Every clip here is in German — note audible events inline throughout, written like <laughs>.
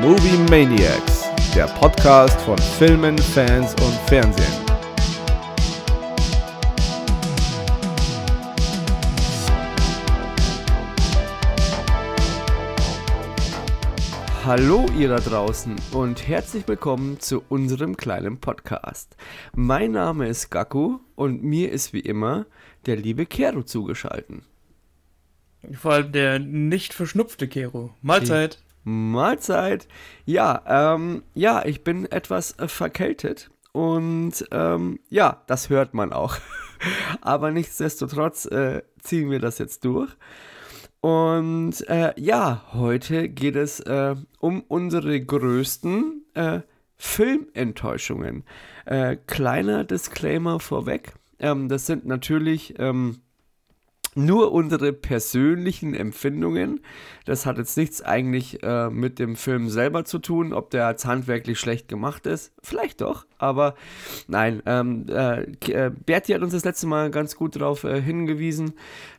Movie Maniacs, der Podcast von Filmen, Fans und Fernsehen. Hallo ihr da draußen und herzlich willkommen zu unserem kleinen Podcast. Mein Name ist Gaku und mir ist wie immer der liebe Kero zugeschaltet. Vor allem der nicht verschnupfte Kero. Mahlzeit. Mahlzeit. Ja, ähm, ja, ich bin etwas äh, verkältet und ähm, ja, das hört man auch. <laughs> Aber nichtsdestotrotz äh, ziehen wir das jetzt durch. Und äh, ja, heute geht es äh, um unsere größten äh, Filmenttäuschungen. Äh, kleiner Disclaimer vorweg. Ähm, das sind natürlich ähm, nur unsere persönlichen Empfindungen. Das hat jetzt nichts eigentlich äh, mit dem Film selber zu tun, ob der als handwerklich schlecht gemacht ist. Vielleicht doch, aber nein. Ähm, äh, äh Berti hat uns das letzte Mal ganz gut darauf äh, hingewiesen,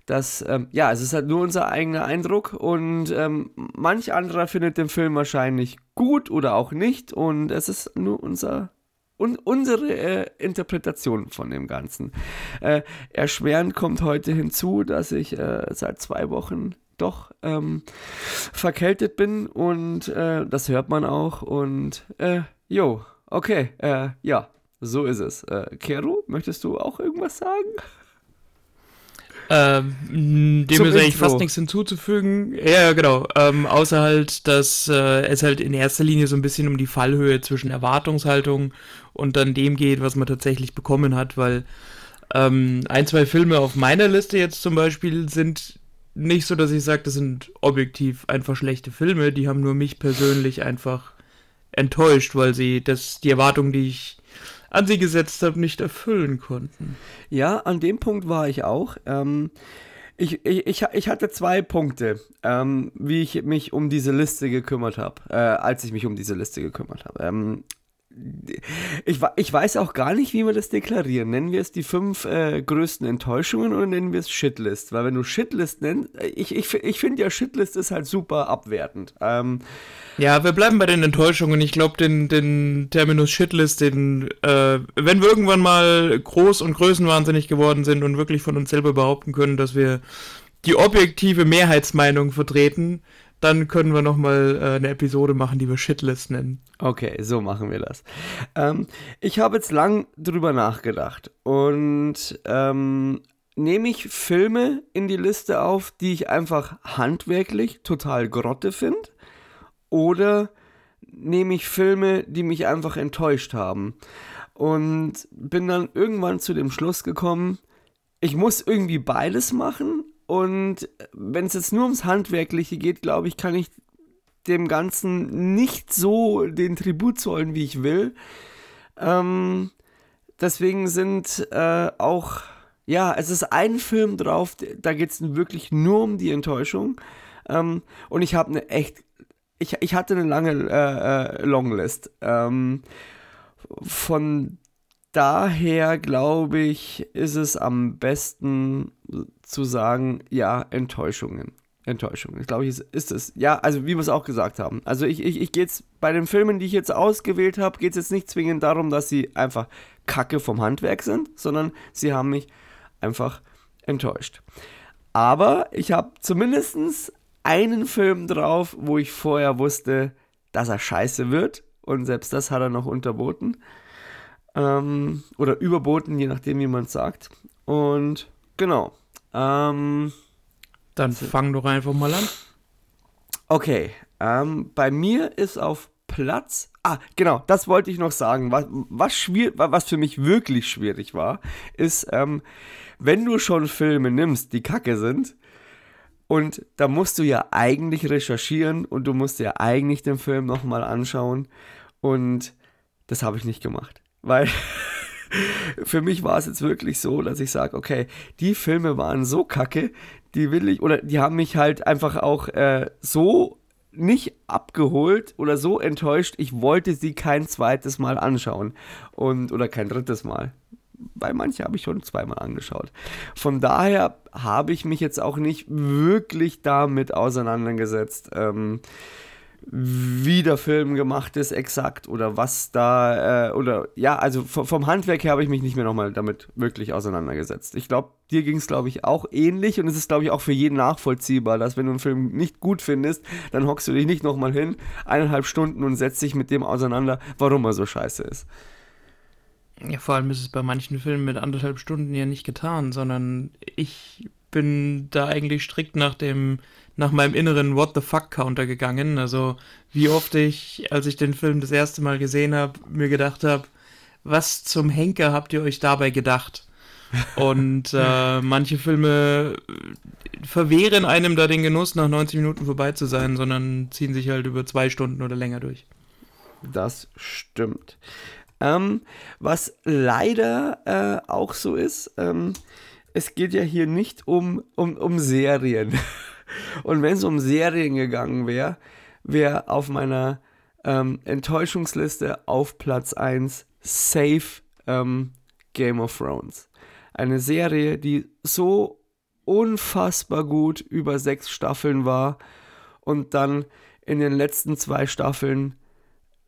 dass, ähm, ja, es ist halt nur unser eigener Eindruck und ähm, manch anderer findet den Film wahrscheinlich gut oder auch nicht und es ist nur unser und unsere äh, Interpretation von dem Ganzen. Äh, erschwerend kommt heute hinzu, dass ich äh, seit zwei Wochen doch ähm, verkältet bin und äh, das hört man auch und äh, jo, okay, äh, ja, so ist es. Keru, möchtest du auch irgendwas sagen? Ähm, dem Zum ist eigentlich fast nichts hinzuzufügen. Ja, genau. Ähm, außer halt, dass äh, es halt in erster Linie so ein bisschen um die Fallhöhe zwischen Erwartungshaltung und dann dem geht, was man tatsächlich bekommen hat, weil ähm, ein, zwei Filme auf meiner Liste jetzt zum Beispiel sind nicht so, dass ich sage, das sind objektiv einfach schlechte Filme, die haben nur mich persönlich einfach enttäuscht, weil sie das, die Erwartungen, die ich an sie gesetzt habe, nicht erfüllen konnten. Ja, an dem Punkt war ich auch. Ähm, ich, ich, ich hatte zwei Punkte, ähm, wie ich mich um diese Liste gekümmert habe, äh, als ich mich um diese Liste gekümmert habe. Ähm, ich, ich weiß auch gar nicht, wie wir das deklarieren. Nennen wir es die fünf äh, größten Enttäuschungen oder nennen wir es Shitlist? Weil wenn du Shitlist nennst, äh, ich, ich, ich finde ja Shitlist ist halt super abwertend. Ähm, ja, wir bleiben bei den Enttäuschungen. Ich glaube, den, den Terminus Shitlist, den, äh, wenn wir irgendwann mal groß und größenwahnsinnig geworden sind und wirklich von uns selber behaupten können, dass wir die objektive Mehrheitsmeinung vertreten, dann können wir nochmal äh, eine Episode machen, die wir Shitlist nennen. Okay, so machen wir das. Ähm, ich habe jetzt lang drüber nachgedacht und ähm, nehme ich Filme in die Liste auf, die ich einfach handwerklich total grotte finde oder nehme ich Filme, die mich einfach enttäuscht haben und bin dann irgendwann zu dem Schluss gekommen, ich muss irgendwie beides machen und wenn es jetzt nur ums Handwerkliche geht, glaube ich, kann ich dem Ganzen nicht so den Tribut zollen, wie ich will. Ähm, deswegen sind äh, auch, ja, es ist ein Film drauf, da geht es wirklich nur um die Enttäuschung. Ähm, und ich habe eine echt, ich, ich hatte eine lange äh, äh, Longlist. Ähm, von daher glaube ich, ist es am besten zu sagen, ja, Enttäuschungen. Enttäuschungen, glaube ich, ist, es. Ja, also wie wir es auch gesagt haben. Also ich, ich, ich gehe jetzt bei den Filmen, die ich jetzt ausgewählt habe, geht es jetzt nicht zwingend darum, dass sie einfach Kacke vom Handwerk sind, sondern sie haben mich einfach enttäuscht. Aber ich habe zumindest einen Film drauf, wo ich vorher wusste, dass er scheiße wird. Und selbst das hat er noch unterboten. Ähm, oder überboten, je nachdem, wie man es sagt. Und genau. Ähm, Dann fang doch einfach mal an. Okay. Ähm, bei mir ist auf Platz. Ah, genau, das wollte ich noch sagen. Was, was, schwierig, was für mich wirklich schwierig war, ist, ähm, wenn du schon Filme nimmst, die kacke sind, und da musst du ja eigentlich recherchieren und du musst ja eigentlich den Film nochmal anschauen. Und das habe ich nicht gemacht. Weil <laughs> für mich war es jetzt wirklich so, dass ich sage, okay, die Filme waren so kacke, die will ich, oder die haben mich halt einfach auch äh, so nicht abgeholt oder so enttäuscht, ich wollte sie kein zweites Mal anschauen. Und, oder kein drittes Mal. Bei manchen habe ich schon zweimal angeschaut. Von daher habe ich mich jetzt auch nicht wirklich damit auseinandergesetzt. Ähm, wie der Film gemacht ist, exakt oder was da, äh, oder ja, also vom Handwerk her habe ich mich nicht mehr nochmal damit wirklich auseinandergesetzt. Ich glaube, dir ging es, glaube ich, auch ähnlich und es ist, glaube ich, auch für jeden nachvollziehbar, dass wenn du einen Film nicht gut findest, dann hockst du dich nicht nochmal hin, eineinhalb Stunden und setzt dich mit dem auseinander, warum er so scheiße ist. Ja, vor allem ist es bei manchen Filmen mit anderthalb Stunden ja nicht getan, sondern ich bin da eigentlich strikt nach dem nach meinem inneren What the fuck Counter gegangen. Also wie oft ich, als ich den Film das erste Mal gesehen habe, mir gedacht habe, was zum Henker habt ihr euch dabei gedacht? Und <laughs> äh, manche Filme verwehren einem da den Genuss, nach 90 Minuten vorbei zu sein, sondern ziehen sich halt über zwei Stunden oder länger durch. Das stimmt. Ähm, was leider äh, auch so ist, ähm, es geht ja hier nicht um, um, um Serien. <laughs> Und wenn es um Serien gegangen wäre, wäre auf meiner ähm, Enttäuschungsliste auf Platz 1 Safe ähm, Game of Thrones. Eine Serie, die so unfassbar gut über sechs Staffeln war und dann in den letzten zwei Staffeln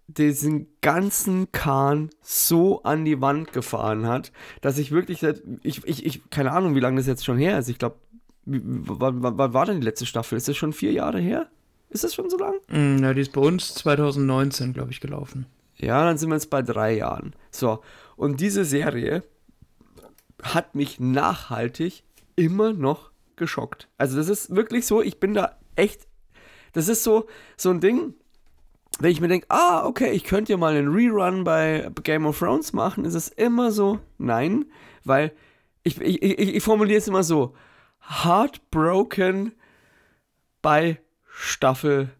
diesen ganzen Kahn so an die Wand gefahren hat, dass ich wirklich, ich, ich, ich keine Ahnung, wie lange das jetzt schon her ist. Ich glaube, wann, wann war denn die letzte Staffel? Ist das schon vier Jahre her? Ist das schon so lang? Mm, ja, die ist bei uns 2019, glaube ich, gelaufen. Ja, dann sind wir jetzt bei drei Jahren. So, und diese Serie hat mich nachhaltig immer noch geschockt. Also das ist wirklich so, ich bin da echt, das ist so, so ein Ding, wenn ich mir denke, ah, okay, ich könnte ja mal einen Rerun bei Game of Thrones machen, ist es immer so, nein, weil ich, ich, ich, ich formuliere es immer so, heartbroken bei Staffel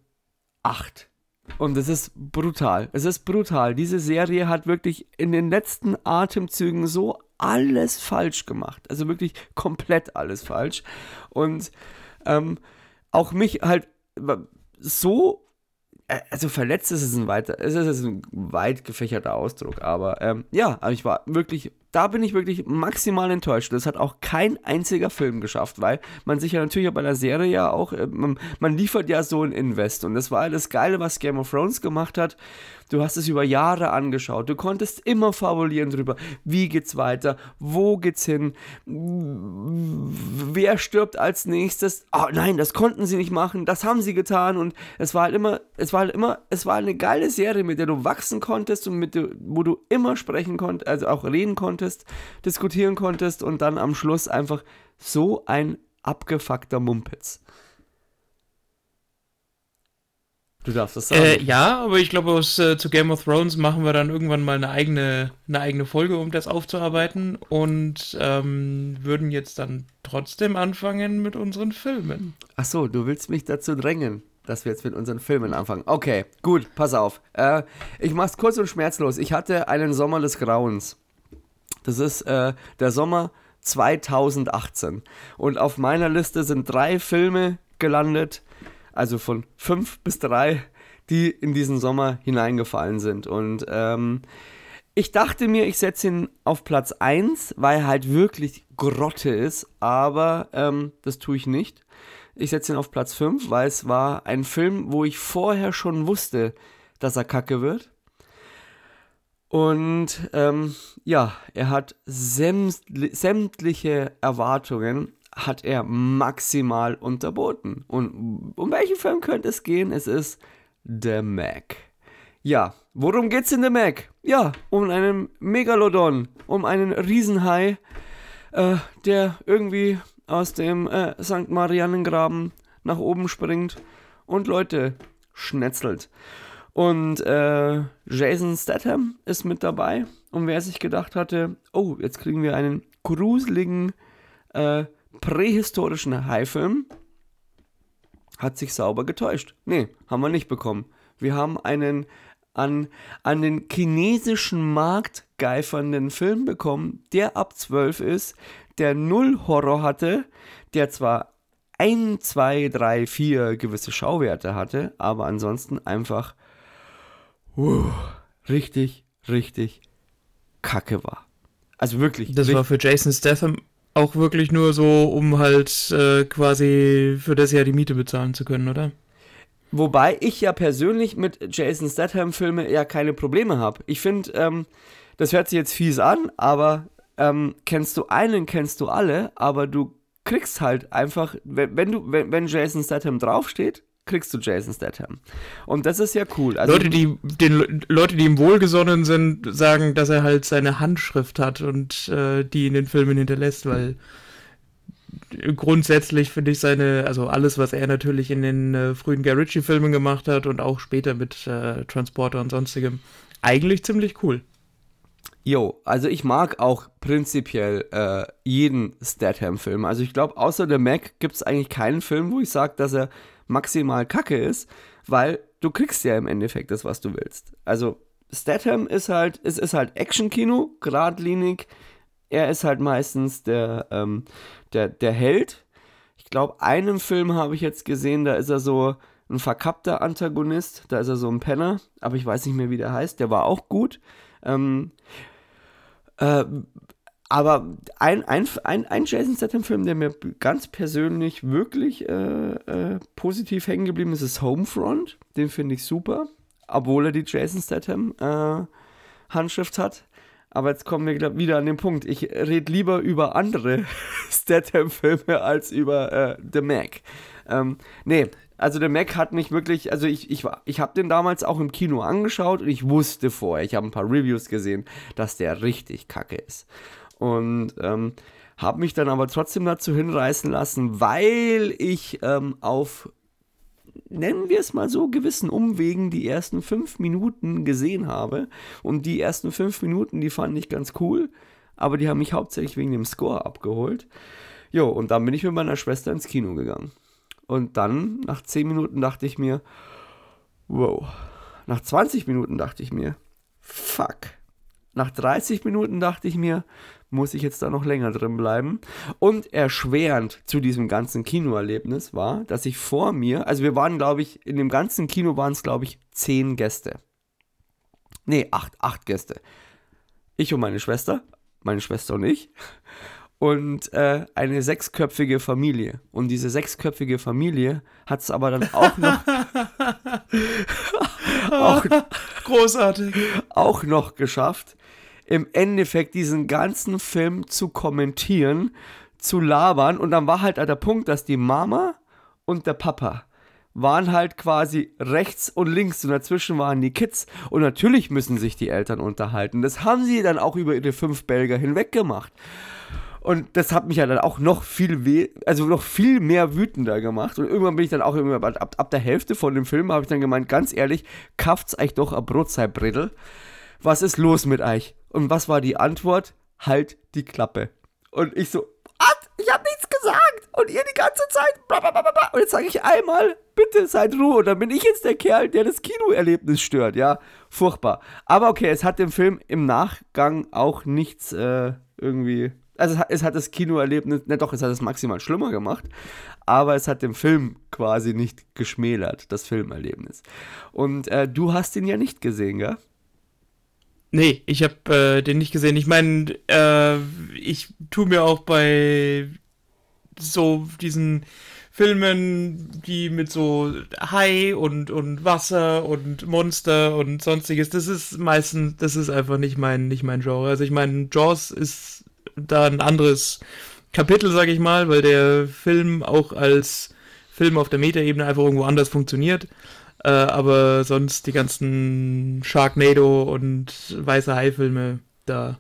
8. Und es ist brutal. Es ist brutal. Diese Serie hat wirklich in den letzten Atemzügen so alles falsch gemacht. Also wirklich komplett alles falsch. Und ähm, auch mich halt so äh, also verletzt ist es ein weiter, es ist ein weit gefächerter Ausdruck, aber ähm, ja, ich war wirklich, da bin ich wirklich maximal enttäuscht. Das hat auch kein einziger Film geschafft, weil man sich ja natürlich bei der Serie ja auch, äh, man, man liefert ja so ein Invest und das war das Geile, was Game of Thrones gemacht hat. Du hast es über Jahre angeschaut. Du konntest immer fabulieren drüber. Wie geht's weiter? Wo geht's hin? Wer stirbt als nächstes? Oh nein, das konnten sie nicht machen. Das haben sie getan. Und es war halt immer, es war halt immer, es war eine geile Serie, mit der du wachsen konntest und mit der, wo du immer sprechen konntest, also auch reden konntest, diskutieren konntest und dann am Schluss einfach so ein abgefuckter Mumpitz. Du darfst das sagen. Äh, ja, aber ich glaube, aus, äh, zu Game of Thrones machen wir dann irgendwann mal eine eigene, eine eigene Folge, um das aufzuarbeiten und ähm, würden jetzt dann trotzdem anfangen mit unseren Filmen. Ach so, du willst mich dazu drängen, dass wir jetzt mit unseren Filmen anfangen. Okay, gut, pass auf. Äh, ich mach's kurz und schmerzlos. Ich hatte einen Sommer des Grauens. Das ist äh, der Sommer 2018. Und auf meiner Liste sind drei Filme gelandet, also von fünf bis drei, die in diesen Sommer hineingefallen sind. Und ähm, ich dachte mir, ich setze ihn auf Platz 1, weil er halt wirklich Grotte ist, aber ähm, das tue ich nicht. Ich setze ihn auf Platz 5, weil es war ein Film, wo ich vorher schon wusste, dass er kacke wird. Und ähm, ja, er hat sämtliche Erwartungen hat er maximal unterboten. Und um welchen Film könnte es gehen? Es ist The Mac. Ja, worum geht's in The Mac? Ja, um einen Megalodon, um einen Riesenhai, äh, der irgendwie aus dem äh, St. Mariannengraben nach oben springt und Leute schnetzelt. Und äh, Jason Statham ist mit dabei. Und wer sich gedacht hatte, oh, jetzt kriegen wir einen gruseligen äh, prähistorischen Haifilm hat sich sauber getäuscht. Nee, haben wir nicht bekommen. Wir haben einen an, an den chinesischen Markt geifernden Film bekommen, der ab 12 ist, der null Horror hatte, der zwar 1, 2, 3, 4 gewisse Schauwerte hatte, aber ansonsten einfach uh, richtig, richtig kacke war. Also wirklich. Das war für Jason Statham auch wirklich nur so, um halt äh, quasi für das Jahr die Miete bezahlen zu können, oder? Wobei ich ja persönlich mit Jason Statham-Filmen ja keine Probleme habe. Ich finde, ähm, das hört sich jetzt fies an, aber ähm, kennst du einen, kennst du alle, aber du kriegst halt einfach, wenn, wenn du, wenn, wenn Jason Statham draufsteht, kriegst du Jason Statham. Und das ist ja cool. Also Leute, die, den, Leute, die ihm wohlgesonnen sind, sagen, dass er halt seine Handschrift hat und äh, die in den Filmen hinterlässt, weil grundsätzlich finde ich seine, also alles, was er natürlich in den äh, frühen Guy Ritchie-Filmen gemacht hat und auch später mit äh, Transporter und sonstigem, eigentlich ziemlich cool. Jo, also ich mag auch prinzipiell äh, jeden Statham-Film. Also ich glaube, außer der Mac gibt es eigentlich keinen Film, wo ich sage, dass er maximal kacke ist, weil du kriegst ja im Endeffekt das, was du willst. Also Statham ist halt, es ist halt Action-Kino, geradlinig. Er ist halt meistens der, ähm, der, der Held. Ich glaube, einen Film habe ich jetzt gesehen, da ist er so ein verkappter Antagonist, da ist er so ein Penner, aber ich weiß nicht mehr, wie der heißt. Der war auch gut. Ähm, äh, aber ein, ein, ein, ein Jason Statham-Film, der mir ganz persönlich wirklich äh, äh, positiv hängen geblieben ist, ist Homefront. Den finde ich super, obwohl er die Jason Statham-Handschrift äh, hat. Aber jetzt kommen wir glaub, wieder an den Punkt. Ich rede lieber über andere <laughs> Statham-Filme als über äh, The Mac. Ähm, nee, also der Mac hat mich wirklich, also ich, ich, ich habe den damals auch im Kino angeschaut und ich wusste vorher, ich habe ein paar Reviews gesehen, dass der richtig kacke ist. Und ähm, habe mich dann aber trotzdem dazu hinreißen lassen, weil ich ähm, auf, nennen wir es mal so, gewissen Umwegen die ersten fünf Minuten gesehen habe. Und die ersten fünf Minuten, die fand ich ganz cool, aber die haben mich hauptsächlich wegen dem Score abgeholt. Jo, und dann bin ich mit meiner Schwester ins Kino gegangen. Und dann, nach 10 Minuten, dachte ich mir, wow. Nach 20 Minuten dachte ich mir, fuck. Nach 30 Minuten dachte ich mir, muss ich jetzt da noch länger drin bleiben. Und erschwerend zu diesem ganzen Kinoerlebnis war, dass ich vor mir, also wir waren, glaube ich, in dem ganzen Kino waren es, glaube ich, 10 Gäste. Nee, 8, 8 Gäste. Ich und meine Schwester, meine Schwester und ich und äh, eine sechsköpfige Familie. Und diese sechsköpfige Familie hat es aber dann auch noch. <laughs> auch, Großartig. Auch noch geschafft, im Endeffekt diesen ganzen Film zu kommentieren, zu labern. Und dann war halt der Punkt, dass die Mama und der Papa waren halt quasi rechts und links und dazwischen waren die Kids. Und natürlich müssen sich die Eltern unterhalten. Das haben sie dann auch über ihre fünf Belger hinweg gemacht. Und das hat mich ja dann auch noch viel weh, also noch viel mehr wütender gemacht. Und irgendwann bin ich dann auch immer, ab, ab der Hälfte von dem Film habe ich dann gemeint, ganz ehrlich, kauft's euch doch ein Brotzeit-Brittel. Was ist los mit euch? Und was war die Antwort? Halt die Klappe. Und ich so? Ich habe nichts gesagt. Und ihr die ganze Zeit, blablabla. Und jetzt sage ich einmal, bitte seid Ruhe. Und dann bin ich jetzt der Kerl, der das Kinoerlebnis stört. Ja, furchtbar. Aber okay, es hat dem Film im Nachgang auch nichts äh, irgendwie also es hat, es hat das Kinoerlebnis, ne doch, es hat es maximal schlimmer gemacht, aber es hat den Film quasi nicht geschmälert, das Filmerlebnis. Und äh, du hast ihn ja nicht gesehen, gell? Nee, ich habe äh, den nicht gesehen. Ich meine, äh, ich tue mir auch bei so diesen Filmen, die mit so Hai und, und Wasser und Monster und sonstiges, das ist meistens, das ist einfach nicht mein, nicht mein Genre. Also ich meine, Jaws ist da ein anderes Kapitel, sag ich mal, weil der Film auch als Film auf der Metaebene einfach irgendwo anders funktioniert. Äh, aber sonst die ganzen Sharknado und Weiße Hai-Filme, da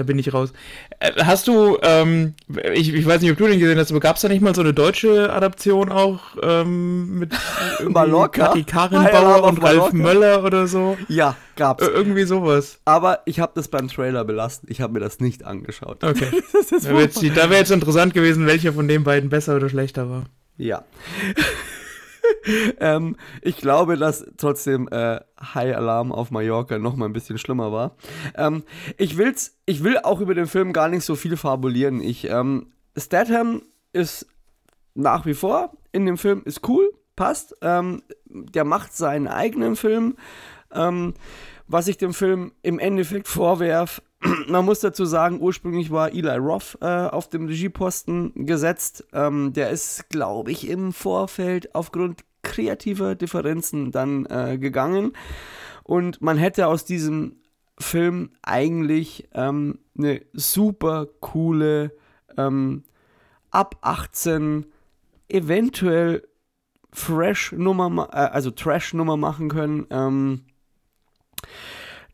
da bin ich raus. Äh, hast du, ähm, ich, ich weiß nicht, ob du den gesehen hast, aber gab es da nicht mal so eine deutsche Adaption auch ähm, mit <laughs> Mallorca? Kathi Karenbauer und Ralf Möller oder so? Ja, gab's. Ir irgendwie sowas. Aber ich habe das beim Trailer belassen. Ich habe mir das nicht angeschaut. Okay. <laughs> da wäre jetzt, wär jetzt interessant gewesen, welcher von den beiden besser oder schlechter war. Ja. <laughs> <laughs> ähm, ich glaube, dass trotzdem äh, High Alarm auf Mallorca noch mal ein bisschen schlimmer war. Ähm, ich, will's, ich will auch über den Film gar nicht so viel fabulieren. Ich, ähm, Statham ist nach wie vor in dem Film, ist cool, passt. Ähm, der macht seinen eigenen Film. Ähm, was ich dem Film im Endeffekt vorwerfe, <clears throat> man muss dazu sagen, ursprünglich war Eli Roth äh, auf dem Regieposten gesetzt. Ähm, der ist, glaube ich, im Vorfeld aufgrund kreativer Differenzen dann äh, gegangen. Und man hätte aus diesem Film eigentlich ähm, eine super coole ähm, ab 18 eventuell Fresh Nummer, äh, also Trash Nummer machen können. Ähm,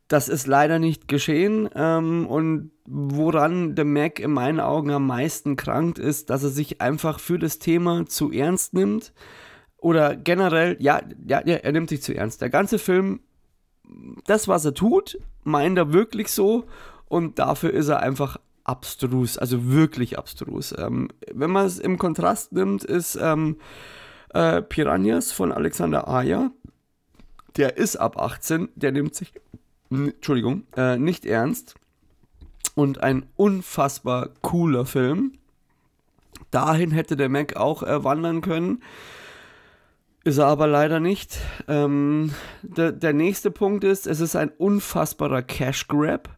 das ist leider nicht geschehen. Ähm, und woran der Mac in meinen Augen am meisten krankt, ist, dass er sich einfach für das Thema zu ernst nimmt. Oder generell, ja, ja, ja, er nimmt sich zu ernst. Der ganze Film, das, was er tut, meint er wirklich so. Und dafür ist er einfach abstrus, also wirklich abstrus. Ähm, wenn man es im Kontrast nimmt, ist ähm, äh, Piranhas von Alexander Aya. Der ist ab 18, der nimmt sich, Entschuldigung, äh, nicht ernst. Und ein unfassbar cooler Film. Dahin hätte der Mac auch äh, wandern können. Ist er aber leider nicht. Ähm, der, der nächste Punkt ist, es ist ein unfassbarer Cash Grab.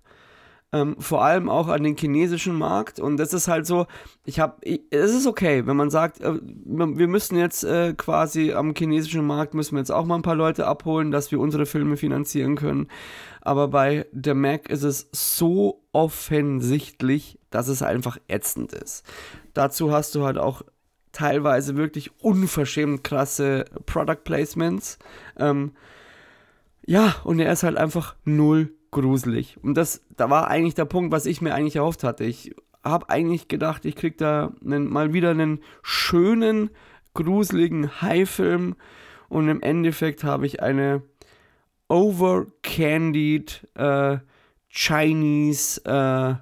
Ähm, vor allem auch an den chinesischen Markt. Und das ist halt so, ich habe, es ist okay, wenn man sagt, äh, wir müssen jetzt äh, quasi am chinesischen Markt, müssen wir jetzt auch mal ein paar Leute abholen, dass wir unsere Filme finanzieren können. Aber bei der Mac ist es so offensichtlich, dass es einfach ätzend ist. Dazu hast du halt auch teilweise wirklich unverschämt krasse Product Placements. Ähm, ja, und er ist halt einfach null gruselig. Und das, da war eigentlich der Punkt, was ich mir eigentlich erhofft hatte. Ich habe eigentlich gedacht, ich kriege da einen, mal wieder einen schönen, gruseligen High-Film und im Endeffekt habe ich eine overcandied äh, Chinese äh,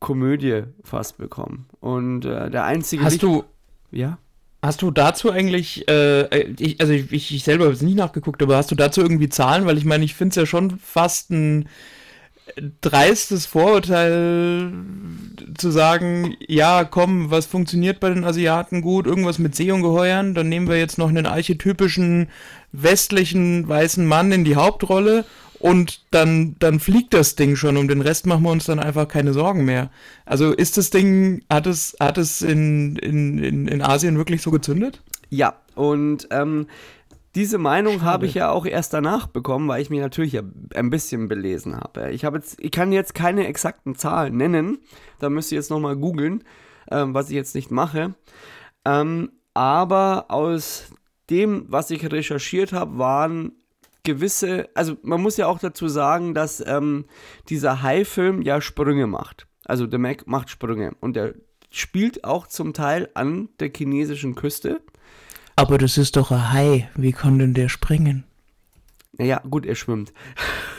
Komödie fast bekommen. Und äh, der einzige. Hast Licht du. Ja? Hast du dazu eigentlich, äh, ich, also ich, ich selber habe es nicht nachgeguckt, aber hast du dazu irgendwie Zahlen? Weil ich meine, ich finde es ja schon fast ein dreistes Vorurteil zu sagen, ja, komm, was funktioniert bei den Asiaten gut? Irgendwas mit Seeungeheuern, dann nehmen wir jetzt noch einen archetypischen westlichen weißen Mann in die Hauptrolle und dann, dann fliegt das Ding schon. Um den Rest machen wir uns dann einfach keine Sorgen mehr. Also ist das Ding, hat es, hat es in, in, in, in Asien wirklich so gezündet? Ja, und ähm, diese Meinung habe ich ja auch erst danach bekommen, weil ich mich natürlich ja ein bisschen belesen habe. Ich habe jetzt, ich kann jetzt keine exakten Zahlen nennen. Da müsst ihr jetzt nochmal googeln, ähm, was ich jetzt nicht mache. Ähm, aber aus dem, was ich recherchiert habe, waren gewisse, also man muss ja auch dazu sagen, dass ähm, dieser Hai-Film ja Sprünge macht. Also der Mac macht Sprünge und der spielt auch zum Teil an der chinesischen Küste. Aber das ist doch ein Hai, wie kann denn der springen? Naja, gut, er schwimmt.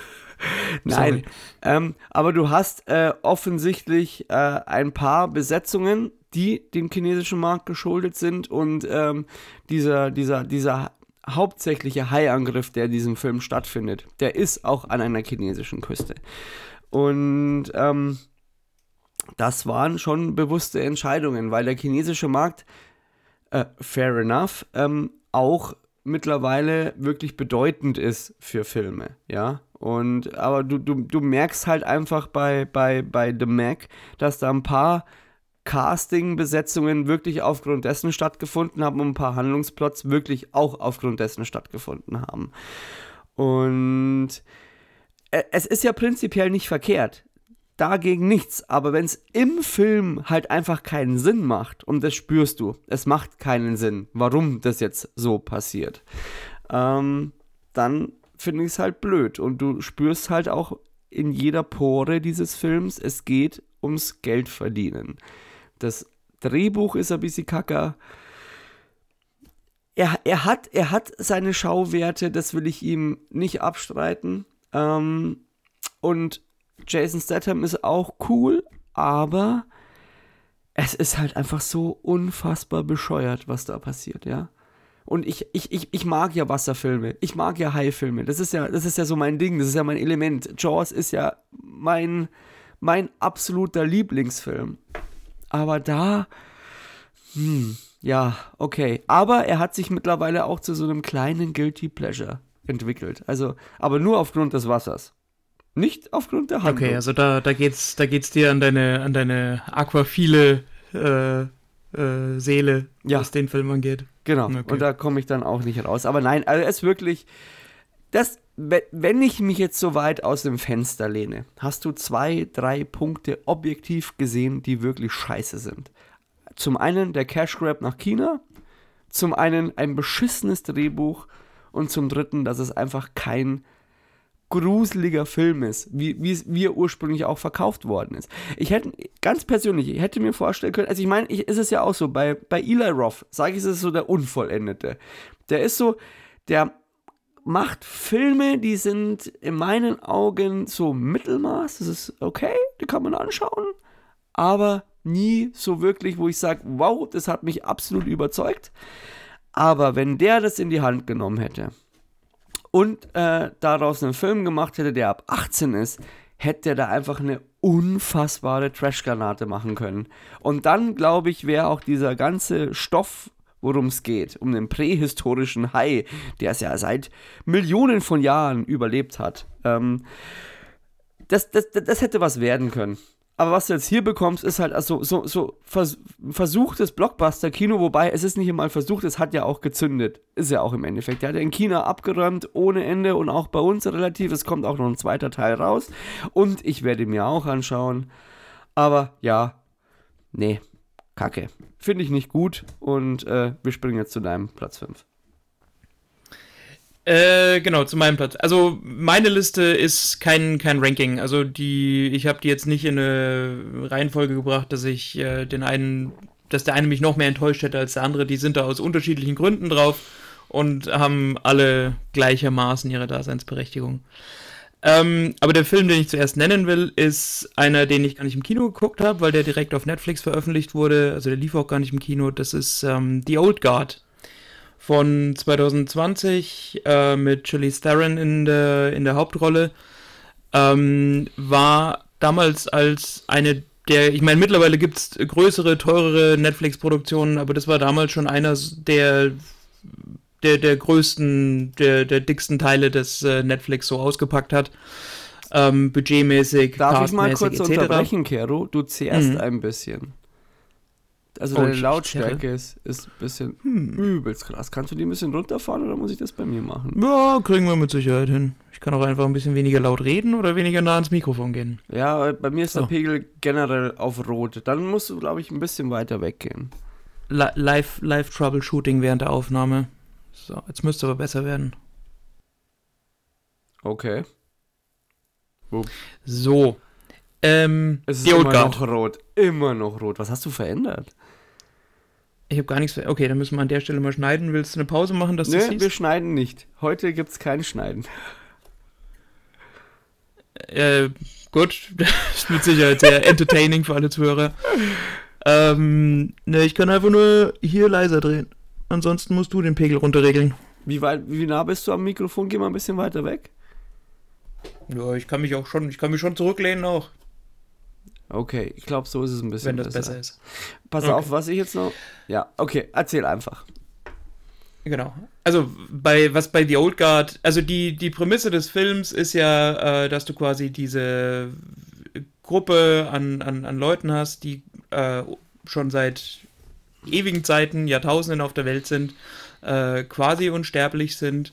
<laughs> Nein, ähm, aber du hast äh, offensichtlich äh, ein paar Besetzungen, die dem chinesischen Markt geschuldet sind und ähm, dieser, dieser, dieser hauptsächliche Haiangriff, der in diesem Film stattfindet, der ist auch an einer chinesischen Küste. Und ähm, das waren schon bewusste Entscheidungen, weil der chinesische Markt, äh, fair enough, ähm, auch mittlerweile wirklich bedeutend ist für Filme, ja. Und aber du, du, du merkst halt einfach bei, bei, bei The Mac, dass da ein paar Casting-Besetzungen wirklich aufgrund dessen stattgefunden haben und ein paar Handlungsplots wirklich auch aufgrund dessen stattgefunden haben. Und äh, es ist ja prinzipiell nicht verkehrt. Dagegen nichts. Aber wenn es im Film halt einfach keinen Sinn macht, und das spürst du, es macht keinen Sinn, warum das jetzt so passiert, ähm, dann finde ich es halt blöd. Und du spürst halt auch in jeder Pore dieses Films, es geht ums Geld verdienen. Das Drehbuch ist ein bisschen kacker. Er, er, hat, er hat seine Schauwerte, das will ich ihm nicht abstreiten. Ähm, und Jason Statham ist auch cool, aber es ist halt einfach so unfassbar bescheuert, was da passiert, ja. Und ich, ich, ich, ich mag ja Wasserfilme. Ich mag ja Haifilme. Das ist ja, das ist ja so mein Ding. Das ist ja mein Element. Jaws ist ja mein, mein absoluter Lieblingsfilm. Aber da, hm, ja, okay. Aber er hat sich mittlerweile auch zu so einem kleinen Guilty Pleasure entwickelt. Also, aber nur aufgrund des Wassers. Nicht aufgrund der Handlung. Okay, also da, da geht's, da geht's dir an deine, an deine aquaphile äh, äh, Seele, ja. was den Film angeht. Genau. Okay. Und da komme ich dann auch nicht raus. Aber nein, also er ist wirklich. Das, wenn ich mich jetzt so weit aus dem Fenster lehne, hast du zwei, drei Punkte objektiv gesehen, die wirklich scheiße sind. Zum einen der Cash Grab nach China, zum einen ein beschissenes Drehbuch und zum dritten, dass es einfach kein gruseliger Film ist, wie, wie, wie er ursprünglich auch verkauft worden ist. Ich hätte, ganz persönlich, ich hätte mir vorstellen können, also ich meine, ich, ist es ja auch so, bei, bei Eli Roth, sage ich, ist es so der Unvollendete. Der ist so, der macht Filme, die sind in meinen Augen so Mittelmaß, das ist okay, die kann man anschauen, aber nie so wirklich, wo ich sage, wow, das hat mich absolut überzeugt. Aber wenn der das in die Hand genommen hätte, und äh, daraus einen Film gemacht hätte, der ab 18 ist, hätte er da einfach eine unfassbare Trashgranate machen können. Und dann, glaube ich, wäre auch dieser ganze Stoff, worum es geht, um den prähistorischen Hai, der es ja seit Millionen von Jahren überlebt hat, ähm, das, das, das hätte was werden können. Aber was du jetzt hier bekommst, ist halt also so, so vers versuchtes Blockbuster-Kino, wobei es ist nicht einmal versucht, es hat ja auch gezündet. Ist ja auch im Endeffekt. Der hat ja in China abgeräumt ohne Ende und auch bei uns relativ. Es kommt auch noch ein zweiter Teil raus. Und ich werde mir auch anschauen. Aber ja, nee, kacke. Finde ich nicht gut. Und äh, wir springen jetzt zu deinem Platz 5. Äh, genau, zu meinem Platz. Also meine Liste ist kein, kein Ranking. Also die, ich habe die jetzt nicht in eine Reihenfolge gebracht, dass ich äh, den einen, dass der eine mich noch mehr enttäuscht hätte als der andere. Die sind da aus unterschiedlichen Gründen drauf und haben alle gleichermaßen ihre Daseinsberechtigung. Ähm, aber der Film, den ich zuerst nennen will, ist einer, den ich gar nicht im Kino geguckt habe, weil der direkt auf Netflix veröffentlicht wurde. Also der lief auch gar nicht im Kino. Das ist ähm, The Old Guard von 2020 äh, mit Charlize Theron in der, in der Hauptrolle. Ähm, war damals als eine der, ich meine, mittlerweile gibt es größere, teurere Netflix-Produktionen, aber das war damals schon einer der, der, der größten, der, der dicksten Teile, des äh, Netflix so ausgepackt hat. Ähm, budgetmäßig, Darf ich mal kurz etc. unterbrechen, Kero? Du zehrst mhm. ein bisschen. Also oh, deine Lautstärke ist, ist ein bisschen hm. übelst krass. Kannst du die ein bisschen runterfahren oder muss ich das bei mir machen? Ja, kriegen wir mit Sicherheit hin. Ich kann auch einfach ein bisschen weniger laut reden oder weniger nah ans Mikrofon gehen. Ja, bei mir ist so. der Pegel generell auf Rot. Dann musst du, glaube ich, ein bisschen weiter weggehen. live, live Troubleshooting während der Aufnahme. So, jetzt müsste aber besser werden. Okay. Upp. So. Ähm, es ist immer noch rot. Immer noch rot. Was hast du verändert? Ich habe gar nichts. Okay, dann müssen wir an der Stelle mal schneiden. Willst du eine Pause machen, dass du Nee, wir schneiden nicht. Heute gibt es kein Schneiden. Äh, gut. <laughs> Das ist mit Sicherheit sehr entertaining für alle Zuhörer. Ähm, ne, ich kann einfach nur hier leiser drehen. Ansonsten musst du den Pegel runterregeln. Wie, weit, wie nah bist du am Mikrofon? Geh mal ein bisschen weiter weg. Ja, ich kann mich auch schon, ich kann mich schon zurücklehnen auch. Okay, ich glaube, so ist es ein bisschen Wenn das besser, besser ist. Pass okay. auf, was ich jetzt noch. Ja, okay, erzähl einfach. Genau. Also bei was bei The Old Guard, also die, die Prämisse des Films ist ja, äh, dass du quasi diese Gruppe an, an, an Leuten hast, die äh, schon seit ewigen Zeiten, Jahrtausenden auf der Welt sind, äh, quasi unsterblich sind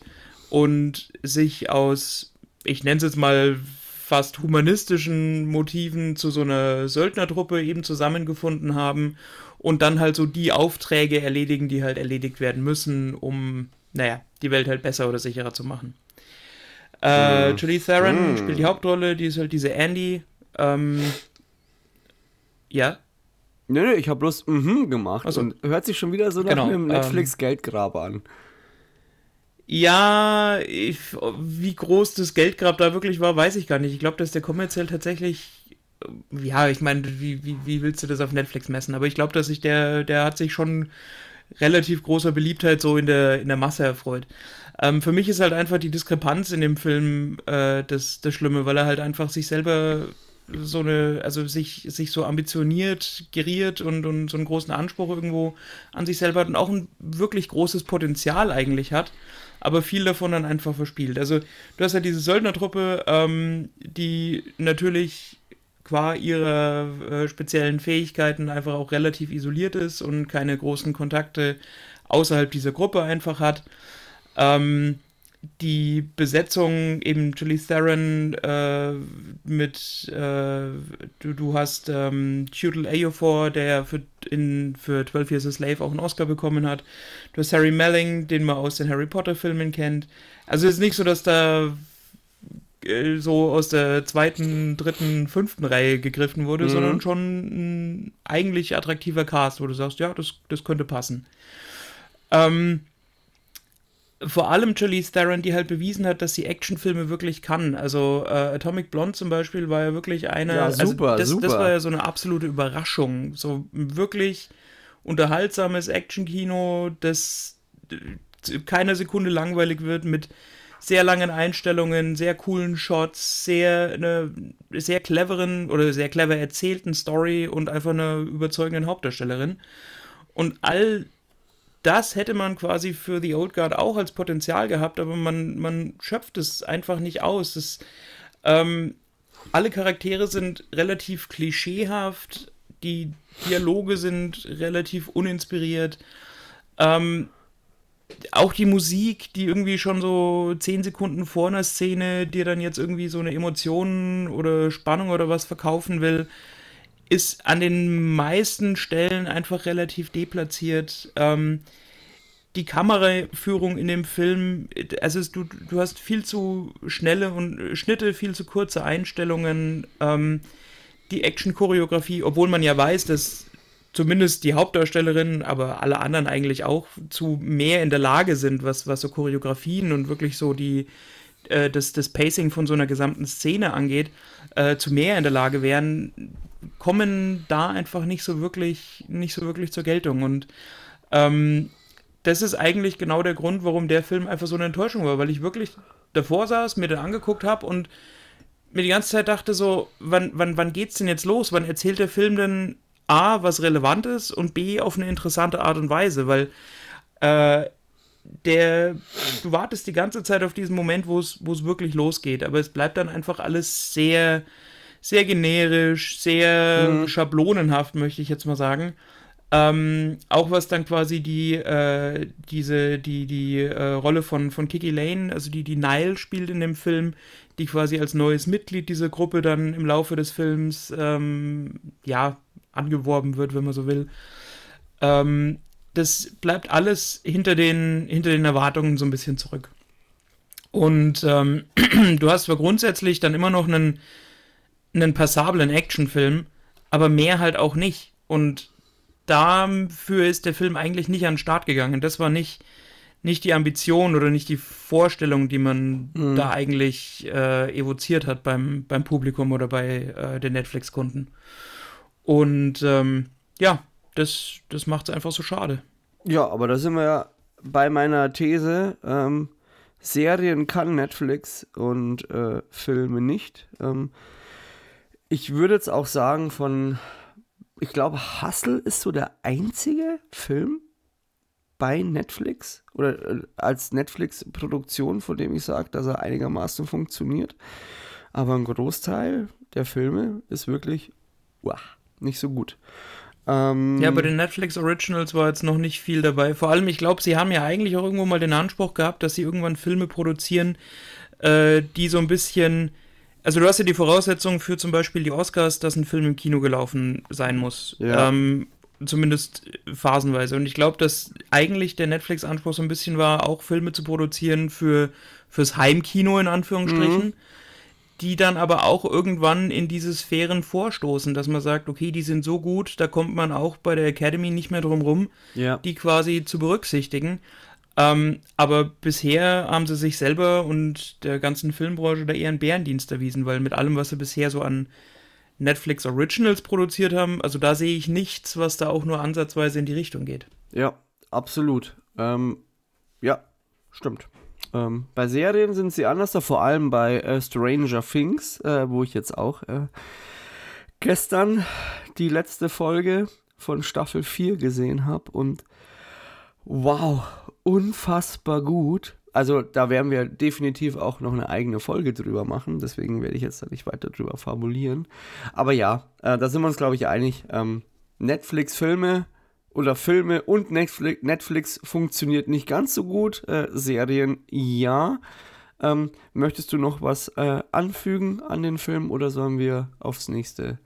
und sich aus, ich nenne es jetzt mal fast humanistischen Motiven zu so einer Söldnertruppe eben zusammengefunden haben und dann halt so die Aufträge erledigen, die halt erledigt werden müssen, um, naja, die Welt halt besser oder sicherer zu machen. Äh, mm. Julie Theron mm. spielt die Hauptrolle, die ist halt diese Andy. Ähm, ja. Nö, nee, ich habe bloß mhm gemacht also, und hört sich schon wieder so nach genau, einem Netflix-Geldgrab an. Ja, ich, wie groß das Geldgrab da wirklich war, weiß ich gar nicht. Ich glaube, dass der kommerziell tatsächlich, ja, ich meine, wie, wie, wie willst du das auf Netflix messen? Aber ich glaube, dass sich der, der hat sich schon relativ großer Beliebtheit so in der, in der Masse erfreut. Ähm, für mich ist halt einfach die Diskrepanz in dem Film äh, das, das Schlimme, weil er halt einfach sich selber so eine, also sich, sich so ambitioniert, geriert und, und so einen großen Anspruch irgendwo an sich selber hat und auch ein wirklich großes Potenzial eigentlich hat aber viel davon dann einfach verspielt. Also du hast ja diese Söldnertruppe, ähm, die natürlich qua ihrer äh, speziellen Fähigkeiten einfach auch relativ isoliert ist und keine großen Kontakte außerhalb dieser Gruppe einfach hat. Ähm, die Besetzung eben Julie Theron äh, mit äh, du, du hast ähm, Tudor Ayofor, der für, in, für 12 Years a Slave auch einen Oscar bekommen hat. Du hast Harry Melling, den man aus den Harry Potter Filmen kennt. Also es ist nicht so, dass da äh, so aus der zweiten, dritten, fünften Reihe gegriffen wurde, mhm. sondern schon ein eigentlich attraktiver Cast, wo du sagst, ja, das, das könnte passen. Ähm, vor allem Charlize Theron, die halt bewiesen hat, dass sie Actionfilme wirklich kann. Also äh, Atomic Blonde zum Beispiel war ja wirklich eine. Ja, also super, also das, super. das war ja so eine absolute Überraschung. So wirklich unterhaltsames Actionkino, das keine Sekunde langweilig wird mit sehr langen Einstellungen, sehr coolen Shots, sehr eine sehr cleveren oder sehr clever erzählten Story und einfach einer überzeugenden Hauptdarstellerin. Und all das hätte man quasi für The Old Guard auch als Potenzial gehabt, aber man, man schöpft es einfach nicht aus. Das, ähm, alle Charaktere sind relativ klischeehaft, die Dialoge sind relativ uninspiriert. Ähm, auch die Musik, die irgendwie schon so zehn Sekunden vor einer Szene dir dann jetzt irgendwie so eine Emotion oder Spannung oder was verkaufen will, ist an den meisten Stellen einfach relativ deplatziert. Ähm, die Kameraführung in dem Film, also es, du, du hast viel zu schnelle und Schnitte, viel zu kurze Einstellungen. Ähm, die Action-Choreografie, obwohl man ja weiß, dass zumindest die Hauptdarstellerin, aber alle anderen eigentlich auch zu mehr in der Lage sind, was, was so Choreografien und wirklich so die, äh, das, das Pacing von so einer gesamten Szene angeht, äh, zu mehr in der Lage wären, kommen da einfach nicht so wirklich, nicht so wirklich zur Geltung. Und ähm, das ist eigentlich genau der Grund, warum der Film einfach so eine Enttäuschung war, weil ich wirklich davor saß, mir den angeguckt habe und mir die ganze Zeit dachte so, wann, wann, wann geht's denn jetzt los? Wann erzählt der Film denn A, was relevant ist und B, auf eine interessante Art und Weise, weil äh, der, du wartest die ganze Zeit auf diesen Moment, wo es wirklich losgeht, aber es bleibt dann einfach alles sehr, sehr generisch, sehr mhm. schablonenhaft, möchte ich jetzt mal sagen. Ähm, auch was dann quasi die, äh, diese, die, die äh, Rolle von, von Kiki Lane, also die, die Nile spielt in dem Film, die quasi als neues Mitglied dieser Gruppe dann im Laufe des Films, ähm, ja, angeworben wird, wenn man so will. Ähm, das bleibt alles hinter den, hinter den Erwartungen so ein bisschen zurück. Und ähm, <clears throat> du hast zwar grundsätzlich dann immer noch einen, einen passablen Actionfilm, aber mehr halt auch nicht. Und dafür ist der Film eigentlich nicht an den Start gegangen. Das war nicht, nicht die Ambition oder nicht die Vorstellung, die man mhm. da eigentlich äh, evoziert hat beim, beim Publikum oder bei äh, den Netflix-Kunden. Und ähm, ja, das, das macht es einfach so schade. Ja, aber da sind wir ja bei meiner These. Ähm, Serien kann Netflix und äh, Filme nicht. Ähm, ich würde jetzt auch sagen, von, ich glaube, Hustle ist so der einzige Film bei Netflix oder äh, als Netflix-Produktion, von dem ich sage, dass er einigermaßen funktioniert. Aber ein Großteil der Filme ist wirklich, wow nicht so gut. Ähm, ja, bei den Netflix Originals war jetzt noch nicht viel dabei. Vor allem, ich glaube, sie haben ja eigentlich auch irgendwo mal den Anspruch gehabt, dass sie irgendwann Filme produzieren, äh, die so ein bisschen. Also, du hast ja die Voraussetzung für zum Beispiel die Oscars, dass ein Film im Kino gelaufen sein muss. Ja. Ähm, zumindest phasenweise. Und ich glaube, dass eigentlich der Netflix-Anspruch so ein bisschen war, auch Filme zu produzieren für fürs Heimkino in Anführungsstrichen. Mhm die dann aber auch irgendwann in diese Sphären vorstoßen, dass man sagt, okay, die sind so gut, da kommt man auch bei der Academy nicht mehr drum rum, ja. die quasi zu berücksichtigen. Ähm, aber bisher haben sie sich selber und der ganzen Filmbranche da eher einen Bärendienst erwiesen, weil mit allem, was sie bisher so an Netflix Originals produziert haben, also da sehe ich nichts, was da auch nur ansatzweise in die Richtung geht. Ja, absolut. Ähm, ja, stimmt. Ähm, bei Serien sind sie anders, vor allem bei äh, Stranger Things, äh, wo ich jetzt auch äh, gestern die letzte Folge von Staffel 4 gesehen habe und wow, unfassbar gut. also da werden wir definitiv auch noch eine eigene Folge drüber machen. Deswegen werde ich jetzt da nicht weiter drüber fabulieren. Aber ja, äh, da sind wir uns, glaube ich, einig. Ähm, Netflix-Filme oder Filme und Netflix, Netflix funktioniert nicht ganz so gut. Äh, Serien ja. Ähm, möchtest du noch was äh, anfügen an den Film oder sollen wir aufs nächste?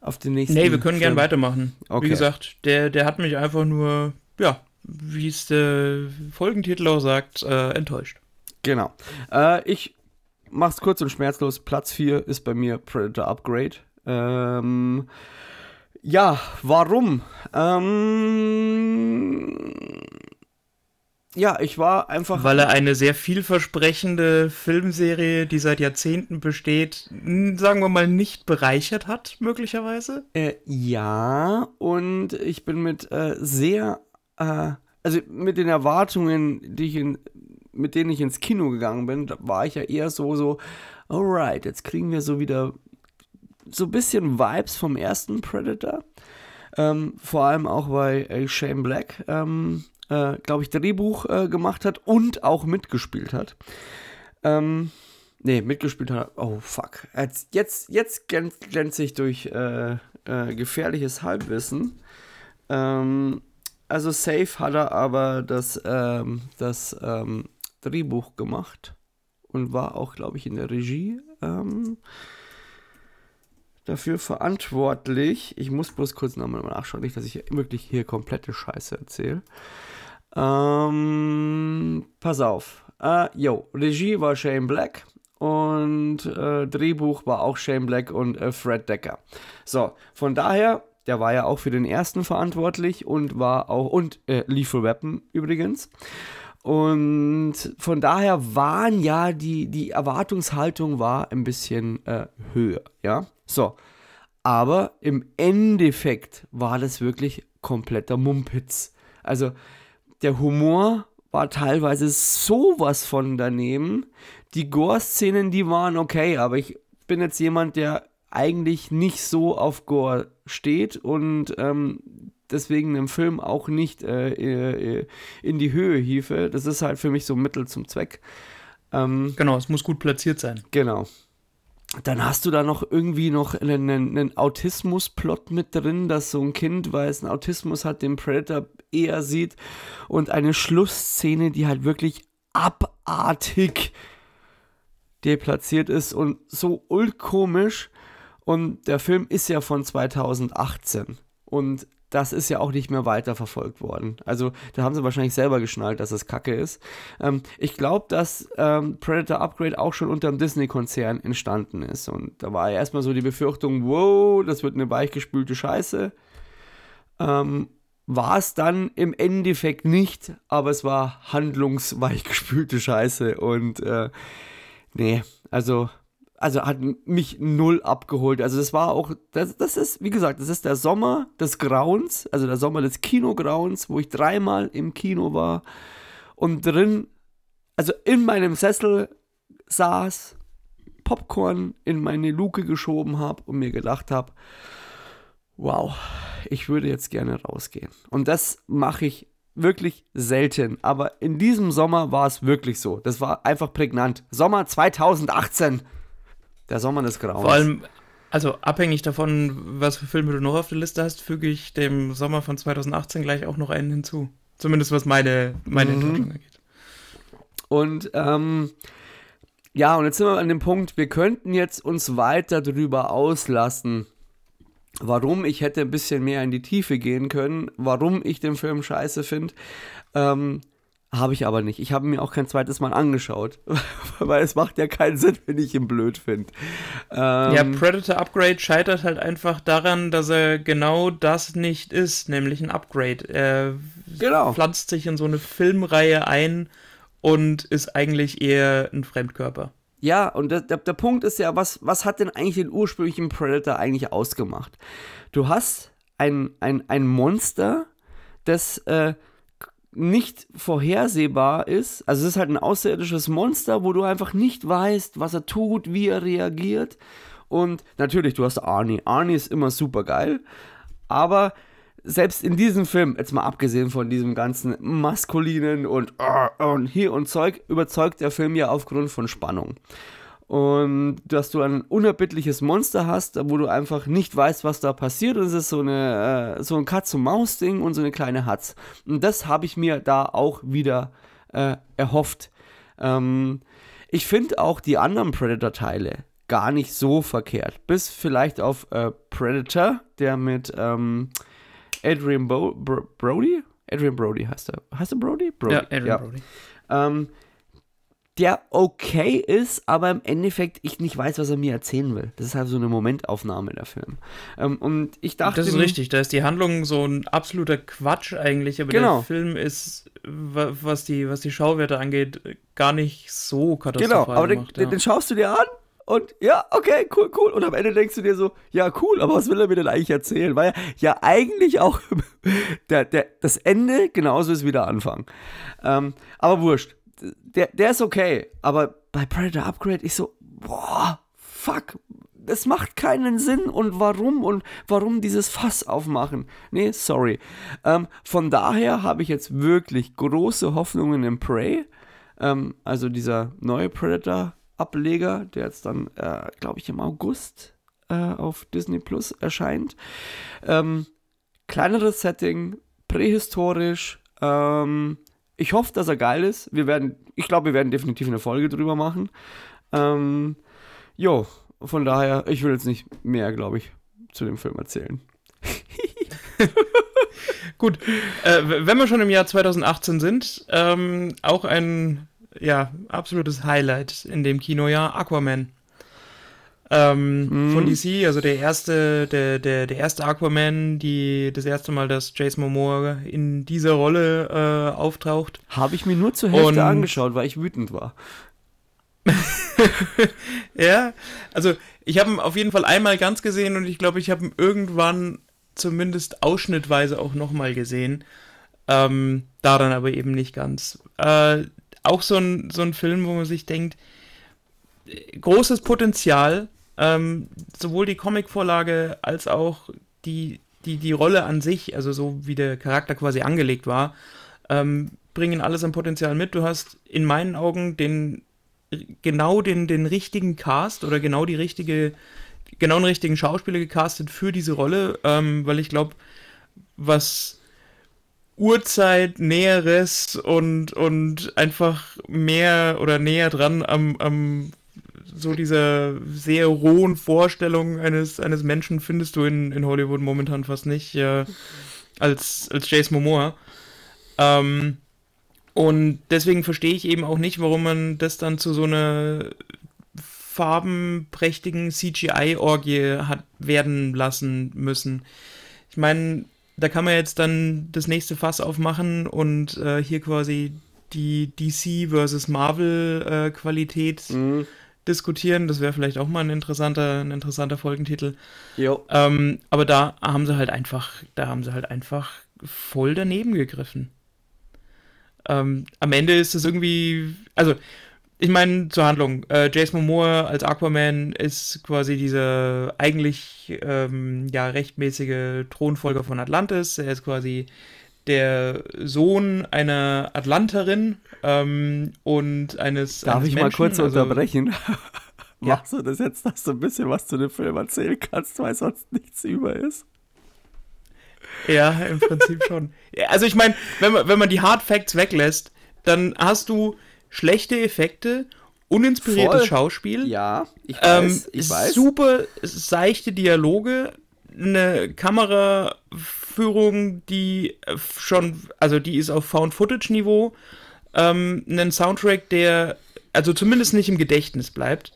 Auf den nächsten. Nee, wir können Film? gern weitermachen. Okay. Wie gesagt, der, der hat mich einfach nur, ja, wie es der Folgentitel auch sagt, äh, enttäuscht. Genau. Äh, ich mach's kurz und schmerzlos. Platz 4 ist bei mir Predator Upgrade. Ähm, ja, warum? Ähm, ja, ich war einfach. Weil er eine sehr vielversprechende Filmserie, die seit Jahrzehnten besteht, sagen wir mal, nicht bereichert hat, möglicherweise? Äh, ja, und ich bin mit äh, sehr äh, also mit den Erwartungen, die ich in, mit denen ich ins Kino gegangen bin, da war ich ja eher so, so, alright, jetzt kriegen wir so wieder so ein bisschen Vibes vom ersten Predator. Ähm, vor allem auch, weil äh, Shane Black, ähm, äh, glaube ich, Drehbuch äh, gemacht hat und auch mitgespielt hat. Ähm, nee, mitgespielt hat. Oh, fuck. Jetzt, jetzt, glänze ich durch äh, äh, gefährliches Halbwissen. Ähm, also safe hat er aber das, ähm, das ähm, Drehbuch gemacht und war auch, glaube ich, in der Regie dafür verantwortlich. Ich muss bloß kurz nochmal nachschauen, nicht, dass ich wirklich hier komplette Scheiße erzähle. Ähm, pass auf. Äh, Regie war Shane Black und äh, Drehbuch war auch Shane Black und äh, Fred Decker. So, von daher der war ja auch für den ersten verantwortlich und war auch, und äh, Lethal Weapon übrigens. Und von daher waren ja die, die Erwartungshaltung war ein bisschen äh, höher, ja. So. Aber im Endeffekt war das wirklich kompletter Mumpitz. Also der Humor war teilweise sowas von daneben. Die Gore-Szenen, die waren okay, aber ich bin jetzt jemand, der eigentlich nicht so auf Gore steht und ähm, deswegen im Film auch nicht äh, äh, in die Höhe hiefe. Das ist halt für mich so Mittel zum Zweck. Ähm, genau, es muss gut platziert sein. Genau. Dann hast du da noch irgendwie noch einen, einen Autismus-Plot mit drin, dass so ein Kind, weil es einen Autismus hat, den Predator eher sieht und eine Schlussszene, die halt wirklich abartig deplatziert ist und so ulkomisch und der Film ist ja von 2018. Und das ist ja auch nicht mehr weiterverfolgt worden. Also da haben sie wahrscheinlich selber geschnallt, dass es Kacke ist. Ähm, ich glaube, dass ähm, Predator Upgrade auch schon unter dem Disney-Konzern entstanden ist. Und da war ja erstmal so die Befürchtung, wow, das wird eine weichgespülte Scheiße. Ähm, war es dann im Endeffekt nicht, aber es war handlungsweichgespülte Scheiße. Und äh, nee, also also hat mich null abgeholt. Also das war auch, das, das ist, wie gesagt, das ist der Sommer des Grauens, also der Sommer des Kinograuens, wo ich dreimal im Kino war und drin, also in meinem Sessel saß, Popcorn in meine Luke geschoben habe und mir gedacht habe, wow, ich würde jetzt gerne rausgehen. Und das mache ich wirklich selten. Aber in diesem Sommer war es wirklich so. Das war einfach prägnant. Sommer 2018. Der Sommer des Grauens. Vor allem, also abhängig davon, was für Filme du noch auf der Liste hast, füge ich dem Sommer von 2018 gleich auch noch einen hinzu. Zumindest was meine, meine mhm. Enttäuschung angeht. Und ähm, ja, und jetzt sind wir an dem Punkt, wir könnten jetzt uns weiter darüber auslassen, warum ich hätte ein bisschen mehr in die Tiefe gehen können, warum ich den Film scheiße finde. Ähm, habe ich aber nicht. Ich habe mir auch kein zweites Mal angeschaut, <laughs> weil es macht ja keinen Sinn, wenn ich ihn blöd finde. Ähm, ja, Predator Upgrade scheitert halt einfach daran, dass er genau das nicht ist, nämlich ein Upgrade. Er genau. pflanzt sich in so eine Filmreihe ein und ist eigentlich eher ein Fremdkörper. Ja, und der, der, der Punkt ist ja, was, was hat denn eigentlich den ursprünglichen Predator eigentlich ausgemacht? Du hast ein, ein, ein Monster, das äh, nicht vorhersehbar ist. Also es ist halt ein außerirdisches Monster, wo du einfach nicht weißt, was er tut, wie er reagiert. Und natürlich, du hast Arnie. Arnie ist immer super geil, aber selbst in diesem Film, jetzt mal abgesehen von diesem ganzen maskulinen und, uh, und hier und Zeug, überzeugt der Film ja aufgrund von Spannung. Und dass du ein unerbittliches Monster hast, wo du einfach nicht weißt, was da passiert. Und es ist so, eine, äh, so ein Katz-und-Maus-Ding und so eine kleine Hatz. Und das habe ich mir da auch wieder äh, erhofft. Ähm, ich finde auch die anderen Predator-Teile gar nicht so verkehrt. Bis vielleicht auf äh, Predator, der mit ähm, Adrian Bo Bro Brody? Adrian Brody heißt er. Heißt er Brody? Brody. Ja, Adrian ja. Brody. Ähm, der okay ist, aber im Endeffekt ich nicht weiß, was er mir erzählen will. Das ist halt so eine Momentaufnahme der Film. Ähm, und ich dachte. Das ist richtig, da ist die Handlung so ein absoluter Quatsch eigentlich, aber genau. der Film ist, was die, was die Schauwerte angeht, gar nicht so katastrophal. Genau, aber gemacht, den, ja. den schaust du dir an und ja, okay, cool, cool. Und am Ende denkst du dir so, ja, cool, aber was will er mir denn eigentlich erzählen? Weil ja eigentlich auch <laughs> der, der, das Ende genauso ist wie der Anfang. Ähm, aber wurscht. Der, der ist okay. Aber bei Predator Upgrade, ich so, boah, fuck, es macht keinen Sinn und warum und warum dieses Fass aufmachen. Nee, sorry. Ähm, von daher habe ich jetzt wirklich große Hoffnungen in Prey. Ähm, also dieser neue Predator Ableger, der jetzt dann, äh, glaube ich, im August äh, auf Disney Plus erscheint. Ähm, kleineres Setting, prähistorisch. Ähm, ich hoffe, dass er geil ist. Wir werden, ich glaube, wir werden definitiv eine Folge drüber machen. Ähm, jo, von daher, ich will jetzt nicht mehr, glaube ich, zu dem Film erzählen. <laughs> Gut, äh, wenn wir schon im Jahr 2018 sind, ähm, auch ein ja, absolutes Highlight in dem Kinojahr, Aquaman. Ähm, mm. Von DC, also der erste, der, der, der erste Aquaman, die das erste Mal, dass Jason Momoa in dieser Rolle äh, auftaucht. Habe ich mir nur zur Hälfte Und, angeschaut, weil ich wütend war. <laughs> ja, also ich habe ihn auf jeden Fall einmal ganz gesehen und ich glaube, ich habe ihn irgendwann zumindest ausschnittweise auch nochmal gesehen. Ähm, da dann aber eben nicht ganz. Äh, auch so ein, so ein Film, wo man sich denkt, großes Potenzial, ähm, sowohl die Comicvorlage als auch die, die, die Rolle an sich, also so wie der Charakter quasi angelegt war, ähm, bringen alles an Potenzial mit. Du hast in meinen Augen den genau den, den richtigen Cast oder genau die richtige, genau den richtigen Schauspieler gecastet für diese Rolle, ähm, weil ich glaube, was Uhrzeit, Näheres und, und einfach mehr oder näher dran am, am so dieser sehr rohen Vorstellung eines, eines Menschen findest du in, in Hollywood momentan fast nicht, äh, als, als Jace Momoa. Ähm, und deswegen verstehe ich eben auch nicht, warum man das dann zu so einer farbenprächtigen CGI-Orgie hat werden lassen müssen. Ich meine, da kann man jetzt dann das nächste Fass aufmachen und äh, hier quasi die DC versus Marvel äh, Qualität mhm. Diskutieren. Das wäre vielleicht auch mal ein interessanter, ein interessanter Folgentitel. Ähm, aber da haben sie halt einfach, da haben sie halt einfach voll daneben gegriffen. Ähm, am Ende ist es irgendwie, also ich meine, zur Handlung. Äh, Jason Momoa als Aquaman ist quasi dieser eigentlich ähm, ja rechtmäßige Thronfolger von Atlantis. Er ist quasi der Sohn einer Atlanterin ähm, und eines. Darf eines ich Menschen, mal kurz also, unterbrechen? ja. <laughs> <laughs> Machst du das jetzt, dass du ein bisschen was zu dem Film erzählen kannst, weil sonst nichts über ist? Ja, im Prinzip <laughs> schon. Also ich meine, wenn man, wenn man die Hard Facts weglässt, dann hast du schlechte Effekte, uninspiriertes Voll. Schauspiel. Ja, ich ähm, weiß, ähm, ich weiß. Super seichte Dialoge, eine Kameraführung, die schon, also die ist auf Found-Footage-Niveau, ähm, einen Soundtrack, der also zumindest nicht im Gedächtnis bleibt.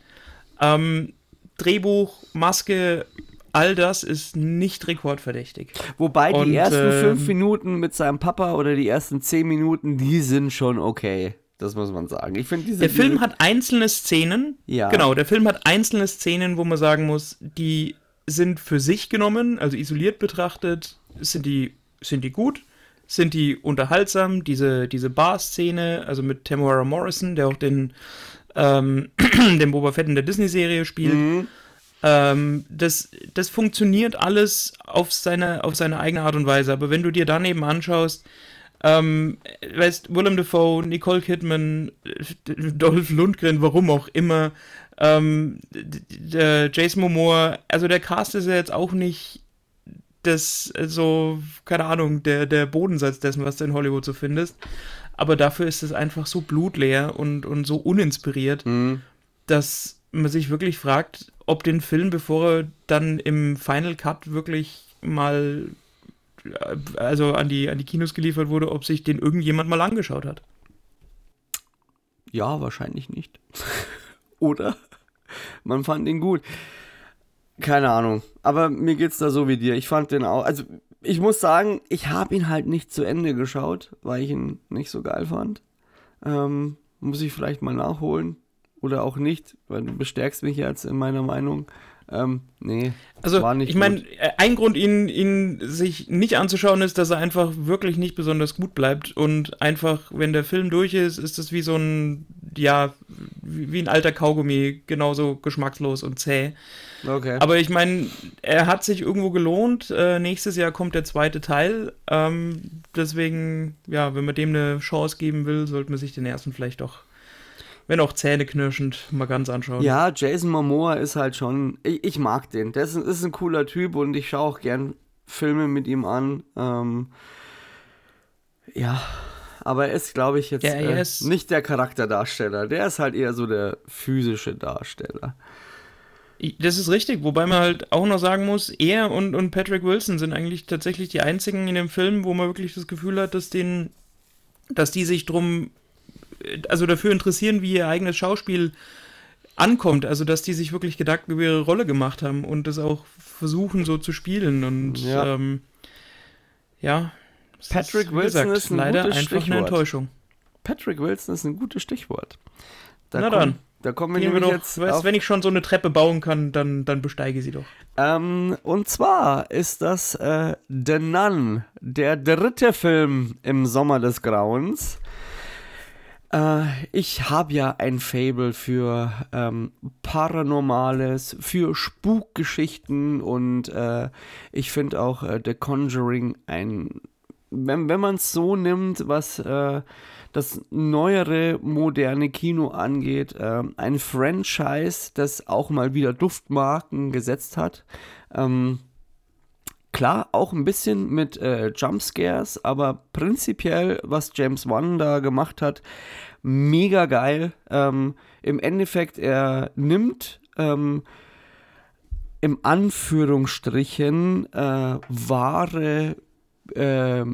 Ähm, Drehbuch, Maske, all das ist nicht rekordverdächtig. Wobei die Und, ersten ähm, fünf Minuten mit seinem Papa oder die ersten zehn Minuten, die sind schon okay. Das muss man sagen. Ich finde diese. Der Film hat einzelne Szenen. Ja. Genau, der Film hat einzelne Szenen, wo man sagen muss, die sind für sich genommen, also isoliert betrachtet, sind die, sind die gut, sind die unterhaltsam. Diese, diese Bar-Szene, also mit Tamara Morrison, der auch den, ähm, <clears throat> den Boba Fett in der Disney-Serie spielt. Mhm. Ähm, das, das funktioniert alles auf seine, auf seine eigene Art und Weise. Aber wenn du dir daneben anschaust, ähm, weißt, Willem Dafoe, Nicole Kidman, Dolph Lundgren, warum auch immer, ähm, Jason Momoa, also der Cast ist ja jetzt auch nicht das, so, keine Ahnung, der, der Bodensatz dessen, was du in Hollywood so findest. Aber dafür ist es einfach so blutleer und, und so uninspiriert, mhm. dass man sich wirklich fragt, ob den Film, bevor er dann im Final Cut wirklich mal also an die, an die Kinos geliefert wurde, ob sich den irgendjemand mal angeschaut hat. Ja, wahrscheinlich nicht. <laughs> Oder? Man fand ihn gut. Keine Ahnung. Aber mir geht's da so wie dir. Ich fand den auch. Also, ich muss sagen, ich habe ihn halt nicht zu Ende geschaut, weil ich ihn nicht so geil fand. Ähm, muss ich vielleicht mal nachholen. Oder auch nicht, weil du bestärkst mich jetzt in meiner Meinung. Ähm, nee, also war nicht ich meine, äh, ein Grund, ihn, ihn sich nicht anzuschauen, ist, dass er einfach wirklich nicht besonders gut bleibt und einfach, wenn der Film durch ist, ist es wie so ein, ja, wie ein alter Kaugummi, genauso geschmackslos und zäh. Okay. Aber ich meine, er hat sich irgendwo gelohnt. Äh, nächstes Jahr kommt der zweite Teil. Ähm, deswegen, ja, wenn man dem eine Chance geben will, sollte man sich den ersten vielleicht doch wenn auch zähneknirschend, mal ganz anschauen. Ja, Jason Momoa ist halt schon, ich, ich mag den. Der ist, ist, ein cooler Typ und ich schaue auch gern Filme mit ihm an. Ähm, ja, aber er ist, glaube ich, jetzt ja, äh, nicht der Charakterdarsteller. Der ist halt eher so der physische Darsteller. Das ist richtig, wobei man halt auch noch sagen muss, er und, und Patrick Wilson sind eigentlich tatsächlich die einzigen in dem Film, wo man wirklich das Gefühl hat, dass, den, dass die sich drum also dafür interessieren, wie ihr eigenes Schauspiel ankommt. Also, dass die sich wirklich Gedanken über ihre Rolle gemacht haben und das auch versuchen, so zu spielen. Und ja, ähm, ja Patrick Wilson ist ein leider gutes einfach Stichwort. eine Enttäuschung. Patrick Wilson ist ein gutes Stichwort. Da Na dann. Da kommen wir nämlich jetzt. Weißt, wenn ich schon so eine Treppe bauen kann, dann, dann besteige sie doch. Ähm, und zwar ist das äh, The Nun, der dritte Film im Sommer des Grauens. Äh, ich habe ja ein Fable für ähm, Paranormales, für Spukgeschichten und äh, ich finde auch äh, The Conjuring ein, wenn, wenn man es so nimmt, was äh, das neuere moderne Kino angeht, äh, ein Franchise, das auch mal wieder Duftmarken gesetzt hat. Ähm, Klar, auch ein bisschen mit äh, Jumpscares, aber prinzipiell, was James Wan da gemacht hat, mega geil. Ähm, Im Endeffekt, er nimmt ähm, im Anführungsstrichen äh, wahre äh,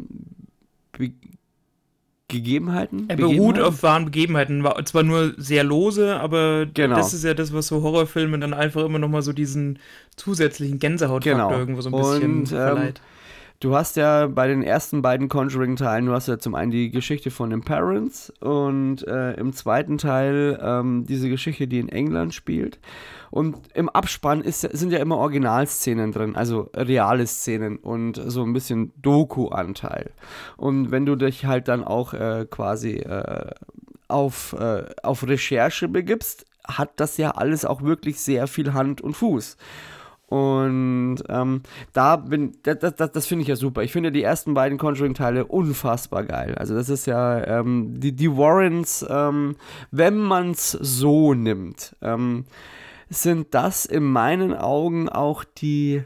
Gegebenheiten. Er beruht auf wahren Begebenheiten, war zwar nur sehr lose, aber genau. das ist ja das, was so Horrorfilme dann einfach immer nochmal so diesen zusätzlichen Gänsehautfaktor genau. irgendwo so ein bisschen Und, ähm, verleiht. Ähm, Du hast ja bei den ersten beiden Conjuring-Teilen, du hast ja zum einen die Geschichte von den Parents und äh, im zweiten Teil ähm, diese Geschichte, die in England spielt. Und im Abspann ist, sind ja immer Originalszenen drin, also reale Szenen und so ein bisschen Doku-Anteil. Und wenn du dich halt dann auch äh, quasi äh, auf, äh, auf Recherche begibst, hat das ja alles auch wirklich sehr viel Hand und Fuß. Und ähm, da bin, das, das, das finde ich ja super. Ich finde die ersten beiden Conjuring-Teile unfassbar geil. Also das ist ja, ähm, die, die Warrens, ähm, wenn man es so nimmt, ähm, sind das in meinen Augen auch die,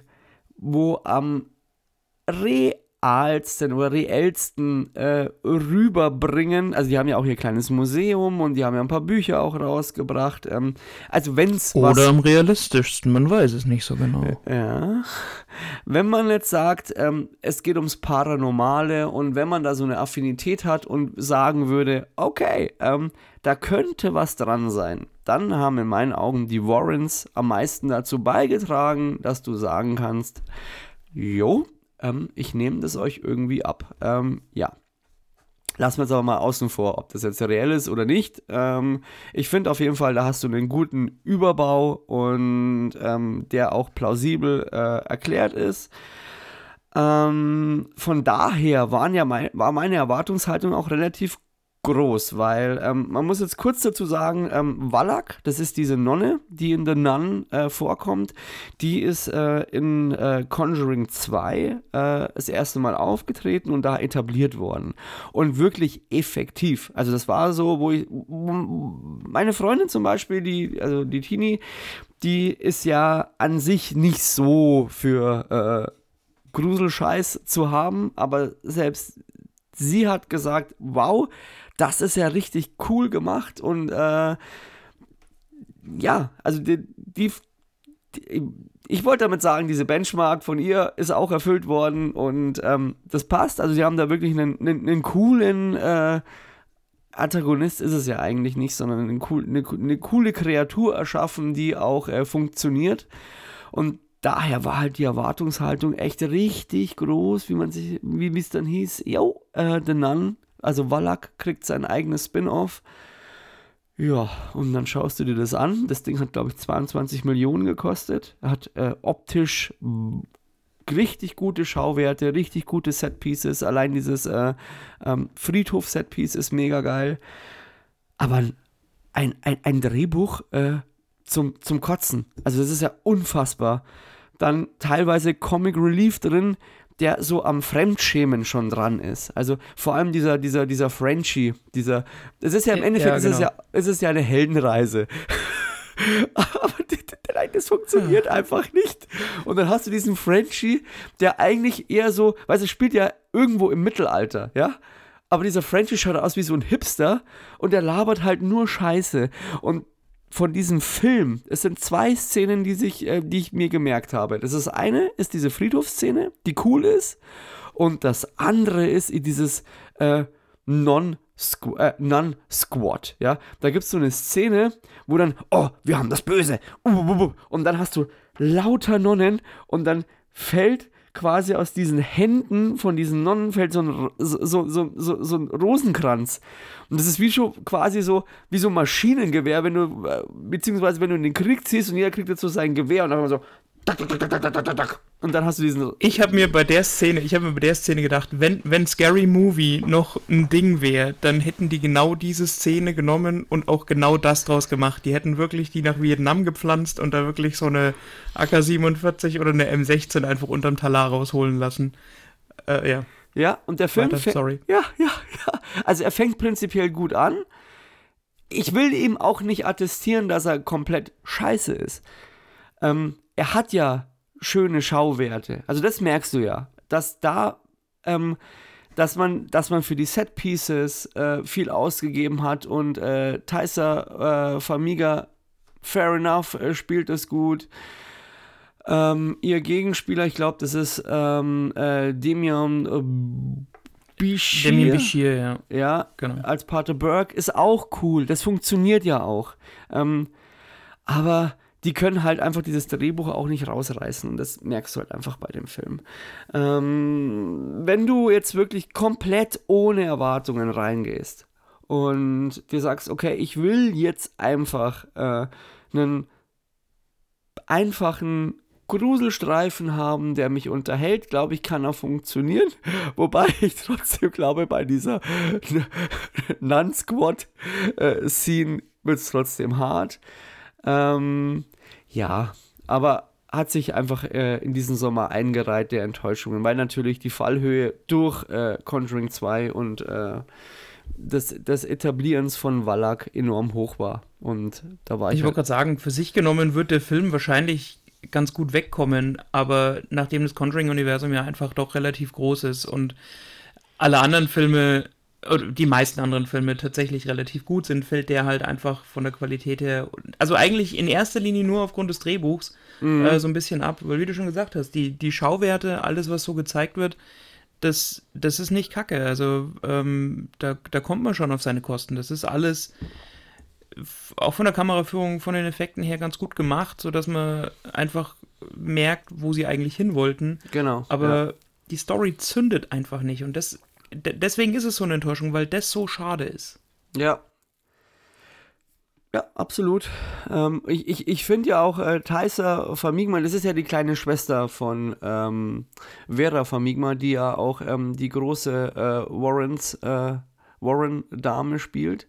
wo am real realsten oder reellsten äh, rüberbringen. Also die haben ja auch ihr kleines Museum und die haben ja ein paar Bücher auch rausgebracht. Ähm, also wenn's Oder am realistischsten, man weiß es nicht so genau. Äh, ja. Wenn man jetzt sagt, ähm, es geht ums Paranormale und wenn man da so eine Affinität hat und sagen würde, okay, ähm, da könnte was dran sein, dann haben in meinen Augen die Warrens am meisten dazu beigetragen, dass du sagen kannst, jo, ähm, ich nehme das euch irgendwie ab. Ähm, ja. Lassen wir es aber mal außen vor, ob das jetzt reell ist oder nicht. Ähm, ich finde auf jeden Fall, da hast du einen guten Überbau und ähm, der auch plausibel äh, erklärt ist. Ähm, von daher waren ja mein, war meine Erwartungshaltung auch relativ groß, weil ähm, man muss jetzt kurz dazu sagen, ähm, Wallach, das ist diese Nonne, die in The Nun äh, vorkommt, die ist äh, in äh, Conjuring 2 äh, das erste Mal aufgetreten und da etabliert worden. Und wirklich effektiv. Also das war so, wo ich, meine Freundin zum Beispiel, die, also die Tini, die ist ja an sich nicht so für äh, Gruselscheiß zu haben, aber selbst sie hat gesagt, wow, das ist ja richtig cool gemacht und äh, ja, also die, die, die, ich wollte damit sagen, diese Benchmark von ihr ist auch erfüllt worden und ähm, das passt. Also sie haben da wirklich einen, einen, einen coolen äh, Antagonist ist es ja eigentlich nicht, sondern eine, eine, eine coole Kreatur erschaffen, die auch äh, funktioniert. Und daher war halt die Erwartungshaltung echt richtig groß, wie man sich, wie es dann hieß, yo, äh, The Nun, also Wallach kriegt sein eigenes Spin-off. Ja, und dann schaust du dir das an. Das Ding hat, glaube ich, 22 Millionen gekostet. Hat äh, optisch richtig gute Schauwerte, richtig gute Setpieces. Allein dieses äh, ähm, Friedhof-Setpiece ist mega geil. Aber ein, ein, ein Drehbuch äh, zum, zum Kotzen. Also das ist ja unfassbar. Dann teilweise Comic Relief drin, der so am Fremdschämen schon dran ist. Also vor allem dieser, dieser, dieser Frenchie, dieser, es ist ja im Endeffekt, ja, genau. es, ist ja, es ist ja eine Heldenreise. <laughs> Aber nein, das funktioniert einfach nicht. Und dann hast du diesen Frenchie, der eigentlich eher so, weißt du, spielt ja irgendwo im Mittelalter, ja? Aber dieser Frenchie schaut aus wie so ein Hipster und der labert halt nur Scheiße. Und von diesem Film, es sind zwei Szenen, die, sich, äh, die ich mir gemerkt habe. Das ist eine, ist diese Friedhofsszene, die cool ist. Und das andere ist dieses äh, Non- äh, Non-Squat, ja. Da gibt es so eine Szene, wo dann, oh, wir haben das Böse. Und dann hast du lauter Nonnen und dann fällt quasi aus diesen Händen von diesen Nonnen fällt so ein, so, so, so, so ein Rosenkranz. Und das ist wie schon quasi so, wie so ein Maschinengewehr, wenn du, äh, beziehungsweise wenn du in den Krieg ziehst und jeder kriegt jetzt so sein Gewehr und dann so, und dann hast du diesen. Ich habe mir bei der Szene, ich habe mir bei der Szene gedacht, wenn, wenn Scary Movie noch ein Ding wäre, dann hätten die genau diese Szene genommen und auch genau das draus gemacht. Die hätten wirklich die nach Vietnam gepflanzt und da wirklich so eine AK-47 oder eine M16 einfach unterm Talar rausholen lassen. Äh, ja. Ja, und der Film. Weiter, sorry. Ja, ja, ja. Also er fängt prinzipiell gut an. Ich will ihm auch nicht attestieren, dass er komplett scheiße ist. Ähm, er hat ja schöne Schauwerte. Also das merkst du ja, dass da, ähm, dass man, dass man für die Set Pieces äh, viel ausgegeben hat und äh, Tyser äh, Famiga, fair enough, äh, spielt es gut. Ähm, ihr Gegenspieler, ich glaube, das ist ähm, äh, Demian äh, Bichir. Demian Bichir, ja. Ja, genau. als Pater Burke ist auch cool. Das funktioniert ja auch. Ähm, aber die können halt einfach dieses Drehbuch auch nicht rausreißen. Und das merkst du halt einfach bei dem Film. Ähm, wenn du jetzt wirklich komplett ohne Erwartungen reingehst und dir sagst, okay, ich will jetzt einfach äh, einen einfachen Gruselstreifen haben, der mich unterhält, glaube ich, kann auch funktionieren. <laughs> Wobei ich trotzdem glaube, bei dieser <laughs> Nun-Squad-Scene äh, wird es trotzdem hart. Ähm, ja, aber hat sich einfach äh, in diesen Sommer eingereiht der Enttäuschungen, weil natürlich die Fallhöhe durch äh, Conjuring 2 und äh, des, des Etablierens von Wallach enorm hoch war. Und da war ich. Ich wollte gerade sagen, für sich genommen wird der Film wahrscheinlich ganz gut wegkommen, aber nachdem das Conjuring-Universum ja einfach doch relativ groß ist und alle anderen Filme die meisten anderen Filme tatsächlich relativ gut sind, fällt der halt einfach von der Qualität her, also eigentlich in erster Linie nur aufgrund des Drehbuchs mhm. äh, so ein bisschen ab, weil wie du schon gesagt hast, die, die Schauwerte, alles was so gezeigt wird, das, das ist nicht kacke, also ähm, da, da kommt man schon auf seine Kosten, das ist alles auch von der Kameraführung, von den Effekten her ganz gut gemacht, sodass man einfach merkt, wo sie eigentlich hin wollten. Genau. Aber ja. die Story zündet einfach nicht und das deswegen ist es so eine Enttäuschung, weil das so schade ist. Ja. Ja, absolut. Ähm, ich ich, ich finde ja auch äh, Thaisa Famigma, das ist ja die kleine Schwester von ähm, Vera Famigma, die ja auch ähm, die große äh, Warrens äh, Warren-Dame spielt.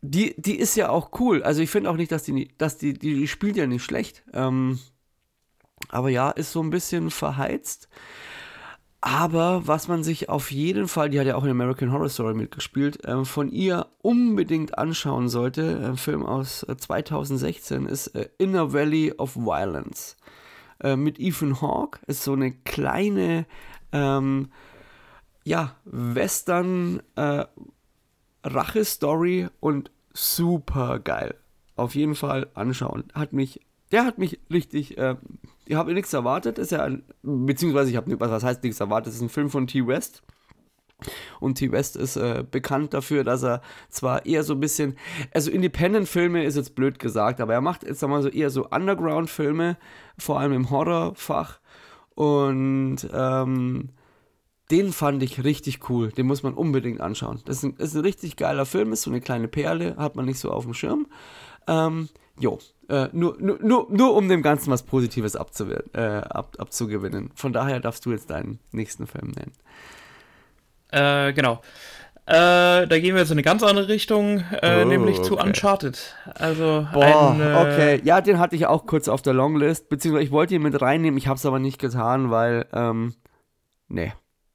Die, die ist ja auch cool. Also ich finde auch nicht, dass die, dass die, die, die spielt ja nicht schlecht. Ähm, aber ja, ist so ein bisschen verheizt. Aber was man sich auf jeden Fall, die hat ja auch in American Horror Story mitgespielt, äh, von ihr unbedingt anschauen sollte, ein Film aus äh, 2016, ist äh, Inner Valley of Violence. Äh, mit Ethan Hawke ist so eine kleine, ähm, ja, Western äh, und super geil. Auf jeden Fall anschauen. Hat mich, der hat mich richtig äh, ich habe nichts erwartet, ist ja ein, beziehungsweise ich habe, was, heißt nichts erwartet, ist ein Film von T. West. Und T. West ist äh, bekannt dafür, dass er zwar eher so ein bisschen, also Independent-Filme ist jetzt blöd gesagt, aber er macht jetzt mal so eher so Underground-Filme, vor allem im Horrorfach. Und ähm, den fand ich richtig cool. Den muss man unbedingt anschauen. Das ist ein, ist ein richtig geiler Film, ist so eine kleine Perle, hat man nicht so auf dem Schirm. Ähm, jo, äh, nur, nur, nur, nur um dem Ganzen was Positives äh, ab, abzugewinnen. Von daher darfst du jetzt deinen nächsten Film nennen. Äh, genau. Äh, da gehen wir jetzt in eine ganz andere Richtung, äh, oh, nämlich zu Uncharted. Also Boah, ein, äh, okay. Ja, den hatte ich auch kurz auf der Longlist, beziehungsweise ich wollte ihn mit reinnehmen, ich habe es aber nicht getan, weil, ähm, nee,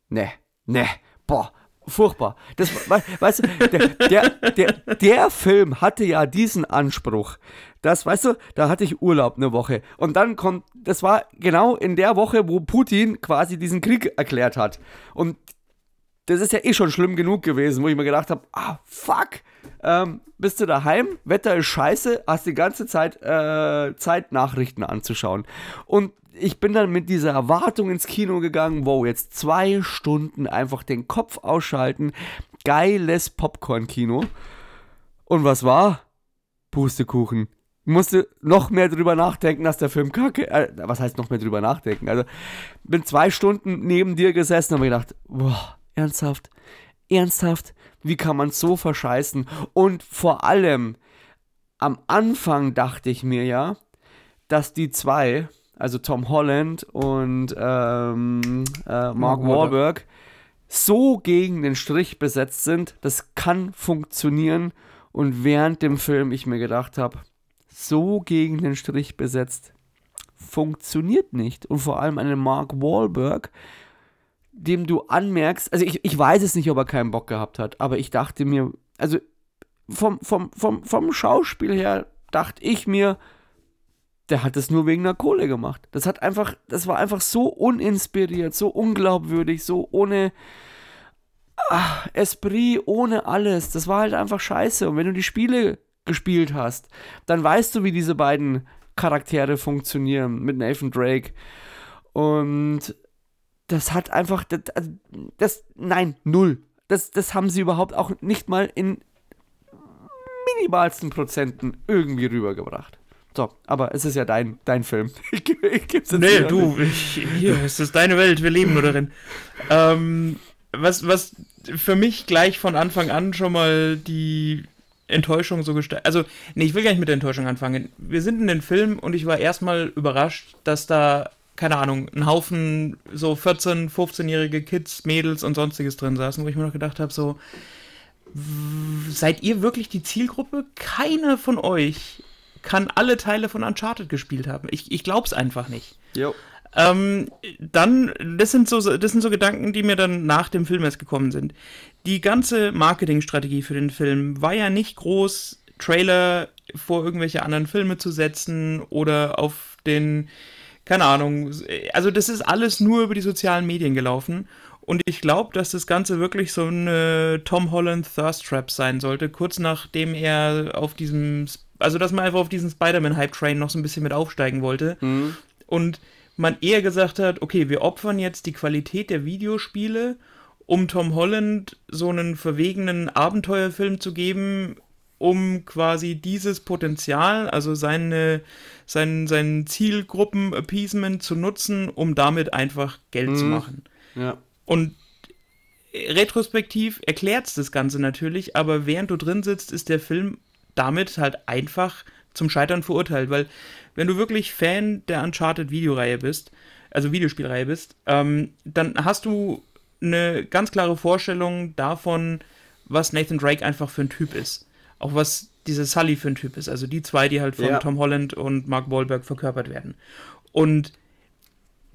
nee, nee, boah, furchtbar. Das, weißt du, der, der, der, Film hatte ja diesen Anspruch, das, weißt du, da hatte ich Urlaub eine Woche. Und dann kommt, das war genau in der Woche, wo Putin quasi diesen Krieg erklärt hat. Und das ist ja eh schon schlimm genug gewesen, wo ich mir gedacht habe, ah, fuck, ähm, bist du daheim, Wetter ist scheiße, hast die ganze Zeit äh, Zeit, Nachrichten anzuschauen. Und ich bin dann mit dieser Erwartung ins Kino gegangen, wow, jetzt zwei Stunden einfach den Kopf ausschalten, geiles Popcorn-Kino. Und was war? Pustekuchen musste noch mehr drüber nachdenken, dass der Film kacke. Äh, was heißt noch mehr drüber nachdenken? Also, bin zwei Stunden neben dir gesessen und habe gedacht, boah, ernsthaft, ernsthaft, wie kann man so verscheißen? Und vor allem, am Anfang dachte ich mir ja, dass die zwei, also Tom Holland und ähm, äh, Mark Wahlberg, so gegen den Strich besetzt sind, das kann funktionieren. Und während dem Film ich mir gedacht habe, so gegen den Strich besetzt. Funktioniert nicht. Und vor allem einen Mark Wahlberg, dem du anmerkst, also ich, ich weiß es nicht, ob er keinen Bock gehabt hat, aber ich dachte mir, also vom, vom, vom, vom Schauspiel her dachte ich mir, der hat es nur wegen der Kohle gemacht. Das hat einfach, das war einfach so uninspiriert, so unglaubwürdig, so ohne ach, Esprit, ohne alles. Das war halt einfach scheiße. Und wenn du die Spiele gespielt hast, dann weißt du, wie diese beiden Charaktere funktionieren mit Nathan Drake. Und das hat einfach, das, also, das nein, null. Das, das haben sie überhaupt auch nicht mal in minimalsten Prozenten irgendwie rübergebracht. So, aber es ist ja dein, dein Film. <laughs> Ich, ich nee, du, ich, hier, es ist deine Welt, wir leben nur darin. ähm, was, was für mich gleich von Anfang an schon mal die Enttäuschung so gestaltet. Also, nee, ich will gar nicht mit der Enttäuschung anfangen. Wir sind in den Film und ich war erstmal überrascht, dass da, keine Ahnung, ein Haufen so 14-, 15-jährige Kids, Mädels und sonstiges drin saßen, wo ich mir noch gedacht habe, so, seid ihr wirklich die Zielgruppe? Keiner von euch kann alle Teile von Uncharted gespielt haben. Ich, ich glaub's einfach nicht. Jo. Ähm, dann, das sind, so, das sind so Gedanken, die mir dann nach dem Film erst gekommen sind. Die ganze Marketingstrategie für den Film war ja nicht groß, Trailer vor irgendwelche anderen Filme zu setzen oder auf den, keine Ahnung, also das ist alles nur über die sozialen Medien gelaufen. Und ich glaube, dass das Ganze wirklich so eine Tom Holland Thirst Trap sein sollte, kurz nachdem er auf diesem, also dass man einfach auf diesen Spider-Man-Hype-Train noch so ein bisschen mit aufsteigen wollte. Mhm. Und man eher gesagt hat, okay, wir opfern jetzt die Qualität der Videospiele, um Tom Holland so einen verwegenen Abenteuerfilm zu geben, um quasi dieses Potenzial, also seine, sein, sein Zielgruppen-Appeasement zu nutzen, um damit einfach Geld mhm. zu machen. Ja. Und retrospektiv erklärt es das Ganze natürlich, aber während du drin sitzt, ist der Film damit halt einfach zum Scheitern verurteilt, weil wenn du wirklich Fan der Uncharted-Videoreihe bist, also Videospielreihe bist, ähm, dann hast du eine ganz klare Vorstellung davon, was Nathan Drake einfach für ein Typ ist. Auch was diese Sully für ein Typ ist. Also die zwei, die halt von ja. Tom Holland und Mark Wahlberg verkörpert werden. Und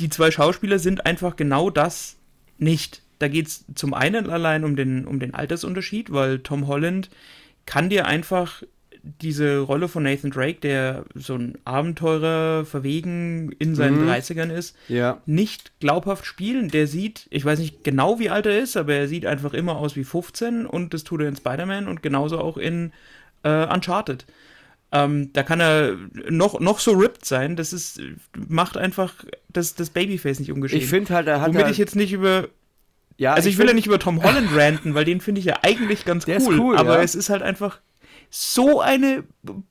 die zwei Schauspieler sind einfach genau das nicht. Da geht es zum einen allein um den, um den Altersunterschied, weil Tom Holland kann dir einfach diese Rolle von Nathan Drake, der so ein Abenteurer verwegen in seinen mhm. 30ern ist, ja. nicht glaubhaft spielen. Der sieht, ich weiß nicht genau, wie alt er ist, aber er sieht einfach immer aus wie 15 und das tut er in Spider-Man und genauso auch in äh, Uncharted. Ähm, da kann er noch, noch so ripped sein, das ist, macht einfach das, das Babyface nicht ungeschehen. Ich finde halt, er hat. Womit halt ich jetzt nicht über. Ja, also ich, ich will ja nicht über Tom Holland ranten, weil den finde ich ja eigentlich ganz cool, cool, aber ja. es ist halt einfach so eine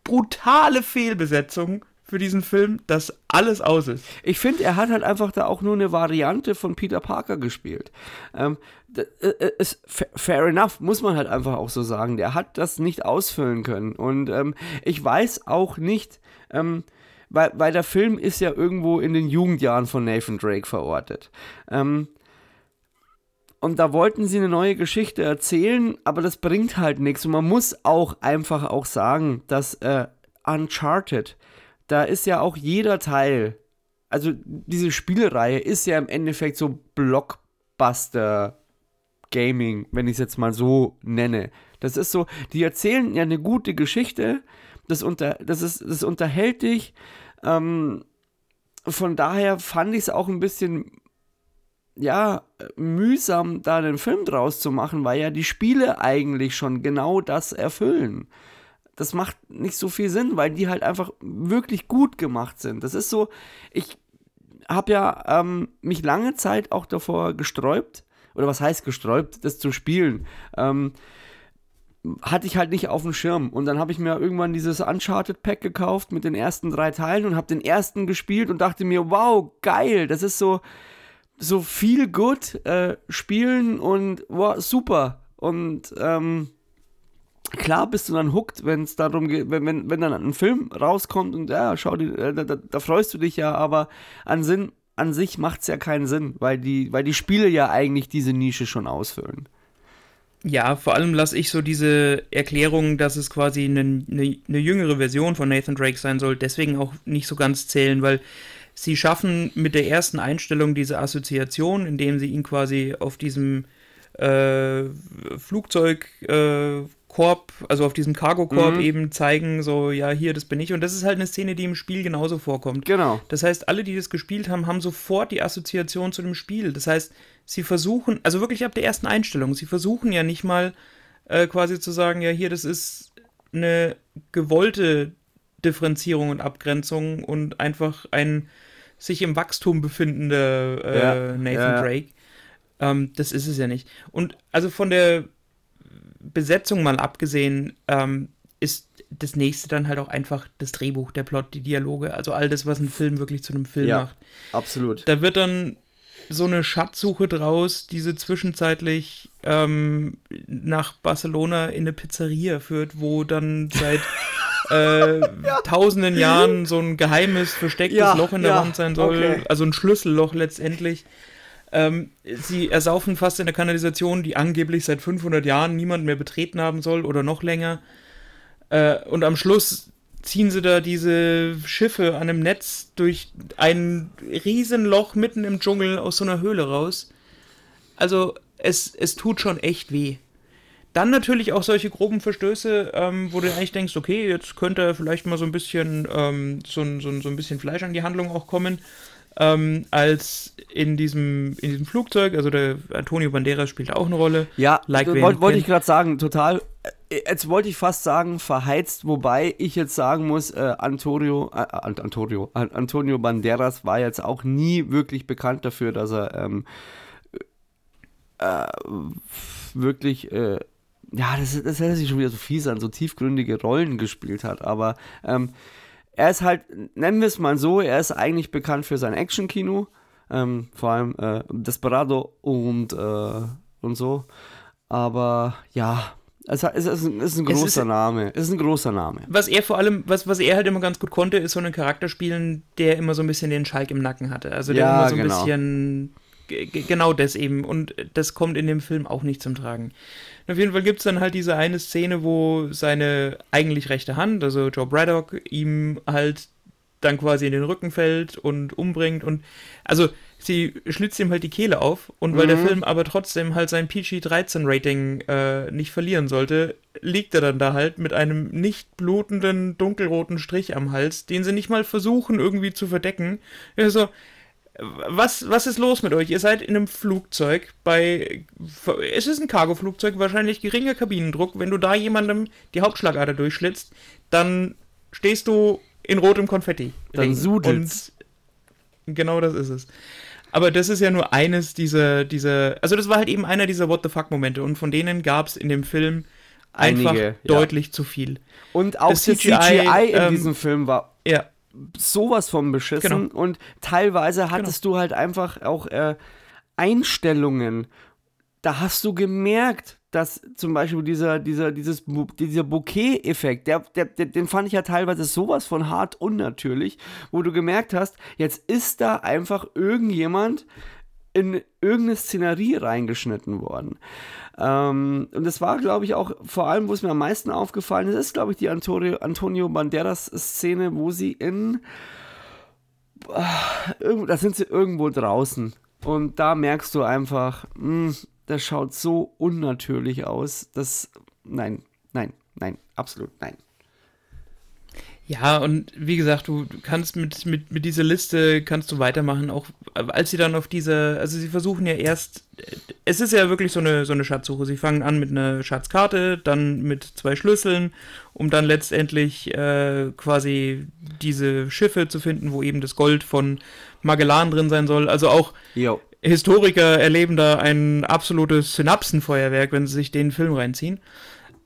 brutale Fehlbesetzung für diesen Film, dass alles aus ist. Ich finde, er hat halt einfach da auch nur eine Variante von Peter Parker gespielt. Ähm, äh, äh, ist fair enough, muss man halt einfach auch so sagen. Der hat das nicht ausfüllen können. Und ähm, ich weiß auch nicht, ähm, weil, weil der Film ist ja irgendwo in den Jugendjahren von Nathan Drake verortet. Ähm, und da wollten sie eine neue Geschichte erzählen, aber das bringt halt nichts. Und man muss auch einfach auch sagen, dass äh, Uncharted, da ist ja auch jeder Teil, also diese Spielreihe ist ja im Endeffekt so Blockbuster Gaming, wenn ich es jetzt mal so nenne. Das ist so, die erzählen ja eine gute Geschichte, das, unter, das, ist, das unterhält dich. Ähm, von daher fand ich es auch ein bisschen ja, mühsam, da einen Film draus zu machen, weil ja die Spiele eigentlich schon genau das erfüllen. Das macht nicht so viel Sinn, weil die halt einfach wirklich gut gemacht sind. Das ist so, ich habe ja ähm, mich lange Zeit auch davor gesträubt, oder was heißt gesträubt, das zu spielen. Ähm, hatte ich halt nicht auf dem Schirm. Und dann habe ich mir irgendwann dieses Uncharted Pack gekauft mit den ersten drei Teilen und habe den ersten gespielt und dachte mir, wow, geil, das ist so, so viel gut äh, spielen und wow, super. Und ähm, klar bist du dann hooked, wenn es darum geht, wenn, wenn, wenn dann ein Film rauskommt und ja, schau dir, äh, da, da, freust du dich ja, aber an Sinn, an sich macht es ja keinen Sinn, weil die, weil die Spiele ja eigentlich diese Nische schon ausfüllen. Ja, vor allem lasse ich so diese Erklärung, dass es quasi eine, eine, eine jüngere Version von Nathan Drake sein soll, deswegen auch nicht so ganz zählen, weil Sie schaffen mit der ersten Einstellung diese Assoziation, indem sie ihn quasi auf diesem äh, Flugzeugkorb, äh, also auf diesem Cargo-Korb mhm. eben zeigen, so, ja, hier, das bin ich. Und das ist halt eine Szene, die im Spiel genauso vorkommt. Genau. Das heißt, alle, die das gespielt haben, haben sofort die Assoziation zu dem Spiel. Das heißt, sie versuchen, also wirklich ab der ersten Einstellung, sie versuchen ja nicht mal äh, quasi zu sagen, ja, hier, das ist eine gewollte Differenzierung und Abgrenzung und einfach ein sich im Wachstum befindende äh, ja, Nathan ja. Drake. Ähm, das ist es ja nicht. Und also von der Besetzung mal abgesehen, ähm, ist das nächste dann halt auch einfach das Drehbuch, der Plot, die Dialoge, also all das, was ein Film wirklich zu einem Film ja, macht. Absolut. Da wird dann so eine Schatzsuche draus, die sie zwischenzeitlich ähm, nach Barcelona in eine Pizzeria führt, wo dann seit <laughs> äh, <laughs> ja. tausenden Jahren so ein geheimes, verstecktes ja, Loch in der ja, Wand sein soll. Okay. Also ein Schlüsselloch letztendlich. Ähm, sie ersaufen fast in der Kanalisation, die angeblich seit 500 Jahren niemand mehr betreten haben soll oder noch länger. Äh, und am Schluss ziehen sie da diese Schiffe an einem Netz durch ein Riesenloch mitten im Dschungel aus so einer Höhle raus. Also es, es tut schon echt weh. Dann natürlich auch solche groben Verstöße, ähm, wo du eigentlich denkst, okay, jetzt könnte vielleicht mal so ein bisschen ähm, so, so, so ein bisschen Fleisch an die Handlung auch kommen. Ähm, als in diesem, in diesem Flugzeug, also der Antonio Banderas spielt auch eine Rolle. Ja, like wollte wollt ich gerade sagen, total, äh, jetzt wollte ich fast sagen, verheizt, wobei ich jetzt sagen muss, äh, Antonio, äh, Antonio, Antonio Banderas war jetzt auch nie wirklich bekannt dafür, dass er ähm, äh, wirklich äh, ja, das, das hört sich schon wieder so fies an, so tiefgründige Rollen gespielt hat, aber ähm, er ist halt, nennen wir es mal so, er ist eigentlich bekannt für sein Action-Kino, ähm, vor allem äh, Desperado und, äh, und so, aber ja, es, es, ist, ein, es ist ein großer ist, Name. Es ist ein großer Name. Was er vor allem, was, was er halt immer ganz gut konnte, ist so einen Charakter spielen, der immer so ein bisschen den Schalk im Nacken hatte. Also der ja, immer so ein genau. bisschen genau das eben. Und das kommt in dem Film auch nicht zum Tragen. Auf jeden Fall gibt es dann halt diese eine Szene, wo seine eigentlich rechte Hand, also Joe Braddock, ihm halt dann quasi in den Rücken fällt und umbringt und also sie schlitzt ihm halt die Kehle auf und weil mhm. der Film aber trotzdem halt sein PG-13-Rating äh, nicht verlieren sollte, liegt er dann da halt mit einem nicht blutenden dunkelroten Strich am Hals, den sie nicht mal versuchen irgendwie zu verdecken. Ja, so, was, was ist los mit euch? Ihr seid in einem Flugzeug bei. Es ist ein Cargoflugzeug, wahrscheinlich geringer Kabinendruck. Wenn du da jemandem die Hauptschlagader durchschlitzt, dann stehst du in rotem Konfetti. Dann sudelst. Genau das ist es. Aber das ist ja nur eines dieser, dieser, also das war halt eben einer dieser What the fuck Momente und von denen gab es in dem Film einfach Einige, deutlich zu viel. Und auch das CGI, CGI in ähm, diesem Film war ja. Sowas von beschissen genau. und teilweise hattest genau. du halt einfach auch äh, Einstellungen. Da hast du gemerkt, dass zum Beispiel dieser, dieser, dieses, dieser Bouquet-Effekt, der, der, der, den fand ich ja teilweise sowas von hart unnatürlich, wo du gemerkt hast, jetzt ist da einfach irgendjemand in irgendeine Szenerie reingeschnitten worden. Ähm, und das war, glaube ich, auch vor allem, wo es mir am meisten aufgefallen ist, ist, glaube ich, die Antonio, Antonio Banderas-Szene, wo sie in. Äh, da sind sie irgendwo draußen. Und da merkst du einfach, mh, hm, das schaut so unnatürlich aus. Das, nein, nein, nein, absolut nein. Ja, und wie gesagt, du, du kannst mit, mit, mit dieser Liste kannst du weitermachen, auch als sie dann auf diese, also sie versuchen ja erst, es ist ja wirklich so eine, so eine Schatzsuche. Sie fangen an mit einer Schatzkarte, dann mit zwei Schlüsseln, um dann letztendlich äh, quasi diese Schiffe zu finden, wo eben das Gold von Magellan drin sein soll. Also auch jo. Historiker erleben da ein absolutes Synapsenfeuerwerk, wenn sie sich den Film reinziehen.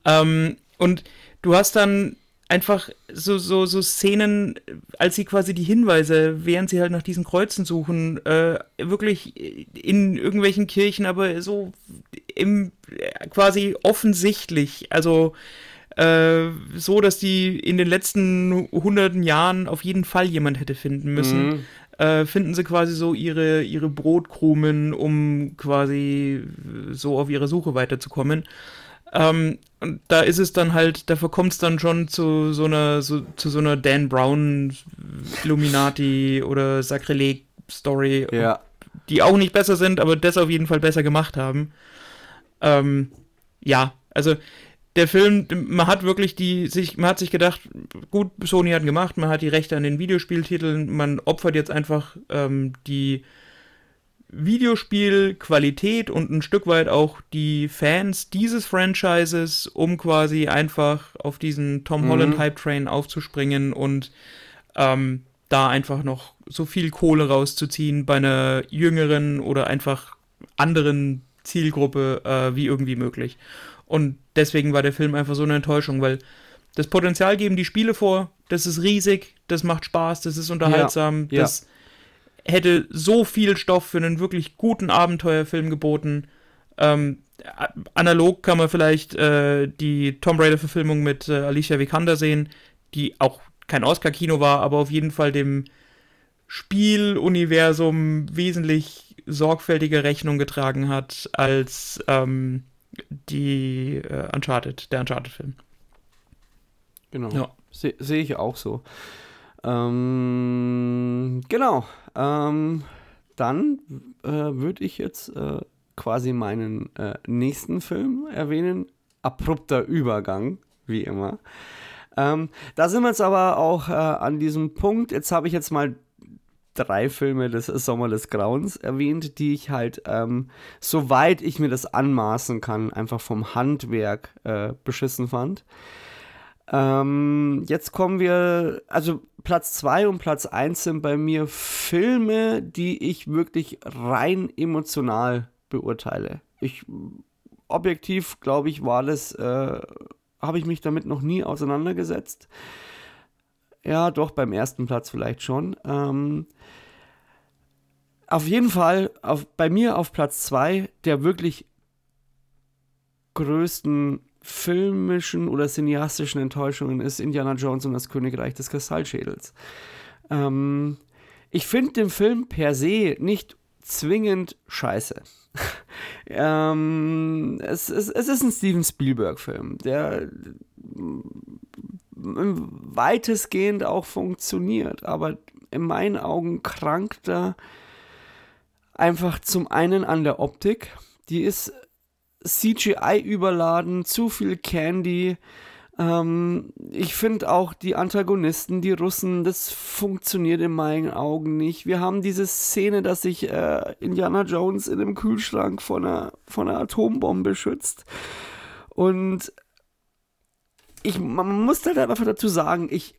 Ähm, und du hast dann einfach so, so, so Szenen, als sie quasi die Hinweise, während sie halt nach diesen Kreuzen suchen, äh, wirklich in irgendwelchen Kirchen, aber so im quasi offensichtlich, also äh, so, dass die in den letzten hunderten Jahren auf jeden Fall jemand hätte finden müssen. Mhm äh, finden sie quasi so ihre, ihre Brotkrumen, um quasi so auf ihre Suche weiterzukommen. Ähm, und da ist es dann halt, da verkommt es dann schon zu so einer, so, zu so einer Dan Brown Illuminati <laughs> oder Sakrileg Story, ja. die auch nicht besser sind, aber das auf jeden Fall besser gemacht haben. Ähm, ja, also der Film, man hat wirklich die, sich, man hat sich gedacht, gut, Sony hat gemacht, man hat die Rechte an den Videospieltiteln, man opfert jetzt einfach ähm, die Videospielqualität und ein Stück weit auch die Fans dieses Franchises, um quasi einfach auf diesen Tom Holland mhm. Hype Train aufzuspringen und ähm, da einfach noch so viel Kohle rauszuziehen bei einer jüngeren oder einfach anderen Zielgruppe äh, wie irgendwie möglich. Und deswegen war der Film einfach so eine Enttäuschung, weil das Potenzial geben die Spiele vor, das ist riesig, das macht Spaß, das ist unterhaltsam, ja, das ja. Hätte so viel Stoff für einen wirklich guten Abenteuerfilm geboten. Ähm, analog kann man vielleicht äh, die Tomb Raider-Verfilmung mit äh, Alicia Vikander sehen, die auch kein Oscar-Kino war, aber auf jeden Fall dem Spieluniversum wesentlich sorgfältiger Rechnung getragen hat als ähm, die äh, Uncharted, der Uncharted-Film. Genau. Ja. Sehe seh ich auch so. Ähm, genau. Ähm, dann äh, würde ich jetzt äh, quasi meinen äh, nächsten Film erwähnen. Abrupter Übergang, wie immer. Ähm, da sind wir jetzt aber auch äh, an diesem Punkt. Jetzt habe ich jetzt mal drei Filme des Sommer des Grauens erwähnt, die ich halt, ähm, soweit ich mir das anmaßen kann, einfach vom Handwerk äh, beschissen fand. Ähm, jetzt kommen wir, also Platz 2 und Platz 1 sind bei mir Filme, die ich wirklich rein emotional beurteile. Ich, objektiv, glaube ich, war das, äh, habe ich mich damit noch nie auseinandergesetzt. Ja, doch, beim ersten Platz vielleicht schon. Ähm, auf jeden Fall auf, bei mir auf Platz 2 der wirklich größten filmischen oder cineastischen Enttäuschungen ist Indiana Jones und das Königreich des Kristallschädels. Ähm, ich finde den Film per se nicht zwingend scheiße. <laughs> ähm, es, es, es ist ein Steven Spielberg-Film, der weitestgehend auch funktioniert, aber in meinen Augen krankt er einfach zum einen an der Optik. Die ist CGI überladen, zu viel Candy. Ähm, ich finde auch die Antagonisten, die Russen, das funktioniert in meinen Augen nicht. Wir haben diese Szene, dass sich äh, Indiana Jones in einem Kühlschrank von einer, von einer Atombombe schützt. Und ich, man muss halt einfach dazu sagen, ich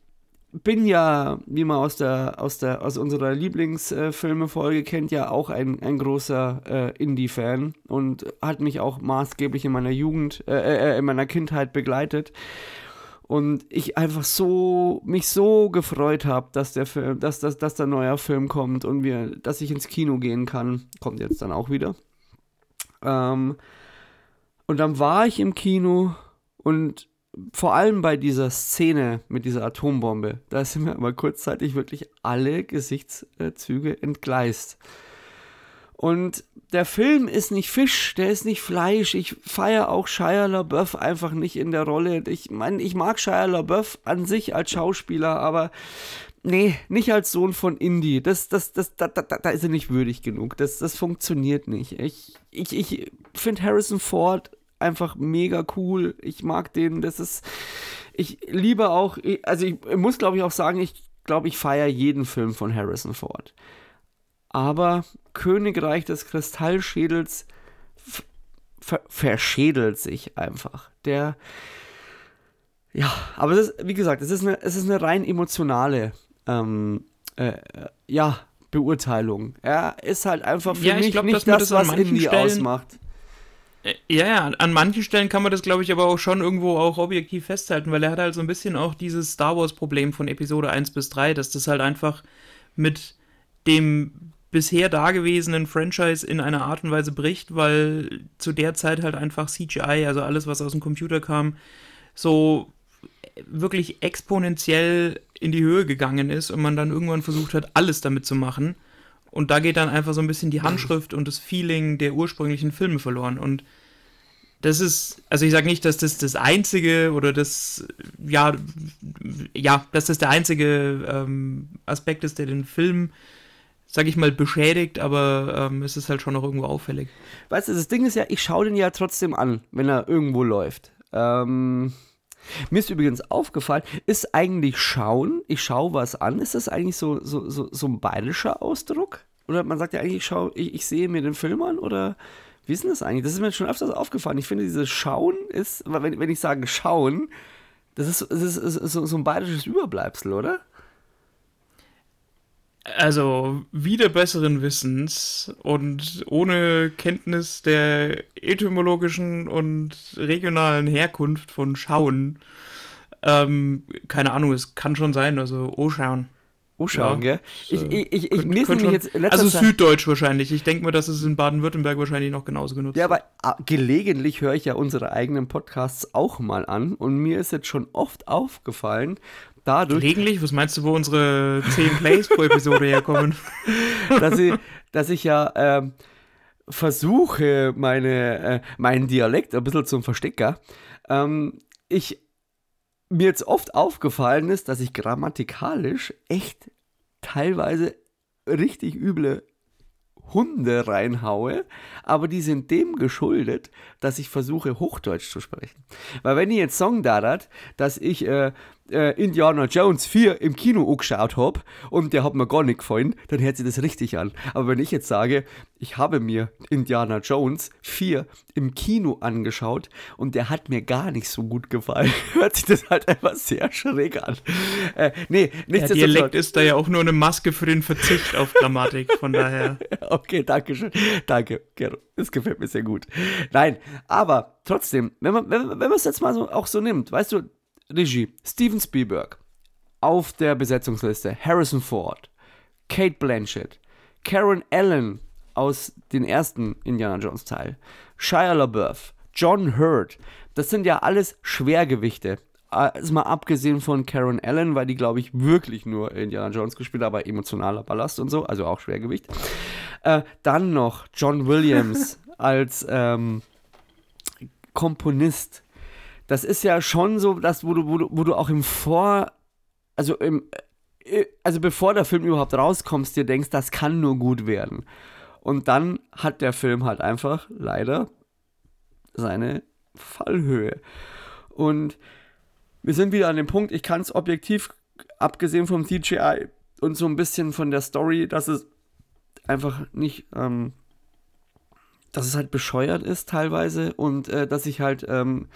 bin ja, wie man aus der, aus der, aus unserer Lieblingsfilme-Folge kennt, ja auch ein, ein großer äh, Indie-Fan und hat mich auch maßgeblich in meiner Jugend, äh, äh, in meiner Kindheit begleitet. Und ich einfach so, mich so gefreut habe, dass der Film, dass, dass, dass der neue Film kommt und wir, dass ich ins Kino gehen kann. Kommt jetzt dann auch wieder. Ähm, und dann war ich im Kino und vor allem bei dieser Szene mit dieser Atombombe, da sind mir mal kurzzeitig wirklich alle Gesichtszüge entgleist. Und der Film ist nicht Fisch, der ist nicht Fleisch. Ich feiere auch Shia LaBeouf einfach nicht in der Rolle. Ich meine, ich mag Shia LaBeouf an sich als Schauspieler, aber nee, nicht als Sohn von Indy. Das, das, das, da, da, da ist er nicht würdig genug. Das, das funktioniert nicht. Ich, ich, ich finde Harrison Ford einfach mega cool. Ich mag den. Das ist. Ich liebe auch. Also, ich muss, glaube ich, auch sagen, ich glaube, ich feiere jeden Film von Harrison Ford. Aber Königreich des Kristallschädels verschädelt sich einfach. Der. Ja, aber es ist, wie gesagt, es ist eine, es ist eine rein emotionale ähm, äh, ja, Beurteilung. Er ist halt einfach für ja, mich glaub, nicht das, das was Indie Stellen, ausmacht. Äh, ja, ja, an manchen Stellen kann man das, glaube ich, aber auch schon irgendwo auch objektiv festhalten, weil er hat halt so ein bisschen auch dieses Star Wars-Problem von Episode 1 bis 3, dass das halt einfach mit dem bisher dagewesenen Franchise in einer Art und Weise bricht, weil zu der Zeit halt einfach CGI, also alles, was aus dem Computer kam, so wirklich exponentiell in die Höhe gegangen ist und man dann irgendwann versucht hat, alles damit zu machen. Und da geht dann einfach so ein bisschen die Handschrift und das Feeling der ursprünglichen Filme verloren. Und das ist, also ich sage nicht, dass das das einzige oder das, ja, ja, dass das der einzige ähm, Aspekt ist, der den Film, sage ich mal, beschädigt, aber ähm, es ist halt schon noch irgendwo auffällig. Weißt du, das Ding ist ja, ich schaue den ja trotzdem an, wenn er irgendwo läuft. Ähm, mir ist übrigens aufgefallen, ist eigentlich schauen, ich schaue was an, ist das eigentlich so, so, so, so ein bayerischer Ausdruck? Oder man sagt ja eigentlich, ich, schau, ich, ich sehe mir den Film an oder wie ist denn das eigentlich? Das ist mir schon öfters aufgefallen. Ich finde, dieses Schauen ist, wenn, wenn ich sage Schauen, das ist, das ist, so, so ein bayerisches Überbleibsel, oder? Also, wieder besseren Wissens und ohne Kenntnis der etymologischen und regionalen Herkunft von Schauen, ähm, keine Ahnung, es kann schon sein, also O-Schauen. O-Schauen, ja, gell? Ich, ich, ich, ich lese nämlich jetzt Also Zeit Süddeutsch wahrscheinlich. Ich denke mir, dass es in Baden-Württemberg wahrscheinlich noch genauso genutzt wird. Ja, aber ah, gelegentlich höre ich ja unsere eigenen Podcasts auch mal an und mir ist jetzt schon oft aufgefallen, dadurch. Gelegentlich? Was meinst du, wo unsere 10 Plays pro Episode herkommen? <laughs> dass, ich, dass ich ja ähm, versuche, meine, äh, meinen Dialekt ein bisschen zum Verstecker. Ähm, ich mir jetzt oft aufgefallen ist, dass ich grammatikalisch echt teilweise richtig üble Hunde reinhaue, aber die sind dem geschuldet, dass ich versuche, Hochdeutsch zu sprechen. Weil wenn ich jetzt Song darat, dass ich äh, äh, Indiana Jones 4 im Kino angeschaut habe und der hat mir gar nicht gefallen, dann hört sich das richtig an. Aber wenn ich jetzt sage, ich habe mir Indiana Jones 4 im Kino angeschaut und der hat mir gar nicht so gut gefallen, <laughs> hört sich das halt einfach sehr schräg an. Äh, nee, nicht Der Dialekt ist da ja auch nur eine Maske für den Verzicht auf Grammatik, von daher. <laughs> okay, danke schön. Danke, Gero. Das gefällt mir sehr gut. Nein, aber trotzdem, wenn man, wenn, wenn man es jetzt mal so, auch so nimmt, weißt du, Regie Steven Spielberg. Auf der Besetzungsliste Harrison Ford, Kate Blanchett, Karen Allen aus den ersten Indiana Jones Teil, Shia LaBeouf, John Hurt. Das sind ja alles Schwergewichte. Also mal abgesehen von Karen Allen, weil die, glaube ich, wirklich nur Indiana Jones gespielt hat, aber emotionaler Ballast und so, also auch Schwergewicht. Äh, dann noch John Williams <laughs> als ähm, Komponist. Das ist ja schon so, dass, wo du, wo du, wo du auch im Vor, also im, äh, also bevor der Film überhaupt rauskommt, dir denkst, das kann nur gut werden. Und dann hat der Film halt einfach leider seine Fallhöhe. Und wir sind wieder an dem Punkt, ich kann es objektiv, abgesehen vom CGI und so ein bisschen von der Story, dass es einfach nicht, ähm, dass es halt bescheuert ist teilweise und äh, dass ich halt ähm,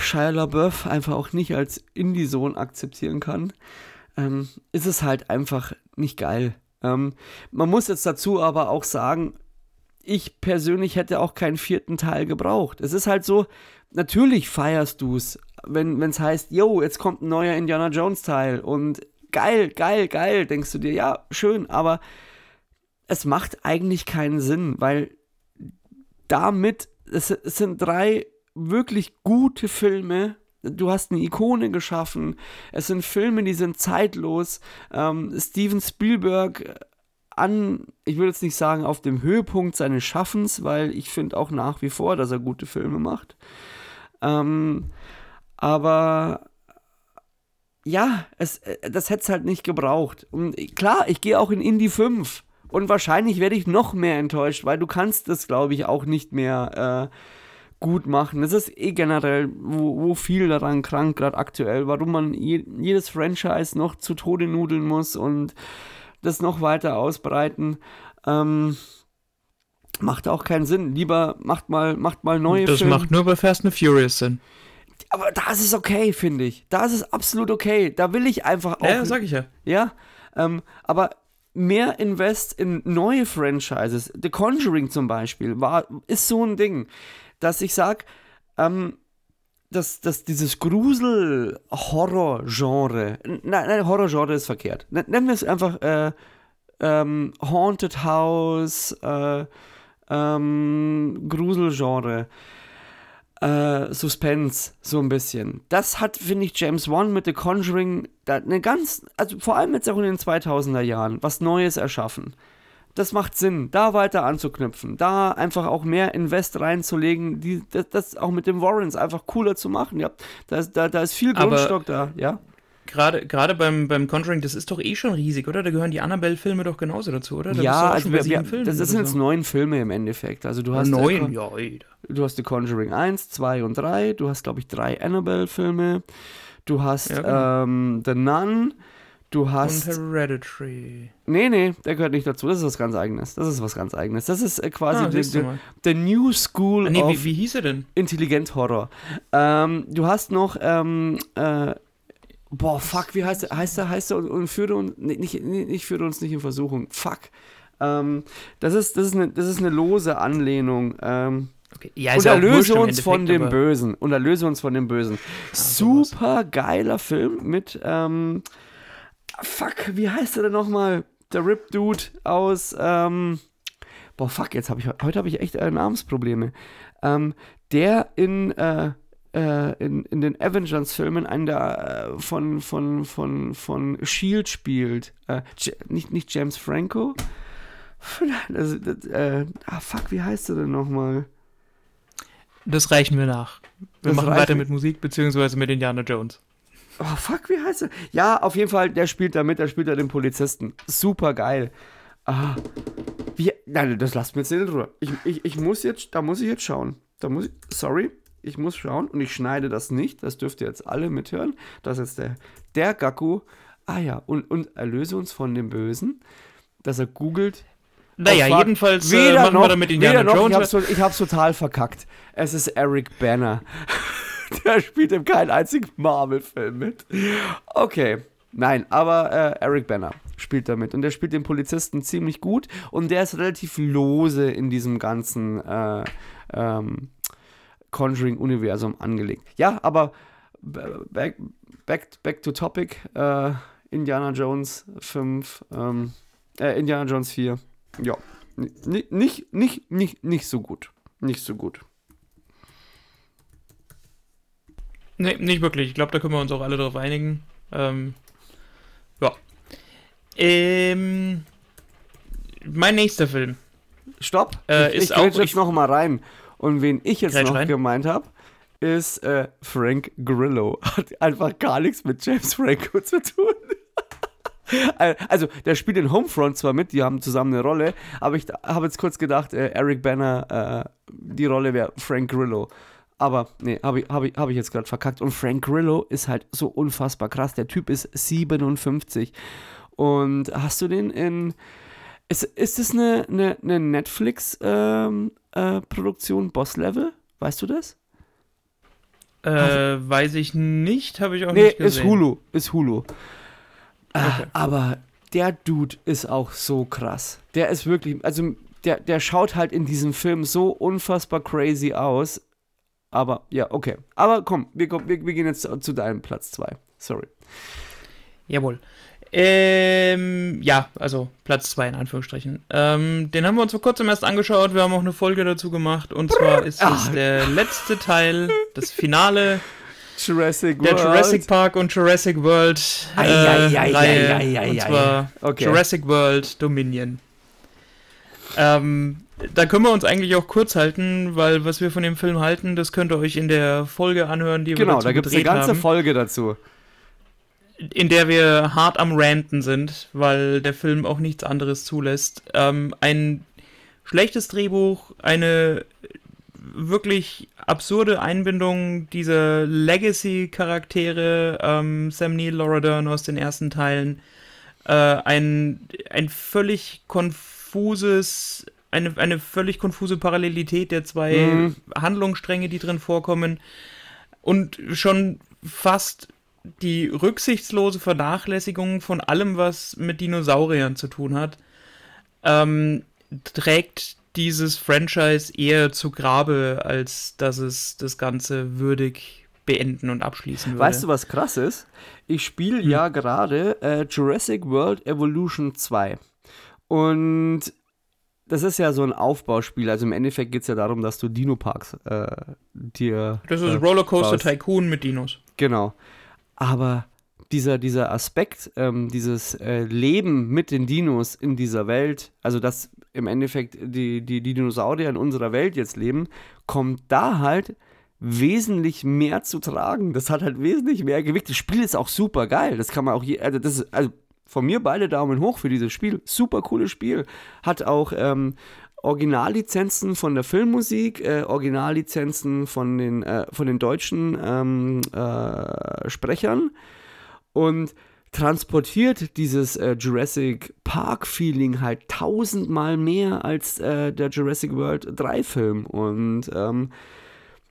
Shia LaBeouf einfach auch nicht als Indie-Sohn akzeptieren kann, ähm, ist es halt einfach nicht geil. Ähm, man muss jetzt dazu aber auch sagen, ich persönlich hätte auch keinen vierten Teil gebraucht. Es ist halt so, natürlich feierst du es, wenn es heißt, yo, jetzt kommt ein neuer Indiana Jones Teil und geil, geil, geil, denkst du dir, ja, schön, aber es macht eigentlich keinen Sinn, weil damit, es, es sind drei wirklich gute Filme. Du hast eine Ikone geschaffen. Es sind Filme, die sind zeitlos. Ähm, Steven Spielberg an, ich würde jetzt nicht sagen auf dem Höhepunkt seines Schaffens, weil ich finde auch nach wie vor, dass er gute Filme macht. Ähm, aber ja, es, das hätte es halt nicht gebraucht. Und klar, ich gehe auch in Indie 5. Und wahrscheinlich werde ich noch mehr enttäuscht, weil du kannst das, glaube ich, auch nicht mehr äh, gut machen. Das ist eh generell, wo, wo viel daran krank, gerade aktuell, warum man je, jedes Franchise noch zu Tode nudeln muss und das noch weiter ausbreiten. Ähm, macht auch keinen Sinn. Lieber macht mal, macht mal neue Das Filme. macht nur bei Fast and Furious Sinn. Aber da ist es okay, finde ich. Da ist es absolut okay. Da will ich einfach auch. Ja, sag ich ja. Ja, ähm, aber mehr invest in neue Franchises. The Conjuring zum Beispiel war, ist so ein Ding, dass ich sag, ähm, dass, dass dieses Grusel-Horror-Genre, nein, nein, Horror-Genre ist verkehrt. Nennen wir es einfach äh, ähm, Haunted House, äh, ähm, Grusel-Genre äh, Suspense, so ein bisschen. Das hat, finde ich, James Wan mit The Conjuring eine ganz, also vor allem jetzt auch in den 2000er Jahren, was Neues erschaffen. Das macht Sinn, da weiter anzuknüpfen, da einfach auch mehr Invest reinzulegen, die, das, das auch mit den Warrens einfach cooler zu machen. Ja, da, ist, da, da ist viel Grundstock Aber da, ja gerade gerade beim, beim Conjuring, das ist doch eh schon riesig, oder? Da gehören die Annabelle-Filme doch genauso dazu, oder? Da ja, also wir, wir, das, das sind jetzt so. neun Filme im Endeffekt. Also du hast neun, ja, ey. Du hast The Conjuring 1, 2 und 3. Du hast, glaube ich, drei Annabelle-Filme. Du hast ja, genau. ähm, The Nun. Du hast. Und Hereditary. Nee, nee, der gehört nicht dazu. Das ist was ganz Eigenes. Das ist was ganz Eigenes. Das ist äh, quasi ah, the, New School ah, nee, of wie, wie hieß er denn? Intelligent Horror. Ähm, du hast noch ähm, äh, Boah, fuck, wie heißt er? Heißt er, heißt er und, und führt uns, nicht, nicht, nicht führt uns nicht in Versuchung. Fuck. Ähm, das, ist, das, ist eine, das ist eine lose Anlehnung. Ähm, okay. ja, und erlöse uns von dem Bösen. Und erlöse uns von dem Bösen. Ah, Super geiler Film mit, ähm, fuck, wie heißt er denn nochmal? Der Rip Dude aus, ähm, boah, fuck, jetzt habe ich, heute habe ich echt äh, Namensprobleme. Ähm, der in, äh, äh, in, in den Avengers-Filmen einen der äh, von, von, von, von Shield spielt. Äh, nicht, nicht James Franco. Das, das, äh, ah, fuck, wie heißt er denn nochmal? Das reichen wir nach. Wir das machen weiter mit Musik, beziehungsweise mit Indiana Jones. Oh, fuck, wie heißt er? Ja, auf jeden Fall, der spielt da mit, der spielt da den Polizisten. Super geil. Ah. Wie, nein, das lasst mir jetzt nicht in Ruhe. Ich, ich, ich muss jetzt, da muss ich jetzt schauen. Da muss ich, sorry, ich muss schauen und ich schneide das nicht, das dürft ihr jetzt alle mithören. Das ist der, der Gaku. Ah ja, und, und erlöse uns von dem Bösen, dass er googelt. Naja, war, jedenfalls äh, machen noch, wir damit Indiana noch, Jones. Ich hab's, ich hab's total verkackt. Es ist Eric Banner. <laughs> der spielt in keinem einzigen Marvel-Film mit. Okay, nein, aber äh, Eric Banner spielt damit und der spielt den Polizisten ziemlich gut und der ist relativ lose in diesem ganzen äh, ähm, Conjuring-Universum angelegt. Ja, aber back, back, back to topic. Äh, Indiana Jones 5, ähm, äh, Indiana Jones 4. Ja, nicht, nicht, nicht, nicht, nicht so gut. Nicht so gut. Nee, nicht wirklich. Ich glaube, da können wir uns auch alle darauf einigen. Ähm, ja. Ähm, mein nächster Film. Stopp. Äh, ich ich jetzt ich- noch mal rein. Und wen ich jetzt noch rein. gemeint habe, ist äh, Frank Grillo. <laughs> Hat einfach gar nichts mit James Franco <laughs> zu tun. <laughs> Also, der spielt in Homefront zwar mit, die haben zusammen eine Rolle, aber ich habe jetzt kurz gedacht, äh, Eric Banner, äh, die Rolle wäre Frank Grillo. Aber nee, habe ich, hab ich, hab ich jetzt gerade verkackt. Und Frank Grillo ist halt so unfassbar krass. Der Typ ist 57. Und hast du den in. Ist, ist das eine, eine, eine Netflix-Produktion, Boss Level? Weißt du das? Äh, weiß ich nicht, habe ich auch Nee, nicht gesehen. ist Hulu. Ist Hulu. Äh, Okay. aber der Dude ist auch so krass. Der ist wirklich, also der, der schaut halt in diesem Film so unfassbar crazy aus. Aber ja, okay. Aber komm, wir, wir, wir gehen jetzt zu, deinem Platz 2. Sorry. Jawohl. Ähm, ja, also Platz 2 in Anführungsstrichen. Ähm, den haben wir uns vor kurzem erst angeschaut. Wir haben auch eine Folge dazu gemacht. Und zwar <laughs> ist es Ah. der letzte Teil, das Finale Jurassic der World. Jurassic Park und Jurassic World äh, Reihe. und zwar Okay. Jurassic World Dominion. Ähm, da können wir uns eigentlich auch kurz halten, weil was wir von dem Film halten, das könnt ihr euch in der Folge anhören, die wir Genau, da gibt es eine ganze haben. Folge dazu. in der wir hart am Ranten sind, weil der Film auch nichts anderes zulässt. Ähm, ein schlechtes Drehbuch, eine wirklich absurde Einbindung dieser Legacy-Charaktere, ähm, Sam Neill, Laura Dern aus den ersten Teilen, äh, ein, ein völlig konfuses, eine, eine völlig konfuse Parallelität der zwei Mhm. Handlungsstränge, die drin vorkommen und schon fast die rücksichtslose Vernachlässigung von allem, was mit Dinosauriern zu tun hat, ähm, trägt dieses Franchise eher zu Grabe, als dass es das Ganze würdig beenden und abschließen würde. Weißt du, was krass ist? Ich spiele Hm. ja gerade äh, Jurassic World Evolution 2. Und das ist ja so ein Aufbauspiel. Also im Endeffekt geht es ja darum, dass du Dino-Parks äh, dir. das ist äh, Rollercoaster baust. Tycoon mit Dinos. Genau. Aber dieser, dieser Aspekt, ähm, dieses äh, Leben mit den Dinos in dieser Welt, also dass im Endeffekt die, die, die Dinosaurier in unserer Welt jetzt leben, kommt da halt wesentlich mehr zu tragen. Das hat halt wesentlich mehr Gewicht. Das Spiel ist auch super geil. Das kann man auch je, also das ist, also von mir beide Daumen hoch für dieses Spiel. Super cooles Spiel. Hat auch ähm, Originallizenzen von der Filmmusik, äh, Originallizenzen von den, äh, von den deutschen ähm, äh, Sprechern und transportiert dieses äh, Jurassic Park-Feeling halt tausendmal mehr als äh, der Jurassic World 3-Film und ähm,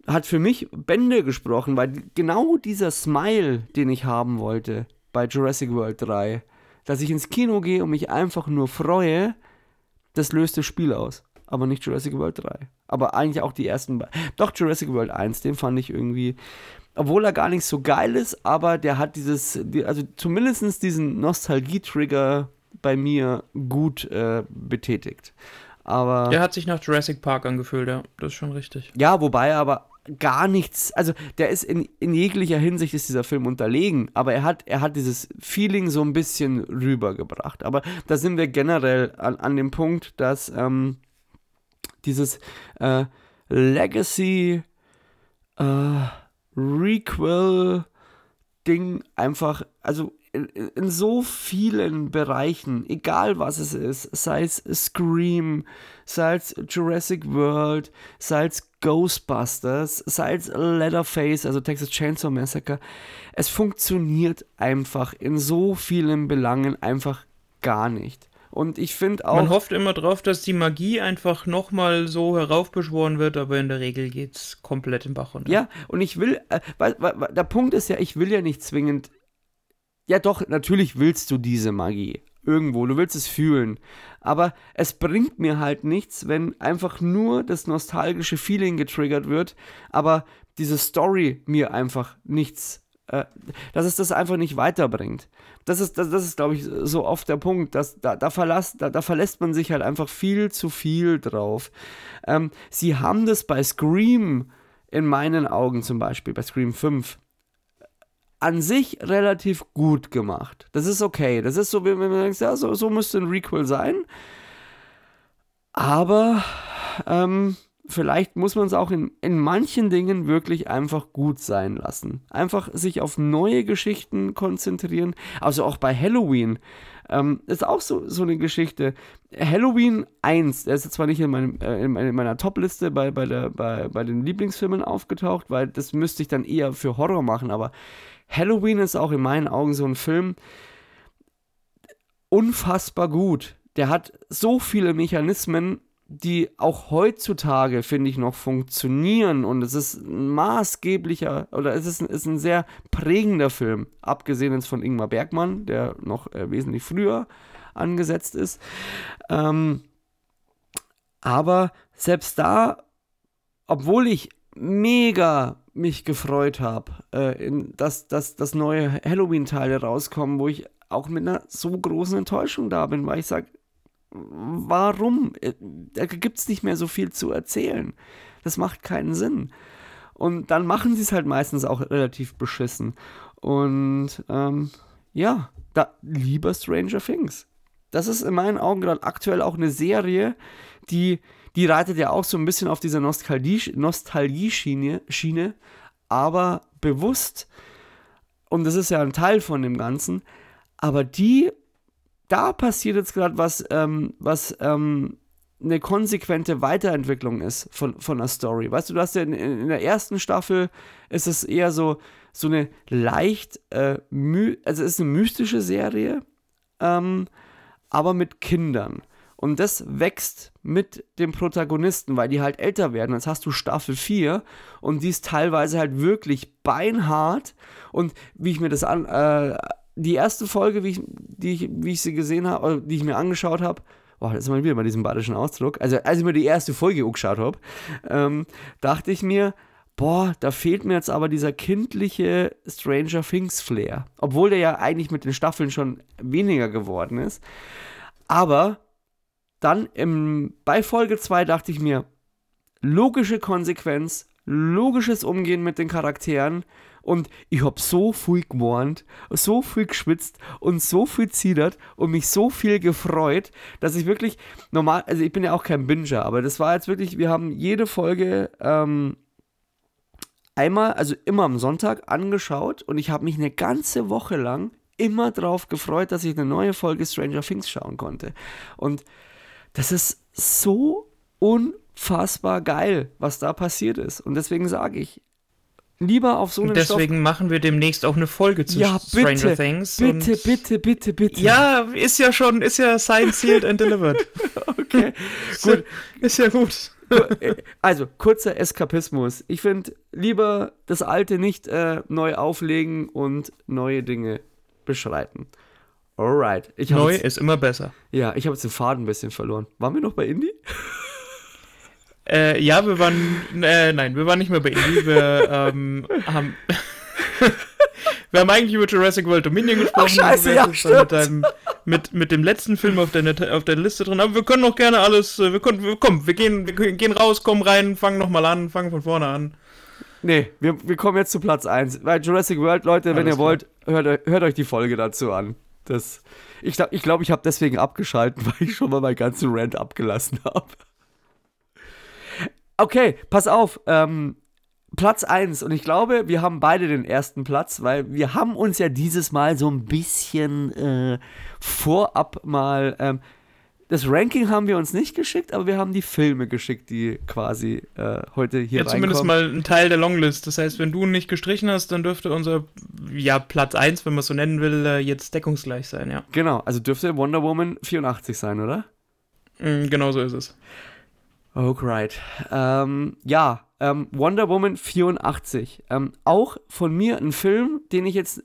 hat für mich Bände gesprochen, weil genau dieser Smile, den ich haben wollte bei Jurassic World 3, dass ich ins Kino gehe und mich einfach nur freue, das löst das Spiel aus. Aber nicht Jurassic World 3. Aber eigentlich auch die ersten. be- Doch, Jurassic World 1, den fand ich irgendwie. Obwohl er gar nicht so geil ist, aber der hat dieses. Die, also zumindest diesen Nostalgie-Trigger bei mir gut äh, betätigt. Aber. Der hat sich nach Jurassic Park angefühlt, ja. Das ist schon richtig. Ja, wobei er aber gar nichts, also der ist in, in jeglicher Hinsicht ist dieser Film unterlegen, aber er hat, er hat dieses Feeling so ein bisschen rübergebracht. Aber da sind wir generell an, an dem Punkt, dass ähm, dieses äh, Legacy äh, Requel Ding einfach, also in, so vielen Bereichen, egal was es ist, sei es Scream, sei es Jurassic World, sei es Ghostbusters, sei es Leatherface, also Texas Chainsaw Massacre, es funktioniert einfach in so vielen Belangen einfach gar nicht. Und ich finde auch. Man hofft immer drauf, dass die Magie einfach nochmal so heraufbeschworen wird, aber in der Regel geht's komplett im Bach runter. Ja, und ich will, äh, weil, weil, der Punkt ist ja, ich will ja nicht zwingend. Ja, doch, natürlich willst du diese Magie. Irgendwo, du willst es fühlen. Aber es bringt mir halt nichts, wenn einfach nur das nostalgische Feeling getriggert wird, aber diese Story mir einfach nichts, äh, dass es das einfach nicht weiterbringt. Das ist, das, das ist glaube ich, so oft der Punkt, dass da, da, verlass, da, da verlässt man sich halt einfach viel zu viel drauf. Ähm, sie haben das bei Scream in meinen Augen zum Beispiel, bei Scream 5, an sich relativ gut gemacht. Das ist okay. Das ist so, wenn man denkt, ja, so, so müsste ein Requel sein. Aber ähm, vielleicht muss man es auch in, in manchen Dingen wirklich einfach gut sein lassen. Einfach sich auf neue Geschichten konzentrieren. Also auch bei Halloween. Ähm, ist auch so, so eine Geschichte. Halloween 1, der ist jetzt zwar nicht in, meinem, äh, in meiner Top-Liste bei, bei, bei, bei den Lieblingsfilmen aufgetaucht, weil das müsste ich dann eher für Horror machen, aber Halloween ist auch in meinen Augen so ein Film unfassbar gut. Der hat so viele Mechanismen, die auch heutzutage, finde ich, noch funktionieren. Und es ist ein maßgeblicher oder es ist ein, ist ein sehr prägender Film, abgesehen jetzt von Ingmar Bergmann, der noch äh, wesentlich früher angesetzt ist. Ähm, aber selbst da, obwohl ich mega mich gefreut habe, äh, dass, dass, dass neue Halloween-Teile rauskommen, wo ich auch mit einer so großen Enttäuschung da bin, weil ich sage, warum? Äh, da gibt es nicht mehr so viel zu erzählen. Das macht keinen Sinn. Und dann machen sie es halt meistens auch relativ beschissen. Und ähm, ja, da lieber Stranger Things. Das ist in meinen Augen gerade aktuell auch eine Serie, die, die reitet ja auch so ein bisschen auf dieser Nostalgie-Schiene, Nostalgie Schiene, aber bewusst. Und das ist ja ein Teil von dem Ganzen. Aber die da passiert jetzt gerade was, ähm, was ähm, eine konsequente Weiterentwicklung ist von, von einer Story. Weißt du, du hast ja in, in der ersten Staffel ist es eher so, so eine leicht, äh, also es ist eine mystische Serie, ähm, aber mit Kindern. Und das wächst mit dem Protagonisten, weil die halt älter werden. Jetzt hast du Staffel 4 und die ist teilweise halt wirklich beinhart. Und wie ich mir das an, äh, die erste Folge, wie ich, die ich, wie ich sie gesehen habe, die ich mir angeschaut habe, boah, das ist mal wieder bei diesem badischen Ausdruck, also als ich mir die erste Folge angeschaut habe, ähm, dachte ich mir, boah, da fehlt mir jetzt aber dieser kindliche Stranger Things Flair. Obwohl der ja eigentlich mit den Staffeln schon weniger geworden ist. Aber dann im, bei Folge 2 dachte ich mir, logische Konsequenz, logisches Umgehen mit den Charakteren und ich habe so viel gewarnt, so viel geschwitzt und so viel ziedert und mich so viel gefreut, dass ich wirklich normal, also ich bin ja auch kein Binger, aber das war jetzt wirklich, wir haben jede Folge ähm, einmal, also immer am Sonntag angeschaut und ich habe mich eine ganze Woche lang immer drauf gefreut, dass ich eine neue Folge Stranger Things schauen konnte. Und das ist so unfassbar geil, was da passiert ist. Und deswegen sage ich, lieber auf so einen Deswegen Stoff machen wir demnächst auch eine Folge zu ja, bitte, Stranger Things. Bitte, bitte, bitte, bitte. Ja, ist ja schon, ist ja signed, sealed and delivered. <laughs> okay, gut. Ist ja gut. Also, kurzer Eskapismus. Ich finde, lieber das Alte nicht äh, neu auflegen und neue Dinge beschreiten. Alright. neu jetzt, ist immer besser. Ja, ich habe jetzt den Faden ein bisschen verloren. Waren wir noch bei Indie? <laughs> Äh, ja, wir waren, äh, nein, wir waren nicht mehr bei Indie. Wir <laughs> ähm, haben, <laughs> wir haben eigentlich über Jurassic World Dominion gesprochen. Ach, scheiße, ja, mit, deinem, mit, mit dem letzten Film auf der, auf der Liste drin. Aber wir können auch gerne alles, äh, wir können, wir, komm, wir gehen, wir gehen raus, kommen rein, fangen nochmal an, fangen von vorne an. Nee, wir, wir kommen jetzt zu Platz 1. Bei Jurassic World, Leute, wenn ihr wollt, hört, hört euch die Folge dazu an. Das, ich glaube, ich, glaub, ich habe deswegen abgeschalten, <laughs> weil ich schon mal meinen ganzen Rant abgelassen habe. Okay, pass auf. Ähm, Platz 1 und ich glaube, wir haben beide den ersten Platz, weil wir haben uns ja dieses Mal so ein bisschen äh, vorab mal ähm, das Ranking haben wir uns nicht geschickt, aber wir haben die Filme geschickt, die quasi äh, heute hier ja, zumindest mal ein Teil der Longlist. Das heißt, wenn du nicht gestrichen hast, dann dürfte unser ja, Platz 1, wenn man es so nennen will, äh, jetzt deckungsgleich sein, ja. Genau, also dürfte Wonder Woman 84 sein, oder? Mm, genau so ist es. Oh, right. Ähm, ja, ähm, Wonder Woman 84. Ähm, auch von mir ein Film, den ich jetzt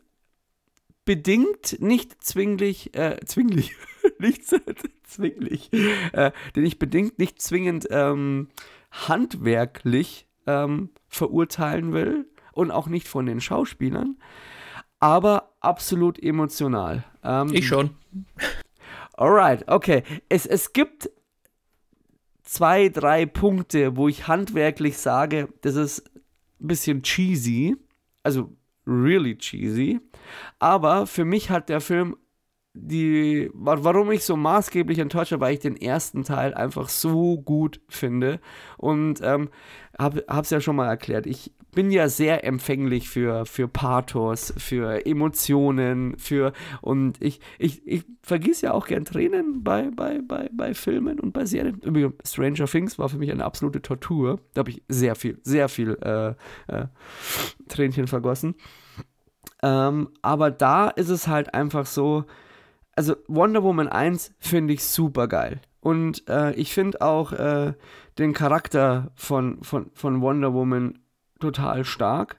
bedingt nicht zwinglich, äh, zwinglich, <laughs> nicht <laughs> zwinglich, äh, den ich bedingt nicht zwingend ähm, handwerklich ähm, verurteilen will und auch nicht von den Schauspielern, aber absolut emotional. Ähm, ich schon. Alright, okay. Es, es gibt zwei, drei Punkte, wo ich handwerklich sage, das ist ein bisschen cheesy, also really cheesy, aber für mich hat der Film die, warum ich so maßgeblich enttäuscht war, weil ich den ersten Teil einfach so gut finde. Und ähm, habe es ja schon mal erklärt. Ich bin ja sehr empfänglich für, für Pathos, für Emotionen, für und ich, ich, ich vergieß ja auch gern Tränen bei, bei, bei, bei Filmen und bei Serien. Übrigens, Stranger Things war für mich eine absolute Tortur. Da habe ich sehr viel, sehr viel äh, äh, Tränchen vergossen. Ähm, aber da ist es halt einfach so, also Wonder Woman 1 finde ich super geil. Und äh, ich finde auch äh, den Charakter von, von, von Wonder Woman total stark.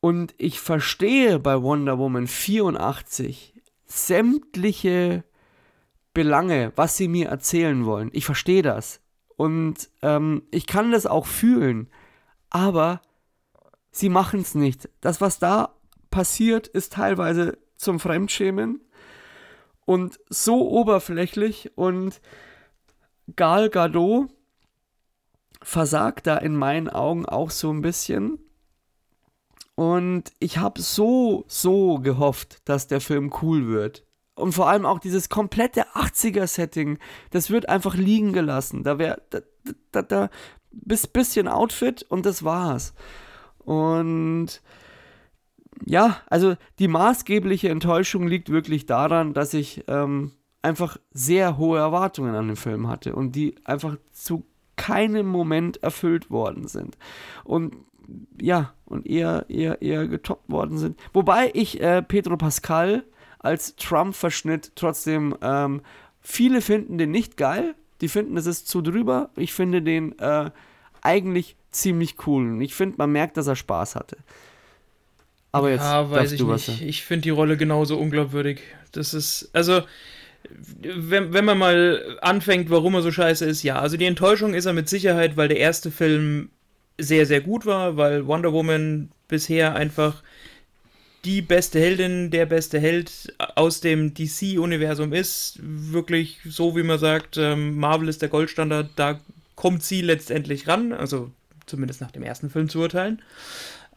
Und ich verstehe bei Wonder Woman 84 sämtliche Belange, was sie mir erzählen wollen. Ich verstehe das. Und ähm, ich kann das auch fühlen. Aber sie machen es nicht. Das, was da passiert, ist teilweise zum Fremdschämen und so oberflächlich und Gal Gadot versagt da in meinen Augen auch so ein bisschen. Und ich habe so, so gehofft, dass der Film cool wird. Und vor allem auch dieses komplette 80er-Setting, das wird einfach liegen gelassen. Da wäre, da, da, da, bis bisschen Outfit und das war's. Und ja, also die maßgebliche Enttäuschung liegt wirklich daran, dass ich ähm, einfach sehr hohe Erwartungen an den Film hatte und die einfach zu keinem Moment erfüllt worden sind. Und ja, und eher, eher, eher getoppt worden sind. Wobei ich äh, Pedro Pascal als Trump-Verschnitt trotzdem, ähm, viele finden den nicht geil. Die finden, es ist zu drüber. Ich finde den äh, eigentlich ziemlich cool. Und ich finde, man merkt, dass er Spaß hatte. Aber jetzt. Ja, weiß ich nicht. Ich finde die Rolle genauso unglaubwürdig. Das ist. Also wenn, wenn man mal anfängt, warum er so scheiße ist, ja, also die Enttäuschung ist er mit Sicherheit, weil der erste Film sehr, sehr gut war, weil Wonder Woman bisher einfach die beste Heldin, der beste Held aus dem DC-Universum ist. Wirklich so, wie man sagt, ähm, Marvel ist der Goldstandard, da kommt sie letztendlich ran, also zumindest nach dem ersten Film zu urteilen.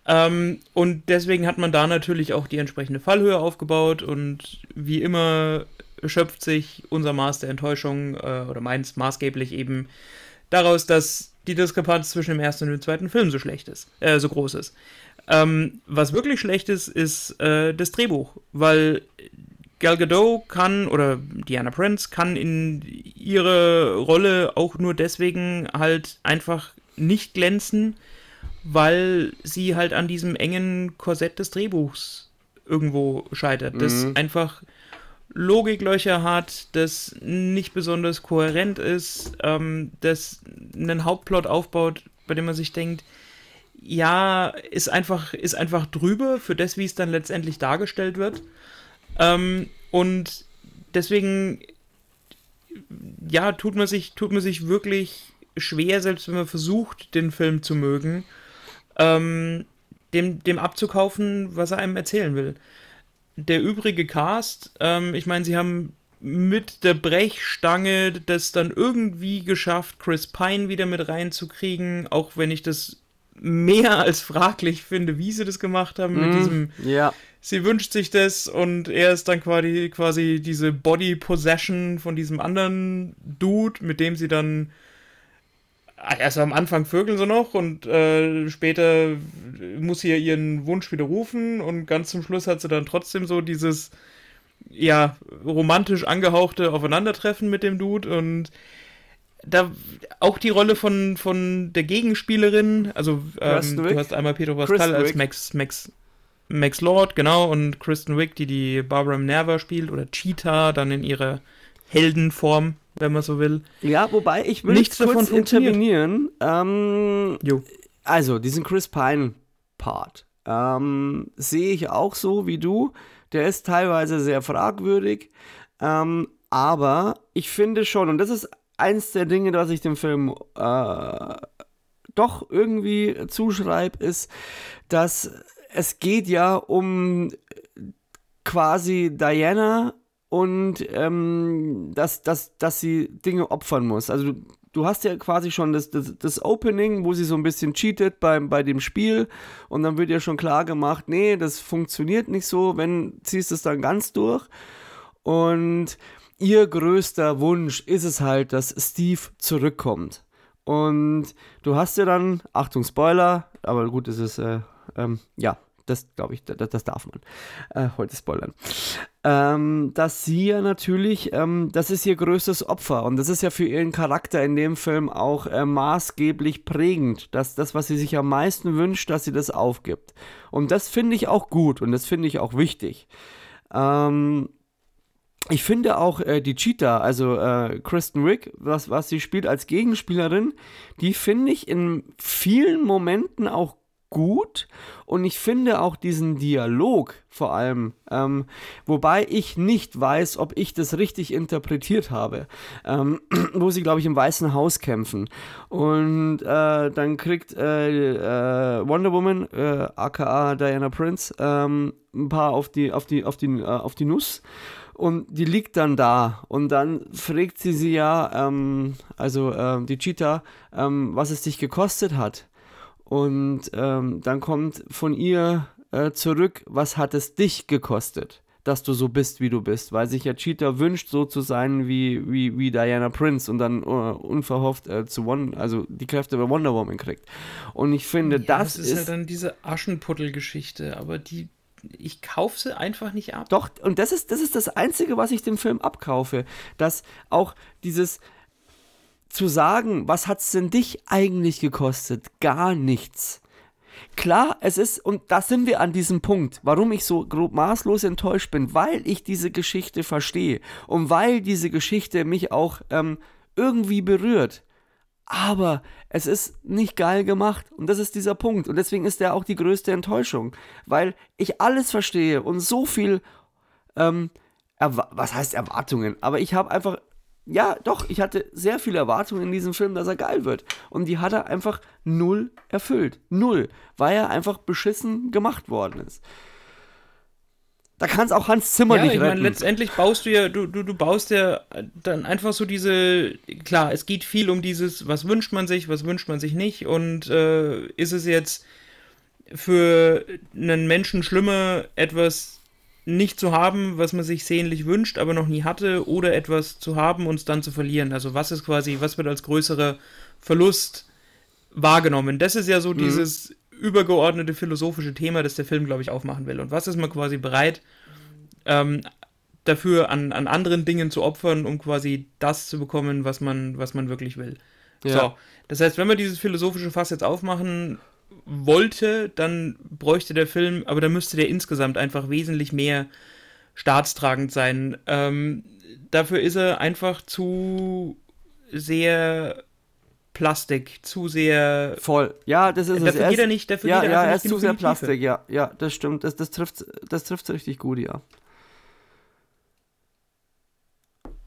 Ähm, und deswegen hat man da natürlich auch die entsprechende Fallhöhe aufgebaut und wie immer schöpft sich unser Maß der Enttäuschung äh, oder meins maßgeblich eben daraus, dass die Diskrepanz zwischen dem ersten und dem zweiten Film so schlecht ist, äh, so groß ist. Ähm, was wirklich schlecht ist, ist äh, das Drehbuch, weil Gal Gadot kann oder Diana Prince kann in ihre Rolle auch nur deswegen halt einfach nicht glänzen, weil sie halt an diesem engen Korsett des Drehbuchs irgendwo scheitert. Das mhm. einfach Logiklöcher hat, das nicht besonders kohärent ist, ähm, das einen Hauptplot aufbaut, bei dem man sich denkt, ja, ist einfach, ist einfach drüber für das, wie es dann letztendlich dargestellt wird. Ähm, und deswegen, ja, tut man sich, tut man sich wirklich schwer, selbst wenn man versucht, den Film zu mögen, ähm, dem, dem abzukaufen, was er einem erzählen will der übrige Cast, ähm, ich meine, sie haben mit der Brechstange das dann irgendwie geschafft, Chris Pine wieder mit reinzukriegen, auch wenn ich das mehr als fraglich finde, wie sie das gemacht haben mit mm, diesem. Ja. Sie wünscht sich das und er ist dann quasi, quasi diese Body Possession von diesem anderen Dude, mit dem sie dann erst am Anfang vögeln sie noch und äh, später muss sie ja ihren Wunsch widerrufen und ganz zum Schluss hat sie dann trotzdem so dieses ja romantisch angehauchte Aufeinandertreffen mit dem Dude und da auch die Rolle von, von der Gegenspielerin, also ähm, du hast einmal Pedro Pascal als Max, Max, Max Lord, genau, und Kristen Wick, die die Barbara Minerva spielt, oder Cheetah, dann in ihrer Heldenform wenn man so will. Ja, wobei ich will Nichts davon intervenieren. Ähm, also, diesen Chris Pine-Part ähm, sehe ich auch so wie du. Der ist teilweise sehr fragwürdig. Ähm, aber ich finde schon, und das ist eins der Dinge, was ich dem Film äh, doch irgendwie zuschreibe, ist, dass es geht ja um quasi Diana und ähm, dass, dass, dass sie Dinge opfern muss. Also du, du hast ja quasi schon das, das, das, Opening, wo sie so ein bisschen cheatet beim, bei dem Spiel und dann wird ja schon klar gemacht, nee, das funktioniert nicht so, wenn ziehst es dann ganz durch. Und ihr größter Wunsch ist es halt, dass Steve zurückkommt. Und du hast ja dann, Achtung, Spoiler, aber gut, es ist, äh, ähm, ja, das glaube ich, das, das, darf man äh, heute spoilern. Ähm, dass sie ja natürlich, ähm, das ist ihr größtes Opfer und das ist ja für ihren Charakter in dem Film auch äh, maßgeblich prägend, dass das, was sie sich am meisten wünscht, dass sie das aufgibt. Und das finde ich auch gut und das finde ich auch wichtig. Ähm, ich finde auch äh, die Cheetah, also äh, Kristen Wick, was, was sie spielt als Gegenspielerin, die finde ich in vielen Momenten auch gut. Und ich finde auch diesen Dialog vor allem, ähm, wobei ich nicht weiß, ob ich das richtig interpretiert habe, ähm, <clears throat> wo sie, glaube ich, im Weißen Haus kämpfen. Und äh, dann kriegt äh, äh, Wonder Woman, äh, aka Diana Prince, ähm, ein paar auf die, auf die, auf die, äh, auf die Nuss. Und die liegt dann da. Und dann fragt sie sie ja, ähm, also äh, die Cheetah, ähm, was es dich gekostet hat. Und ähm, dann kommt von ihr äh, zurück, was hat es dich gekostet, dass du so bist, wie du bist, weil sich ja Cheetah wünscht, so zu sein wie, wie, wie Diana Prince und dann uh, unverhofft äh, zu One, also die Kräfte bei Wonder Woman kriegt. Und ich finde, ja, das, das ist, ist ja dann diese Aschenputtel-Geschichte, aber die ich kaufe sie einfach nicht ab. Doch, und das ist, das ist das Einzige, was ich dem Film abkaufe. Dass auch dieses zu sagen, was hat es denn dich eigentlich gekostet? Gar nichts. Klar, es ist, und da sind wir an diesem Punkt, warum ich so grob maßlos enttäuscht bin, weil ich diese Geschichte verstehe und weil diese Geschichte mich auch ähm, irgendwie berührt aber es ist nicht geil gemacht und das ist dieser Punkt und deswegen ist der auch die größte Enttäuschung, weil ich alles verstehe und so viel, ähm, was heißt Erwartungen, aber ich habe einfach, ja doch, ich hatte sehr viele Erwartungen in diesem Film, dass er geil wird und die hat er einfach null erfüllt, null, weil er einfach beschissen gemacht worden ist. Da kann es auch Hans Zimmer ja, nicht ich retten. Meine, letztendlich baust du ja, du, du, du baust ja dann einfach so diese, klar, es geht viel um dieses, was wünscht man sich, was wünscht man sich nicht und äh, ist es jetzt für einen Menschen schlimmer, etwas nicht zu haben, was man sich sehnlich wünscht, aber noch nie hatte, oder etwas zu haben und es dann zu verlieren. Also was ist quasi, was wird als größerer Verlust wahrgenommen? Das ist ja so mhm. dieses übergeordnete philosophische Thema, das der Film, glaube ich, aufmachen will. Und was ist man quasi bereit, ähm, dafür an, an anderen Dingen zu opfern, um quasi das zu bekommen, was man, was man wirklich will. Ja. So, das heißt, wenn man dieses philosophische Fass jetzt aufmachen wollte, dann bräuchte der Film, aber dann müsste der insgesamt einfach wesentlich mehr staatstragend sein. Ähm, dafür ist er einfach zu sehr Plastik, zu sehr. Voll. Ja, das ist dafür es. Geht er nicht, dafür ja, geht ja, er ist zu sehr Plastik, ja, ja, das stimmt. Das, das trifft das trifft's richtig gut, ja.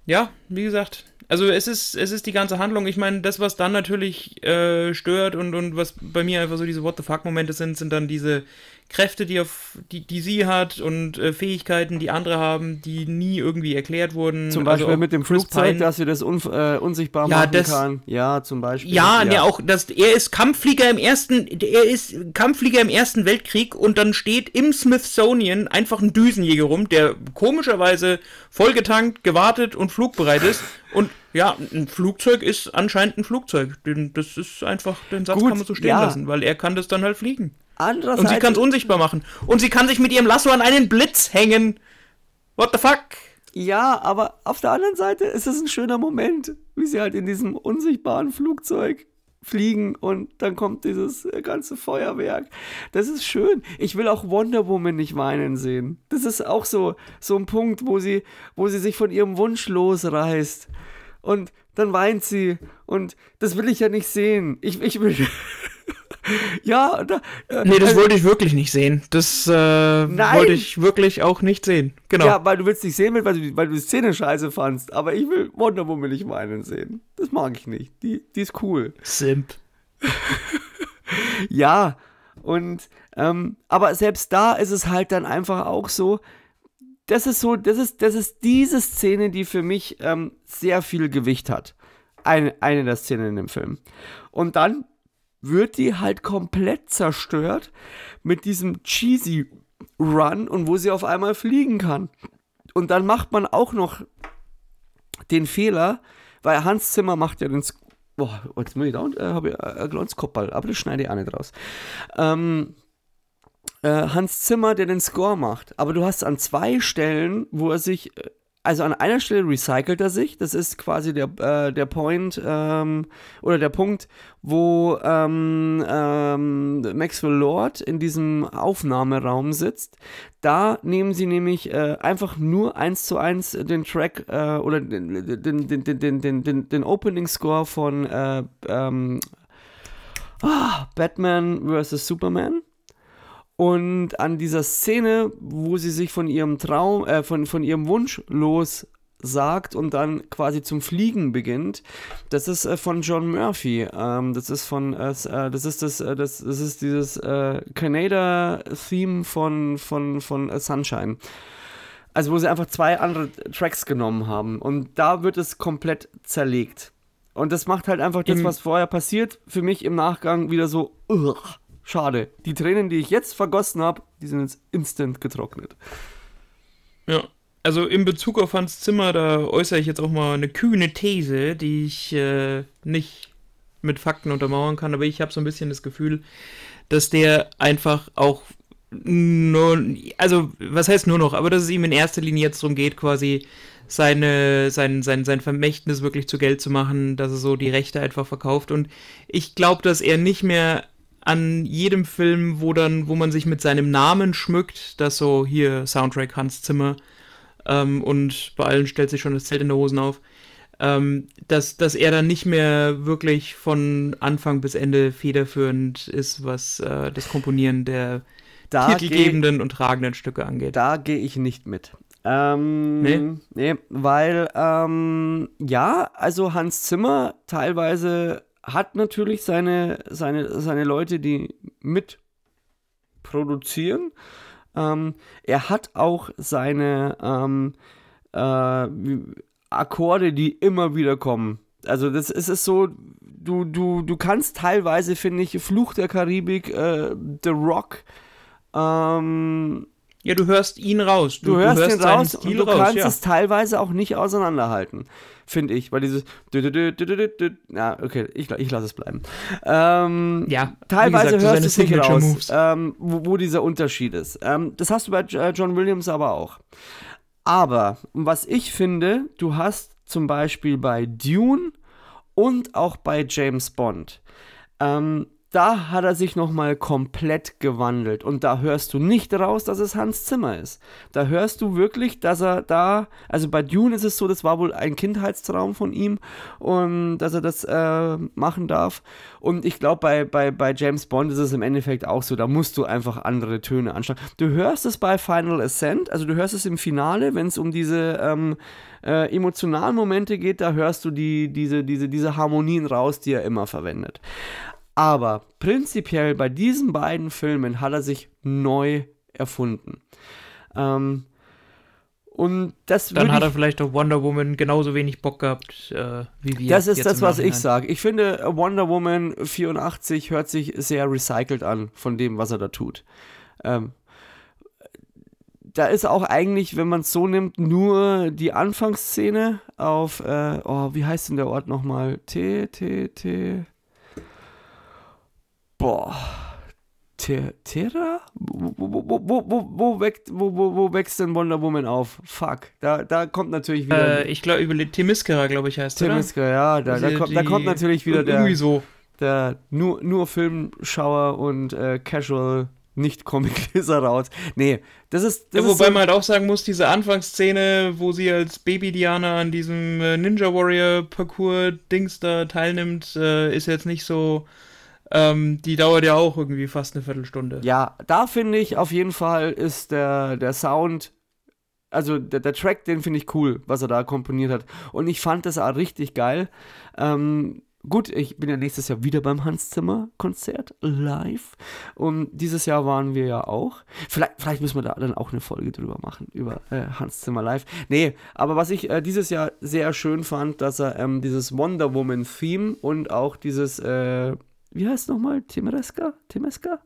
Ja, wie gesagt, also es ist, es ist die ganze Handlung. Ich meine, das, was dann natürlich äh, stört und, und was bei mir einfach so diese What the fuck-Momente sind, sind dann diese Kräfte, die, auf, die, die sie hat und äh, Fähigkeiten, die andere haben, die nie irgendwie erklärt wurden. Zum Beispiel also mit dem Flugzeug, Pine. dass sie das un, äh, unsichtbar ja, machen das, kann. Ja, zum Beispiel. Ja, ja. Ne, auch das, er ist Kampfflieger im ersten, er ist Kampfflieger im ersten Weltkrieg und dann steht im Smithsonian einfach ein Düsenjäger rum, der komischerweise vollgetankt, gewartet und flugbereit ist. Und ja, ein Flugzeug ist anscheinend ein Flugzeug. Das ist einfach, den Satz Gut, kann man so stehen ja. lassen, weil er kann das dann halt fliegen. Andererseits und sie kann es unsichtbar machen. Und sie kann sich mit ihrem Lasso an einen Blitz hängen. What the fuck? Ja, aber auf der anderen Seite ist es ein schöner Moment, wie sie halt in diesem unsichtbaren Flugzeug fliegen und dann kommt dieses ganze Feuerwerk. Das ist schön. Ich will auch Wonder Woman nicht weinen sehen. Das ist auch so, so ein Punkt, wo sie, wo sie sich von ihrem Wunsch losreißt. Und dann weint sie. Und das will ich ja nicht sehen. Ich, ich will. <laughs> <laughs> ja, da, äh, nee, das also, wollte ich wirklich nicht sehen. Das äh, wollte ich wirklich auch nicht sehen. Genau. Ja, weil du willst nicht sehen, weil du, weil du die Szene scheiße fandst. Aber ich will Wonder Woman nicht meinen sehen. Das mag ich nicht. Die, die ist cool. Simp. <laughs> ja, und ähm, aber selbst da ist es halt dann einfach auch so, das ist so, das ist, das ist diese Szene, die für mich ähm, sehr viel Gewicht hat. Eine, eine der Szenen in dem Film. Und dann wird die halt komplett zerstört mit diesem cheesy Run und wo sie auf einmal fliegen kann. und dann macht man auch noch den Fehler, weil Hans Zimmer macht ja den. Boah, jetzt muss ich da, äh, habe ich äh, ein kleines aber das schneide ich auch nicht raus. Ähm, äh, Hans Zimmer, der den Score macht. Aber du hast an zwei Stellen, wo er sich äh, also an einer Stelle recycelt er sich. Das ist quasi der, äh, der Point ähm, oder der Punkt, wo ähm, ähm, Maxwell Lord in diesem Aufnahmeraum sitzt. Da nehmen sie nämlich äh, einfach nur eins zu eins den Track äh, oder den, den, den, den, den, den, den Opening Score von äh, ähm, ah, Batman vs. Superman und an dieser Szene, wo sie sich von ihrem Traum, äh, von, von ihrem Wunsch los sagt und dann quasi zum Fliegen beginnt. Das ist äh, von John Murphy. Ähm, das ist von, äh, äh das ist das, äh, das, das ist dieses äh, Canada-Theme von, von, von äh, Sunshine. Also wo sie einfach zwei andere Tracks genommen haben und da wird es komplett zerlegt. Und das macht halt einfach das, was vorher passiert, für mich im Nachgang wieder so. Ugh Schade. Die Tränen, die ich jetzt vergossen habe, die sind jetzt instant getrocknet. Ja, also in Bezug auf Hans Zimmer, da äußere ich jetzt auch mal eine kühne These, die ich äh, nicht mit Fakten untermauern kann, aber ich habe so ein bisschen das Gefühl, dass der einfach auch nur, also was heißt nur noch, aber dass es ihm in erster Linie jetzt darum geht, quasi seine, sein, sein, sein Vermächtnis wirklich zu Geld zu machen, dass er so die Rechte einfach verkauft. Und ich glaube, dass er nicht mehr an jedem Film, wo dann, wo man sich mit seinem Namen schmückt, das so hier Soundtrack Hans Zimmer ähm, und bei allen stellt sich schon das Zelt in der Hosen auf, ähm, dass, dass er dann nicht mehr wirklich von Anfang bis Ende federführend ist, was äh, das Komponieren der da titelgebenden und tragenden Stücke angeht. Da gehe ich nicht mit. Ähm, nee? Nee, weil, ähm, ja, also Hans Zimmer teilweise hat natürlich seine, seine, seine Leute, die mit produzieren. Ähm, er hat auch seine ähm, äh, Akkorde, die immer wieder kommen. Also das ist es so, du, du, du kannst teilweise, finde ich, Fluch der Karibik, äh, The Rock, ähm, ja, du hörst ihn raus. Du, du hörst, du hörst ihn raus und du raus, kannst ja. es teilweise auch nicht auseinanderhalten, finde ich, weil dieses ja, okay, ich, ich lasse es bleiben. Ähm, ja, teilweise gesagt, hörst du es nicht raus, ähm, wo, wo, dieser Unterschied ist. Ähm, das hast du bei äh, John Williams aber auch. Aber, was ich finde, du hast zum Beispiel bei Dune und auch bei James Bond ähm, da hat er sich nochmal komplett gewandelt. Und da hörst du nicht raus, dass es Hans Zimmer ist. Da hörst du wirklich, dass er da, also bei Dune ist es so, das war wohl ein Kindheitstraum von ihm und dass er das äh, machen darf. Und ich glaube, bei, bei, bei James Bond ist es im Endeffekt auch so, da musst du einfach andere Töne anschlagen. Du hörst es bei Final Ascent, also du hörst es im Finale, wenn es um diese ähm, äh, emotionalen Momente geht, da hörst du die, diese, diese, diese Harmonien raus, die er immer verwendet. Aber prinzipiell bei diesen beiden Filmen hat er sich neu erfunden. Ähm, und das Dann hat er vielleicht auf Wonder Woman genauso wenig Bock gehabt äh, wie wir. Das ist das, was ich sage. Ich finde, Wonder Woman 84 hört sich sehr recycelt an von dem, was er da tut. Ähm, da ist auch eigentlich, wenn man es so nimmt, nur die Anfangsszene auf, äh, oh, wie heißt denn der Ort nochmal? T, T, T. Boah. Terra? Wo, wo, wo, wo, wächst, wo, wächst denn Wonder Woman auf? Fuck. Da, da kommt natürlich wieder. Äh, ich glaube, über Themiskera, glaube ich, heißt Themiskera, ja. Da, da, kommt, da kommt natürlich wieder der. Irgendwie so. Der nur, nur Filmschauer und äh, Casual nicht Comic-Leser raus. Nee, das ist. Das ja, wobei ist so man halt auch sagen muss, diese Anfangsszene, wo sie als Baby-Diana an diesem äh, Ninja Warrior-Parcours-Dings da teilnimmt, äh, ist jetzt nicht so ähm, die dauert ja auch irgendwie fast eine Viertelstunde. Ja, da finde ich auf jeden Fall ist der, der Sound, also der, der Track, den finde ich cool, was er da komponiert hat. Und ich fand das auch richtig geil. Ähm, Gut, ich bin ja nächstes Jahr wieder beim Hans Zimmer Konzert live. Und dieses Jahr waren wir ja auch. Vielleicht, vielleicht müssen wir da dann auch eine Folge drüber machen, über äh, Hans Zimmer live. Nee, aber was ich äh, dieses Jahr sehr schön fand, dass er ähm, dieses Wonder Woman Theme und auch dieses äh, wie heißt es nochmal? Temereska? Temeska?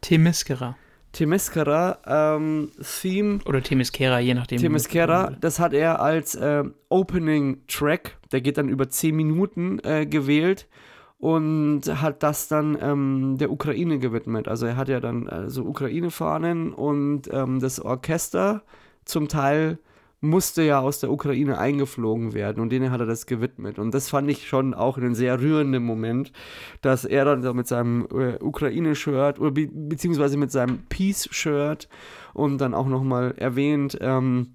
Temeskera. Temeskera ähm, Theme. Oder Temeskera, je nachdem. Temeskera, das hat er als äh, Opening Track, der geht dann über 10 Minuten äh, gewählt und hat das dann ähm, der Ukraine gewidmet. Also er hat ja dann äh, so Ukraine-Fahnen und ähm, das Orchester zum Teil musste ja aus der Ukraine eingeflogen werden und denen hat er das gewidmet. Und das fand ich schon auch einen sehr rührenden Moment, dass er dann mit seinem äh, Ukraine-Shirt oder be beziehungsweise mit seinem Peace-Shirt und dann auch nochmal erwähnt, ähm,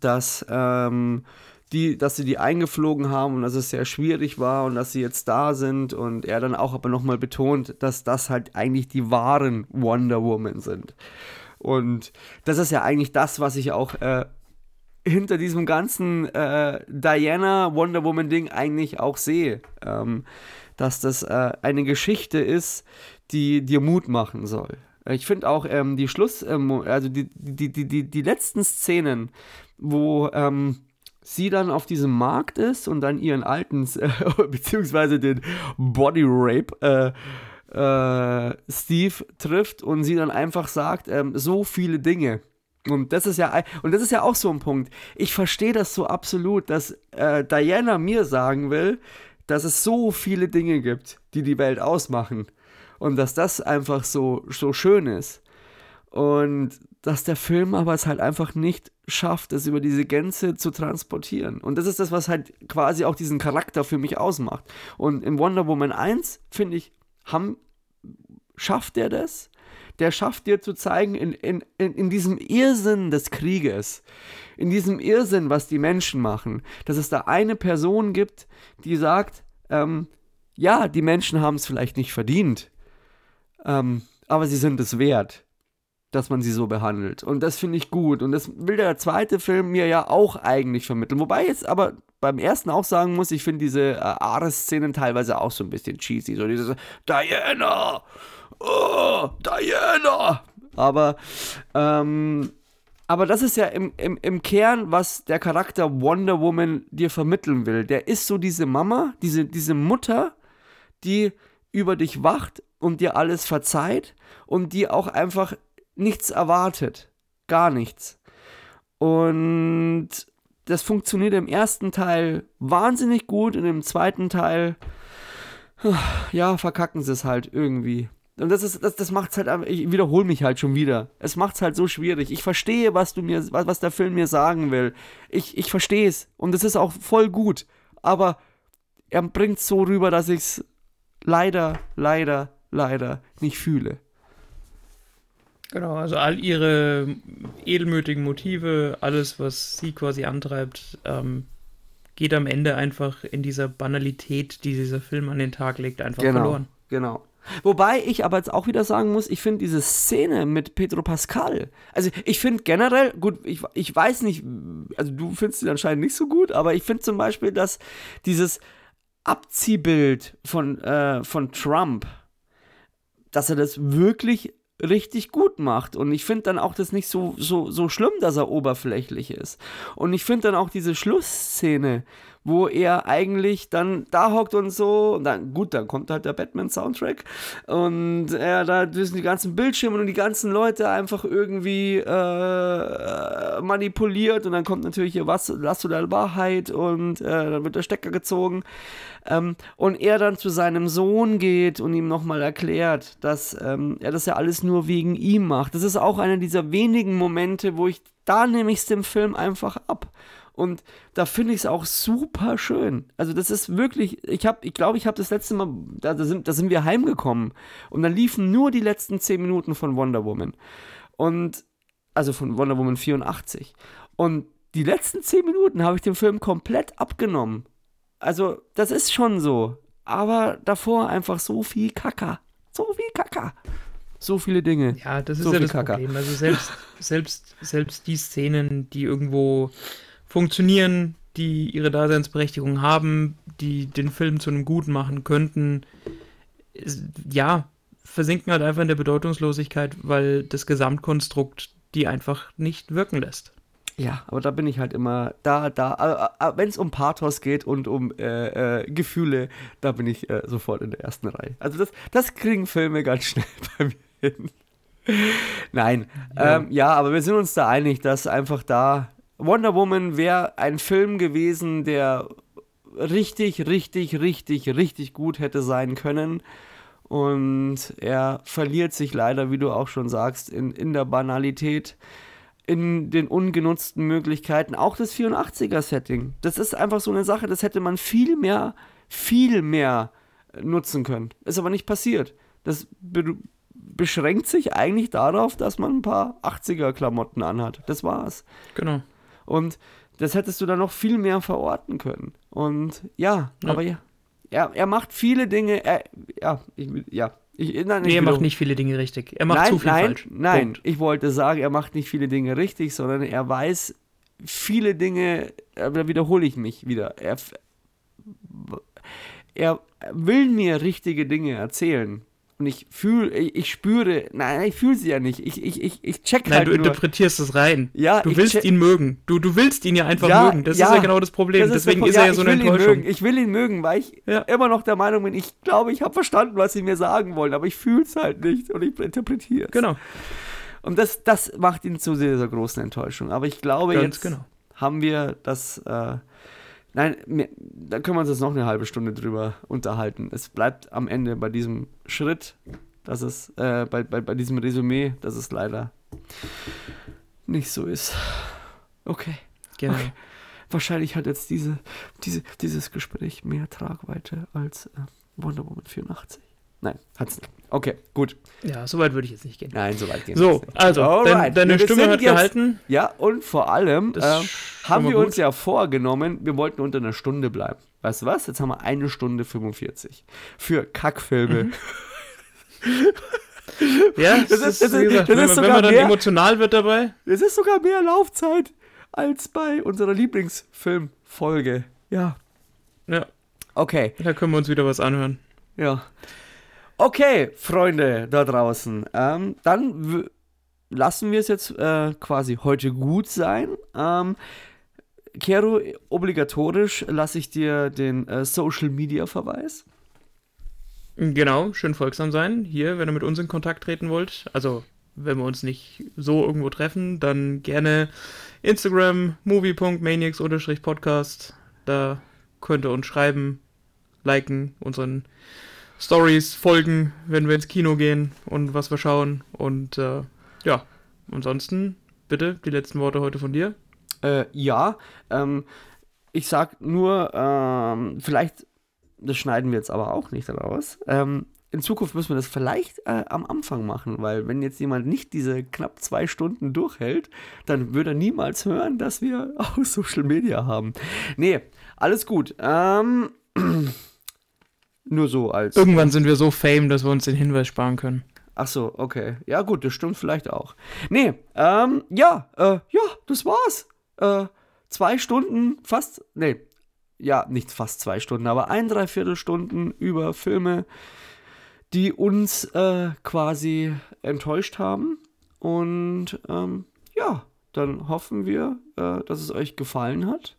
dass, ähm, die, dass sie die eingeflogen haben und dass es sehr schwierig war und dass sie jetzt da sind und er dann auch aber nochmal betont, dass das halt eigentlich die wahren Wonder Woman sind. Und das ist ja eigentlich das, was ich auch äh, hinter diesem ganzen äh, Diana Wonder Woman Ding eigentlich auch sehe. Ähm, dass das äh, eine Geschichte ist, die dir Mut machen soll. Ich finde auch ähm, die Schluss, ähm, also die, die, die, die, die letzten Szenen, wo ähm, sie dann auf diesem Markt ist und dann ihren alten, äh, <laughs> beziehungsweise den Body Rape, äh, äh, Steve trifft und sie dann einfach sagt, ähm, so viele Dinge und das ist ja und das ist ja auch so ein Punkt. Ich verstehe das so absolut, dass äh, Diana mir sagen will, dass es so viele Dinge gibt, die die Welt ausmachen und dass das einfach so so schön ist und dass der Film aber es halt einfach nicht schafft, es über diese Gänze zu transportieren. Und das ist das, was halt quasi auch diesen Charakter für mich ausmacht. Und in Wonder Woman 1 finde ich, haben, schafft er das? Der schafft dir zu zeigen, in, in, in, diesem Irrsinn des Krieges, in diesem Irrsinn, was die Menschen machen, dass es da eine Person gibt, die sagt, ähm, ja, die Menschen haben es vielleicht nicht verdient, ähm, aber sie sind es wert, dass man sie so behandelt. Und das finde ich gut. Und das will der zweite Film mir ja auch eigentlich vermitteln. Wobei jetzt aber beim ersten auch sagen muss, ich finde diese äh, Ares-Szenen teilweise auch so ein bisschen cheesy. So dieses Diana! Oh, Diana. Aber, ähm, aber das ist ja im, im, im Kern, was der Charakter Wonder Woman dir vermitteln will. Der ist so diese Mama, diese, diese Mutter, die über dich wacht und dir alles verzeiht und die auch einfach nichts erwartet. Gar nichts. Und das funktioniert im ersten Teil wahnsinnig gut und im zweiten Teil, ja, verkacken sie es halt irgendwie. Und das ist, das, das macht's halt, ich wiederhole mich halt schon wieder. Es macht's halt so schwierig. Ich verstehe, was du mir, was, was der Film mir sagen will. Ich, ich verstehe es. Und es ist auch voll gut. Aber er bringt so rüber, dass ich es leider, leider, leider nicht fühle. Genau, also all ihre edelmütigen Motive, alles, was sie quasi antreibt, ähm, geht am Ende einfach in dieser Banalität, die dieser Film an den Tag legt, einfach genau, verloren. Genau. Wobei ich aber jetzt auch wieder sagen muss, ich finde diese Szene mit Pedro Pascal, also ich finde generell, gut, ich, ich weiß nicht, also du findest sie anscheinend nicht so gut, aber ich finde zum Beispiel, dass dieses Abziehbild von, äh, von Trump, dass er das wirklich richtig gut macht. Und ich finde dann auch das nicht so, so, so schlimm, dass er oberflächlich ist. Und ich finde dann auch diese Schlussszene, wo er eigentlich dann da hockt und so. Und dann, gut, dann kommt halt der Batman-Soundtrack. Und er da durch die ganzen Bildschirme und die ganzen Leute einfach irgendwie äh, manipuliert. Und dann kommt natürlich hier was, Lasso der Wahrheit und äh, dann wird der Stecker gezogen. Ähm, und er dann zu seinem Sohn geht und ihm nochmal erklärt, dass ähm, er das ja alles nur wegen ihm macht. Das ist auch einer dieser wenigen Momente, wo ich da nehme ich es dem Film einfach ab. Und da finde ich es auch super schön. Also das ist wirklich, ich habe, ich glaube, ich habe das letzte Mal, da, da, sind, da sind wir heimgekommen und dann liefen nur die letzten 10 Minuten von Wonder Woman. Und, also von Wonder Woman 84. Und die letzten 10 Minuten habe ich dem Film komplett abgenommen. Also das ist schon so. Aber davor einfach so viel Kacker. So viel Kacker so viele Dinge. Ja, das ist so ja das Kacker. Problem. Also selbst, selbst, selbst die Szenen, die irgendwo funktionieren, die ihre Daseinsberechtigung haben, die den Film zu einem Guten machen könnten, ja, versinken halt einfach in der Bedeutungslosigkeit, weil das Gesamtkonstrukt die einfach nicht wirken lässt. Ja, aber da bin ich halt immer da, da. Wenn es um Pathos geht und um äh, äh, Gefühle, da bin ich äh, sofort in der ersten Reihe. Also das, das kriegen Filme ganz <laughs> schnell bei mir hin. Nein, ja. Ähm, ja, aber wir sind uns da einig, dass einfach da Wonder Woman wäre ein Film gewesen, der richtig, richtig, richtig, richtig gut hätte sein können. Und er verliert sich leider, wie du auch schon sagst, in, in der Banalität, in den ungenutzten Möglichkeiten. Auch das 84er-Setting. Das ist einfach so eine Sache, das hätte man viel mehr, viel mehr nutzen können. Ist aber nicht passiert. Das be beschränkt sich eigentlich darauf, dass man ein paar 80er-Klamotten anhat. Das war's. Genau. Und das hättest du dann noch viel mehr verorten können. Und ja, ja. aber ja, er, er macht viele Dinge, er, ja, ich, ja. Ich, nein, nee, er macht nicht viele Dinge richtig. Er macht nein, zu viel nein, falsch. Nein, Punkt. ich wollte sagen, er macht nicht viele Dinge richtig, sondern er weiß viele Dinge, da wiederhole ich mich wieder. Er, er will mir richtige Dinge erzählen. Und ich fühle, ich, ich, spüre, nein, ich fühle sie ja nicht. Ich, ich, ich, ich check nein, halt du nur. interpretierst es rein. Ja, du willst ihn mögen. Du, du willst ihn ja einfach ja, mögen. Das ja, ist ja genau das Problem. Das Deswegen ist, ist er ja so eine Enttäuschung. Ich will ihn mögen, weil ich immer noch der Meinung bin, ich glaube, ich habe verstanden, was sie mir sagen wollen, aber ich fühle es halt nicht und ich interpretiere es. Genau. Und das, das macht ihn zu sehr großen Enttäuschung. Aber ich glaube, Ganz jetzt genau. haben wir das. Äh, Nein, da können wir uns jetzt noch eine halbe Stunde drüber unterhalten. Es bleibt am Ende bei diesem Schritt, dass es, äh, bei, bei, bei diesem Resümee, dass es leider nicht so ist. Okay. Genau. Okay. Wahrscheinlich hat jetzt diese, diese, dieses Gespräch mehr Tragweite als äh, Wonder Woman 84. Nein, hat's nicht. Okay, gut. Ja, so weit würde ich jetzt nicht gehen. Nein, so weit gehen So, nicht. also, dein, deine wir Stimme hat jetzt, gehalten. Ja, und vor allem ähm, haben wir gut. uns ja vorgenommen, wir wollten unter einer Stunde bleiben. Weißt du was? Jetzt haben wir eine Stunde 45 für Kackfilme. Mhm. <laughs> ja, das, das ist, das ist, gesagt, das wenn, ist sogar wenn man dann mehr, emotional wird dabei. Es ist sogar mehr Laufzeit als bei unserer Lieblingsfilmfolge. Ja. Ja. Okay. Da können wir uns wieder was anhören. Ja. Okay, Freunde da draußen, ähm, dann lassen wir es jetzt äh, quasi heute gut sein. Ähm, Kero, obligatorisch lasse ich dir den äh, Social Media Verweis. Genau, schön folgsam sein. Hier, wenn ihr mit uns in Kontakt treten wollt. Also, wenn wir uns nicht so irgendwo treffen, dann gerne Instagram movie.maniacs-podcast. Da könnt ihr uns schreiben, liken, unseren Stories folgen, wenn wir ins Kino gehen und was wir schauen. Und äh, ja, ansonsten bitte die letzten Worte heute von dir. Äh, ja, ähm, ich sag nur, ähm, vielleicht, das schneiden wir jetzt aber auch nicht raus. Ähm, in Zukunft müssen wir das vielleicht äh, am Anfang machen, weil wenn jetzt jemand nicht diese knapp zwei Stunden durchhält, dann würde er niemals hören, dass wir <laughs> auch Social Media haben. Nee, alles gut. Ähm, <clears throat> Nur so als. Irgendwann sind wir so fame, dass wir uns den Hinweis sparen können. Ach so, okay. Ja, gut, das stimmt vielleicht auch. Nee, ähm, ja, äh, ja, das war's. Äh, zwei Stunden, fast, nee, ja, nicht fast zwei Stunden, aber ein, dreiviertel Stunden über Filme, die uns äh, quasi enttäuscht haben. Und ähm, ja, dann hoffen wir, äh, dass es euch gefallen hat.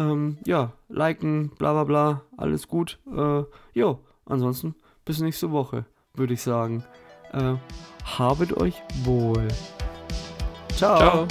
Ähm, ja, liken, bla bla bla, alles gut. Äh, jo, ansonsten bis nächste Woche, würde ich sagen. Äh, habet euch wohl. Ciao. Ciao.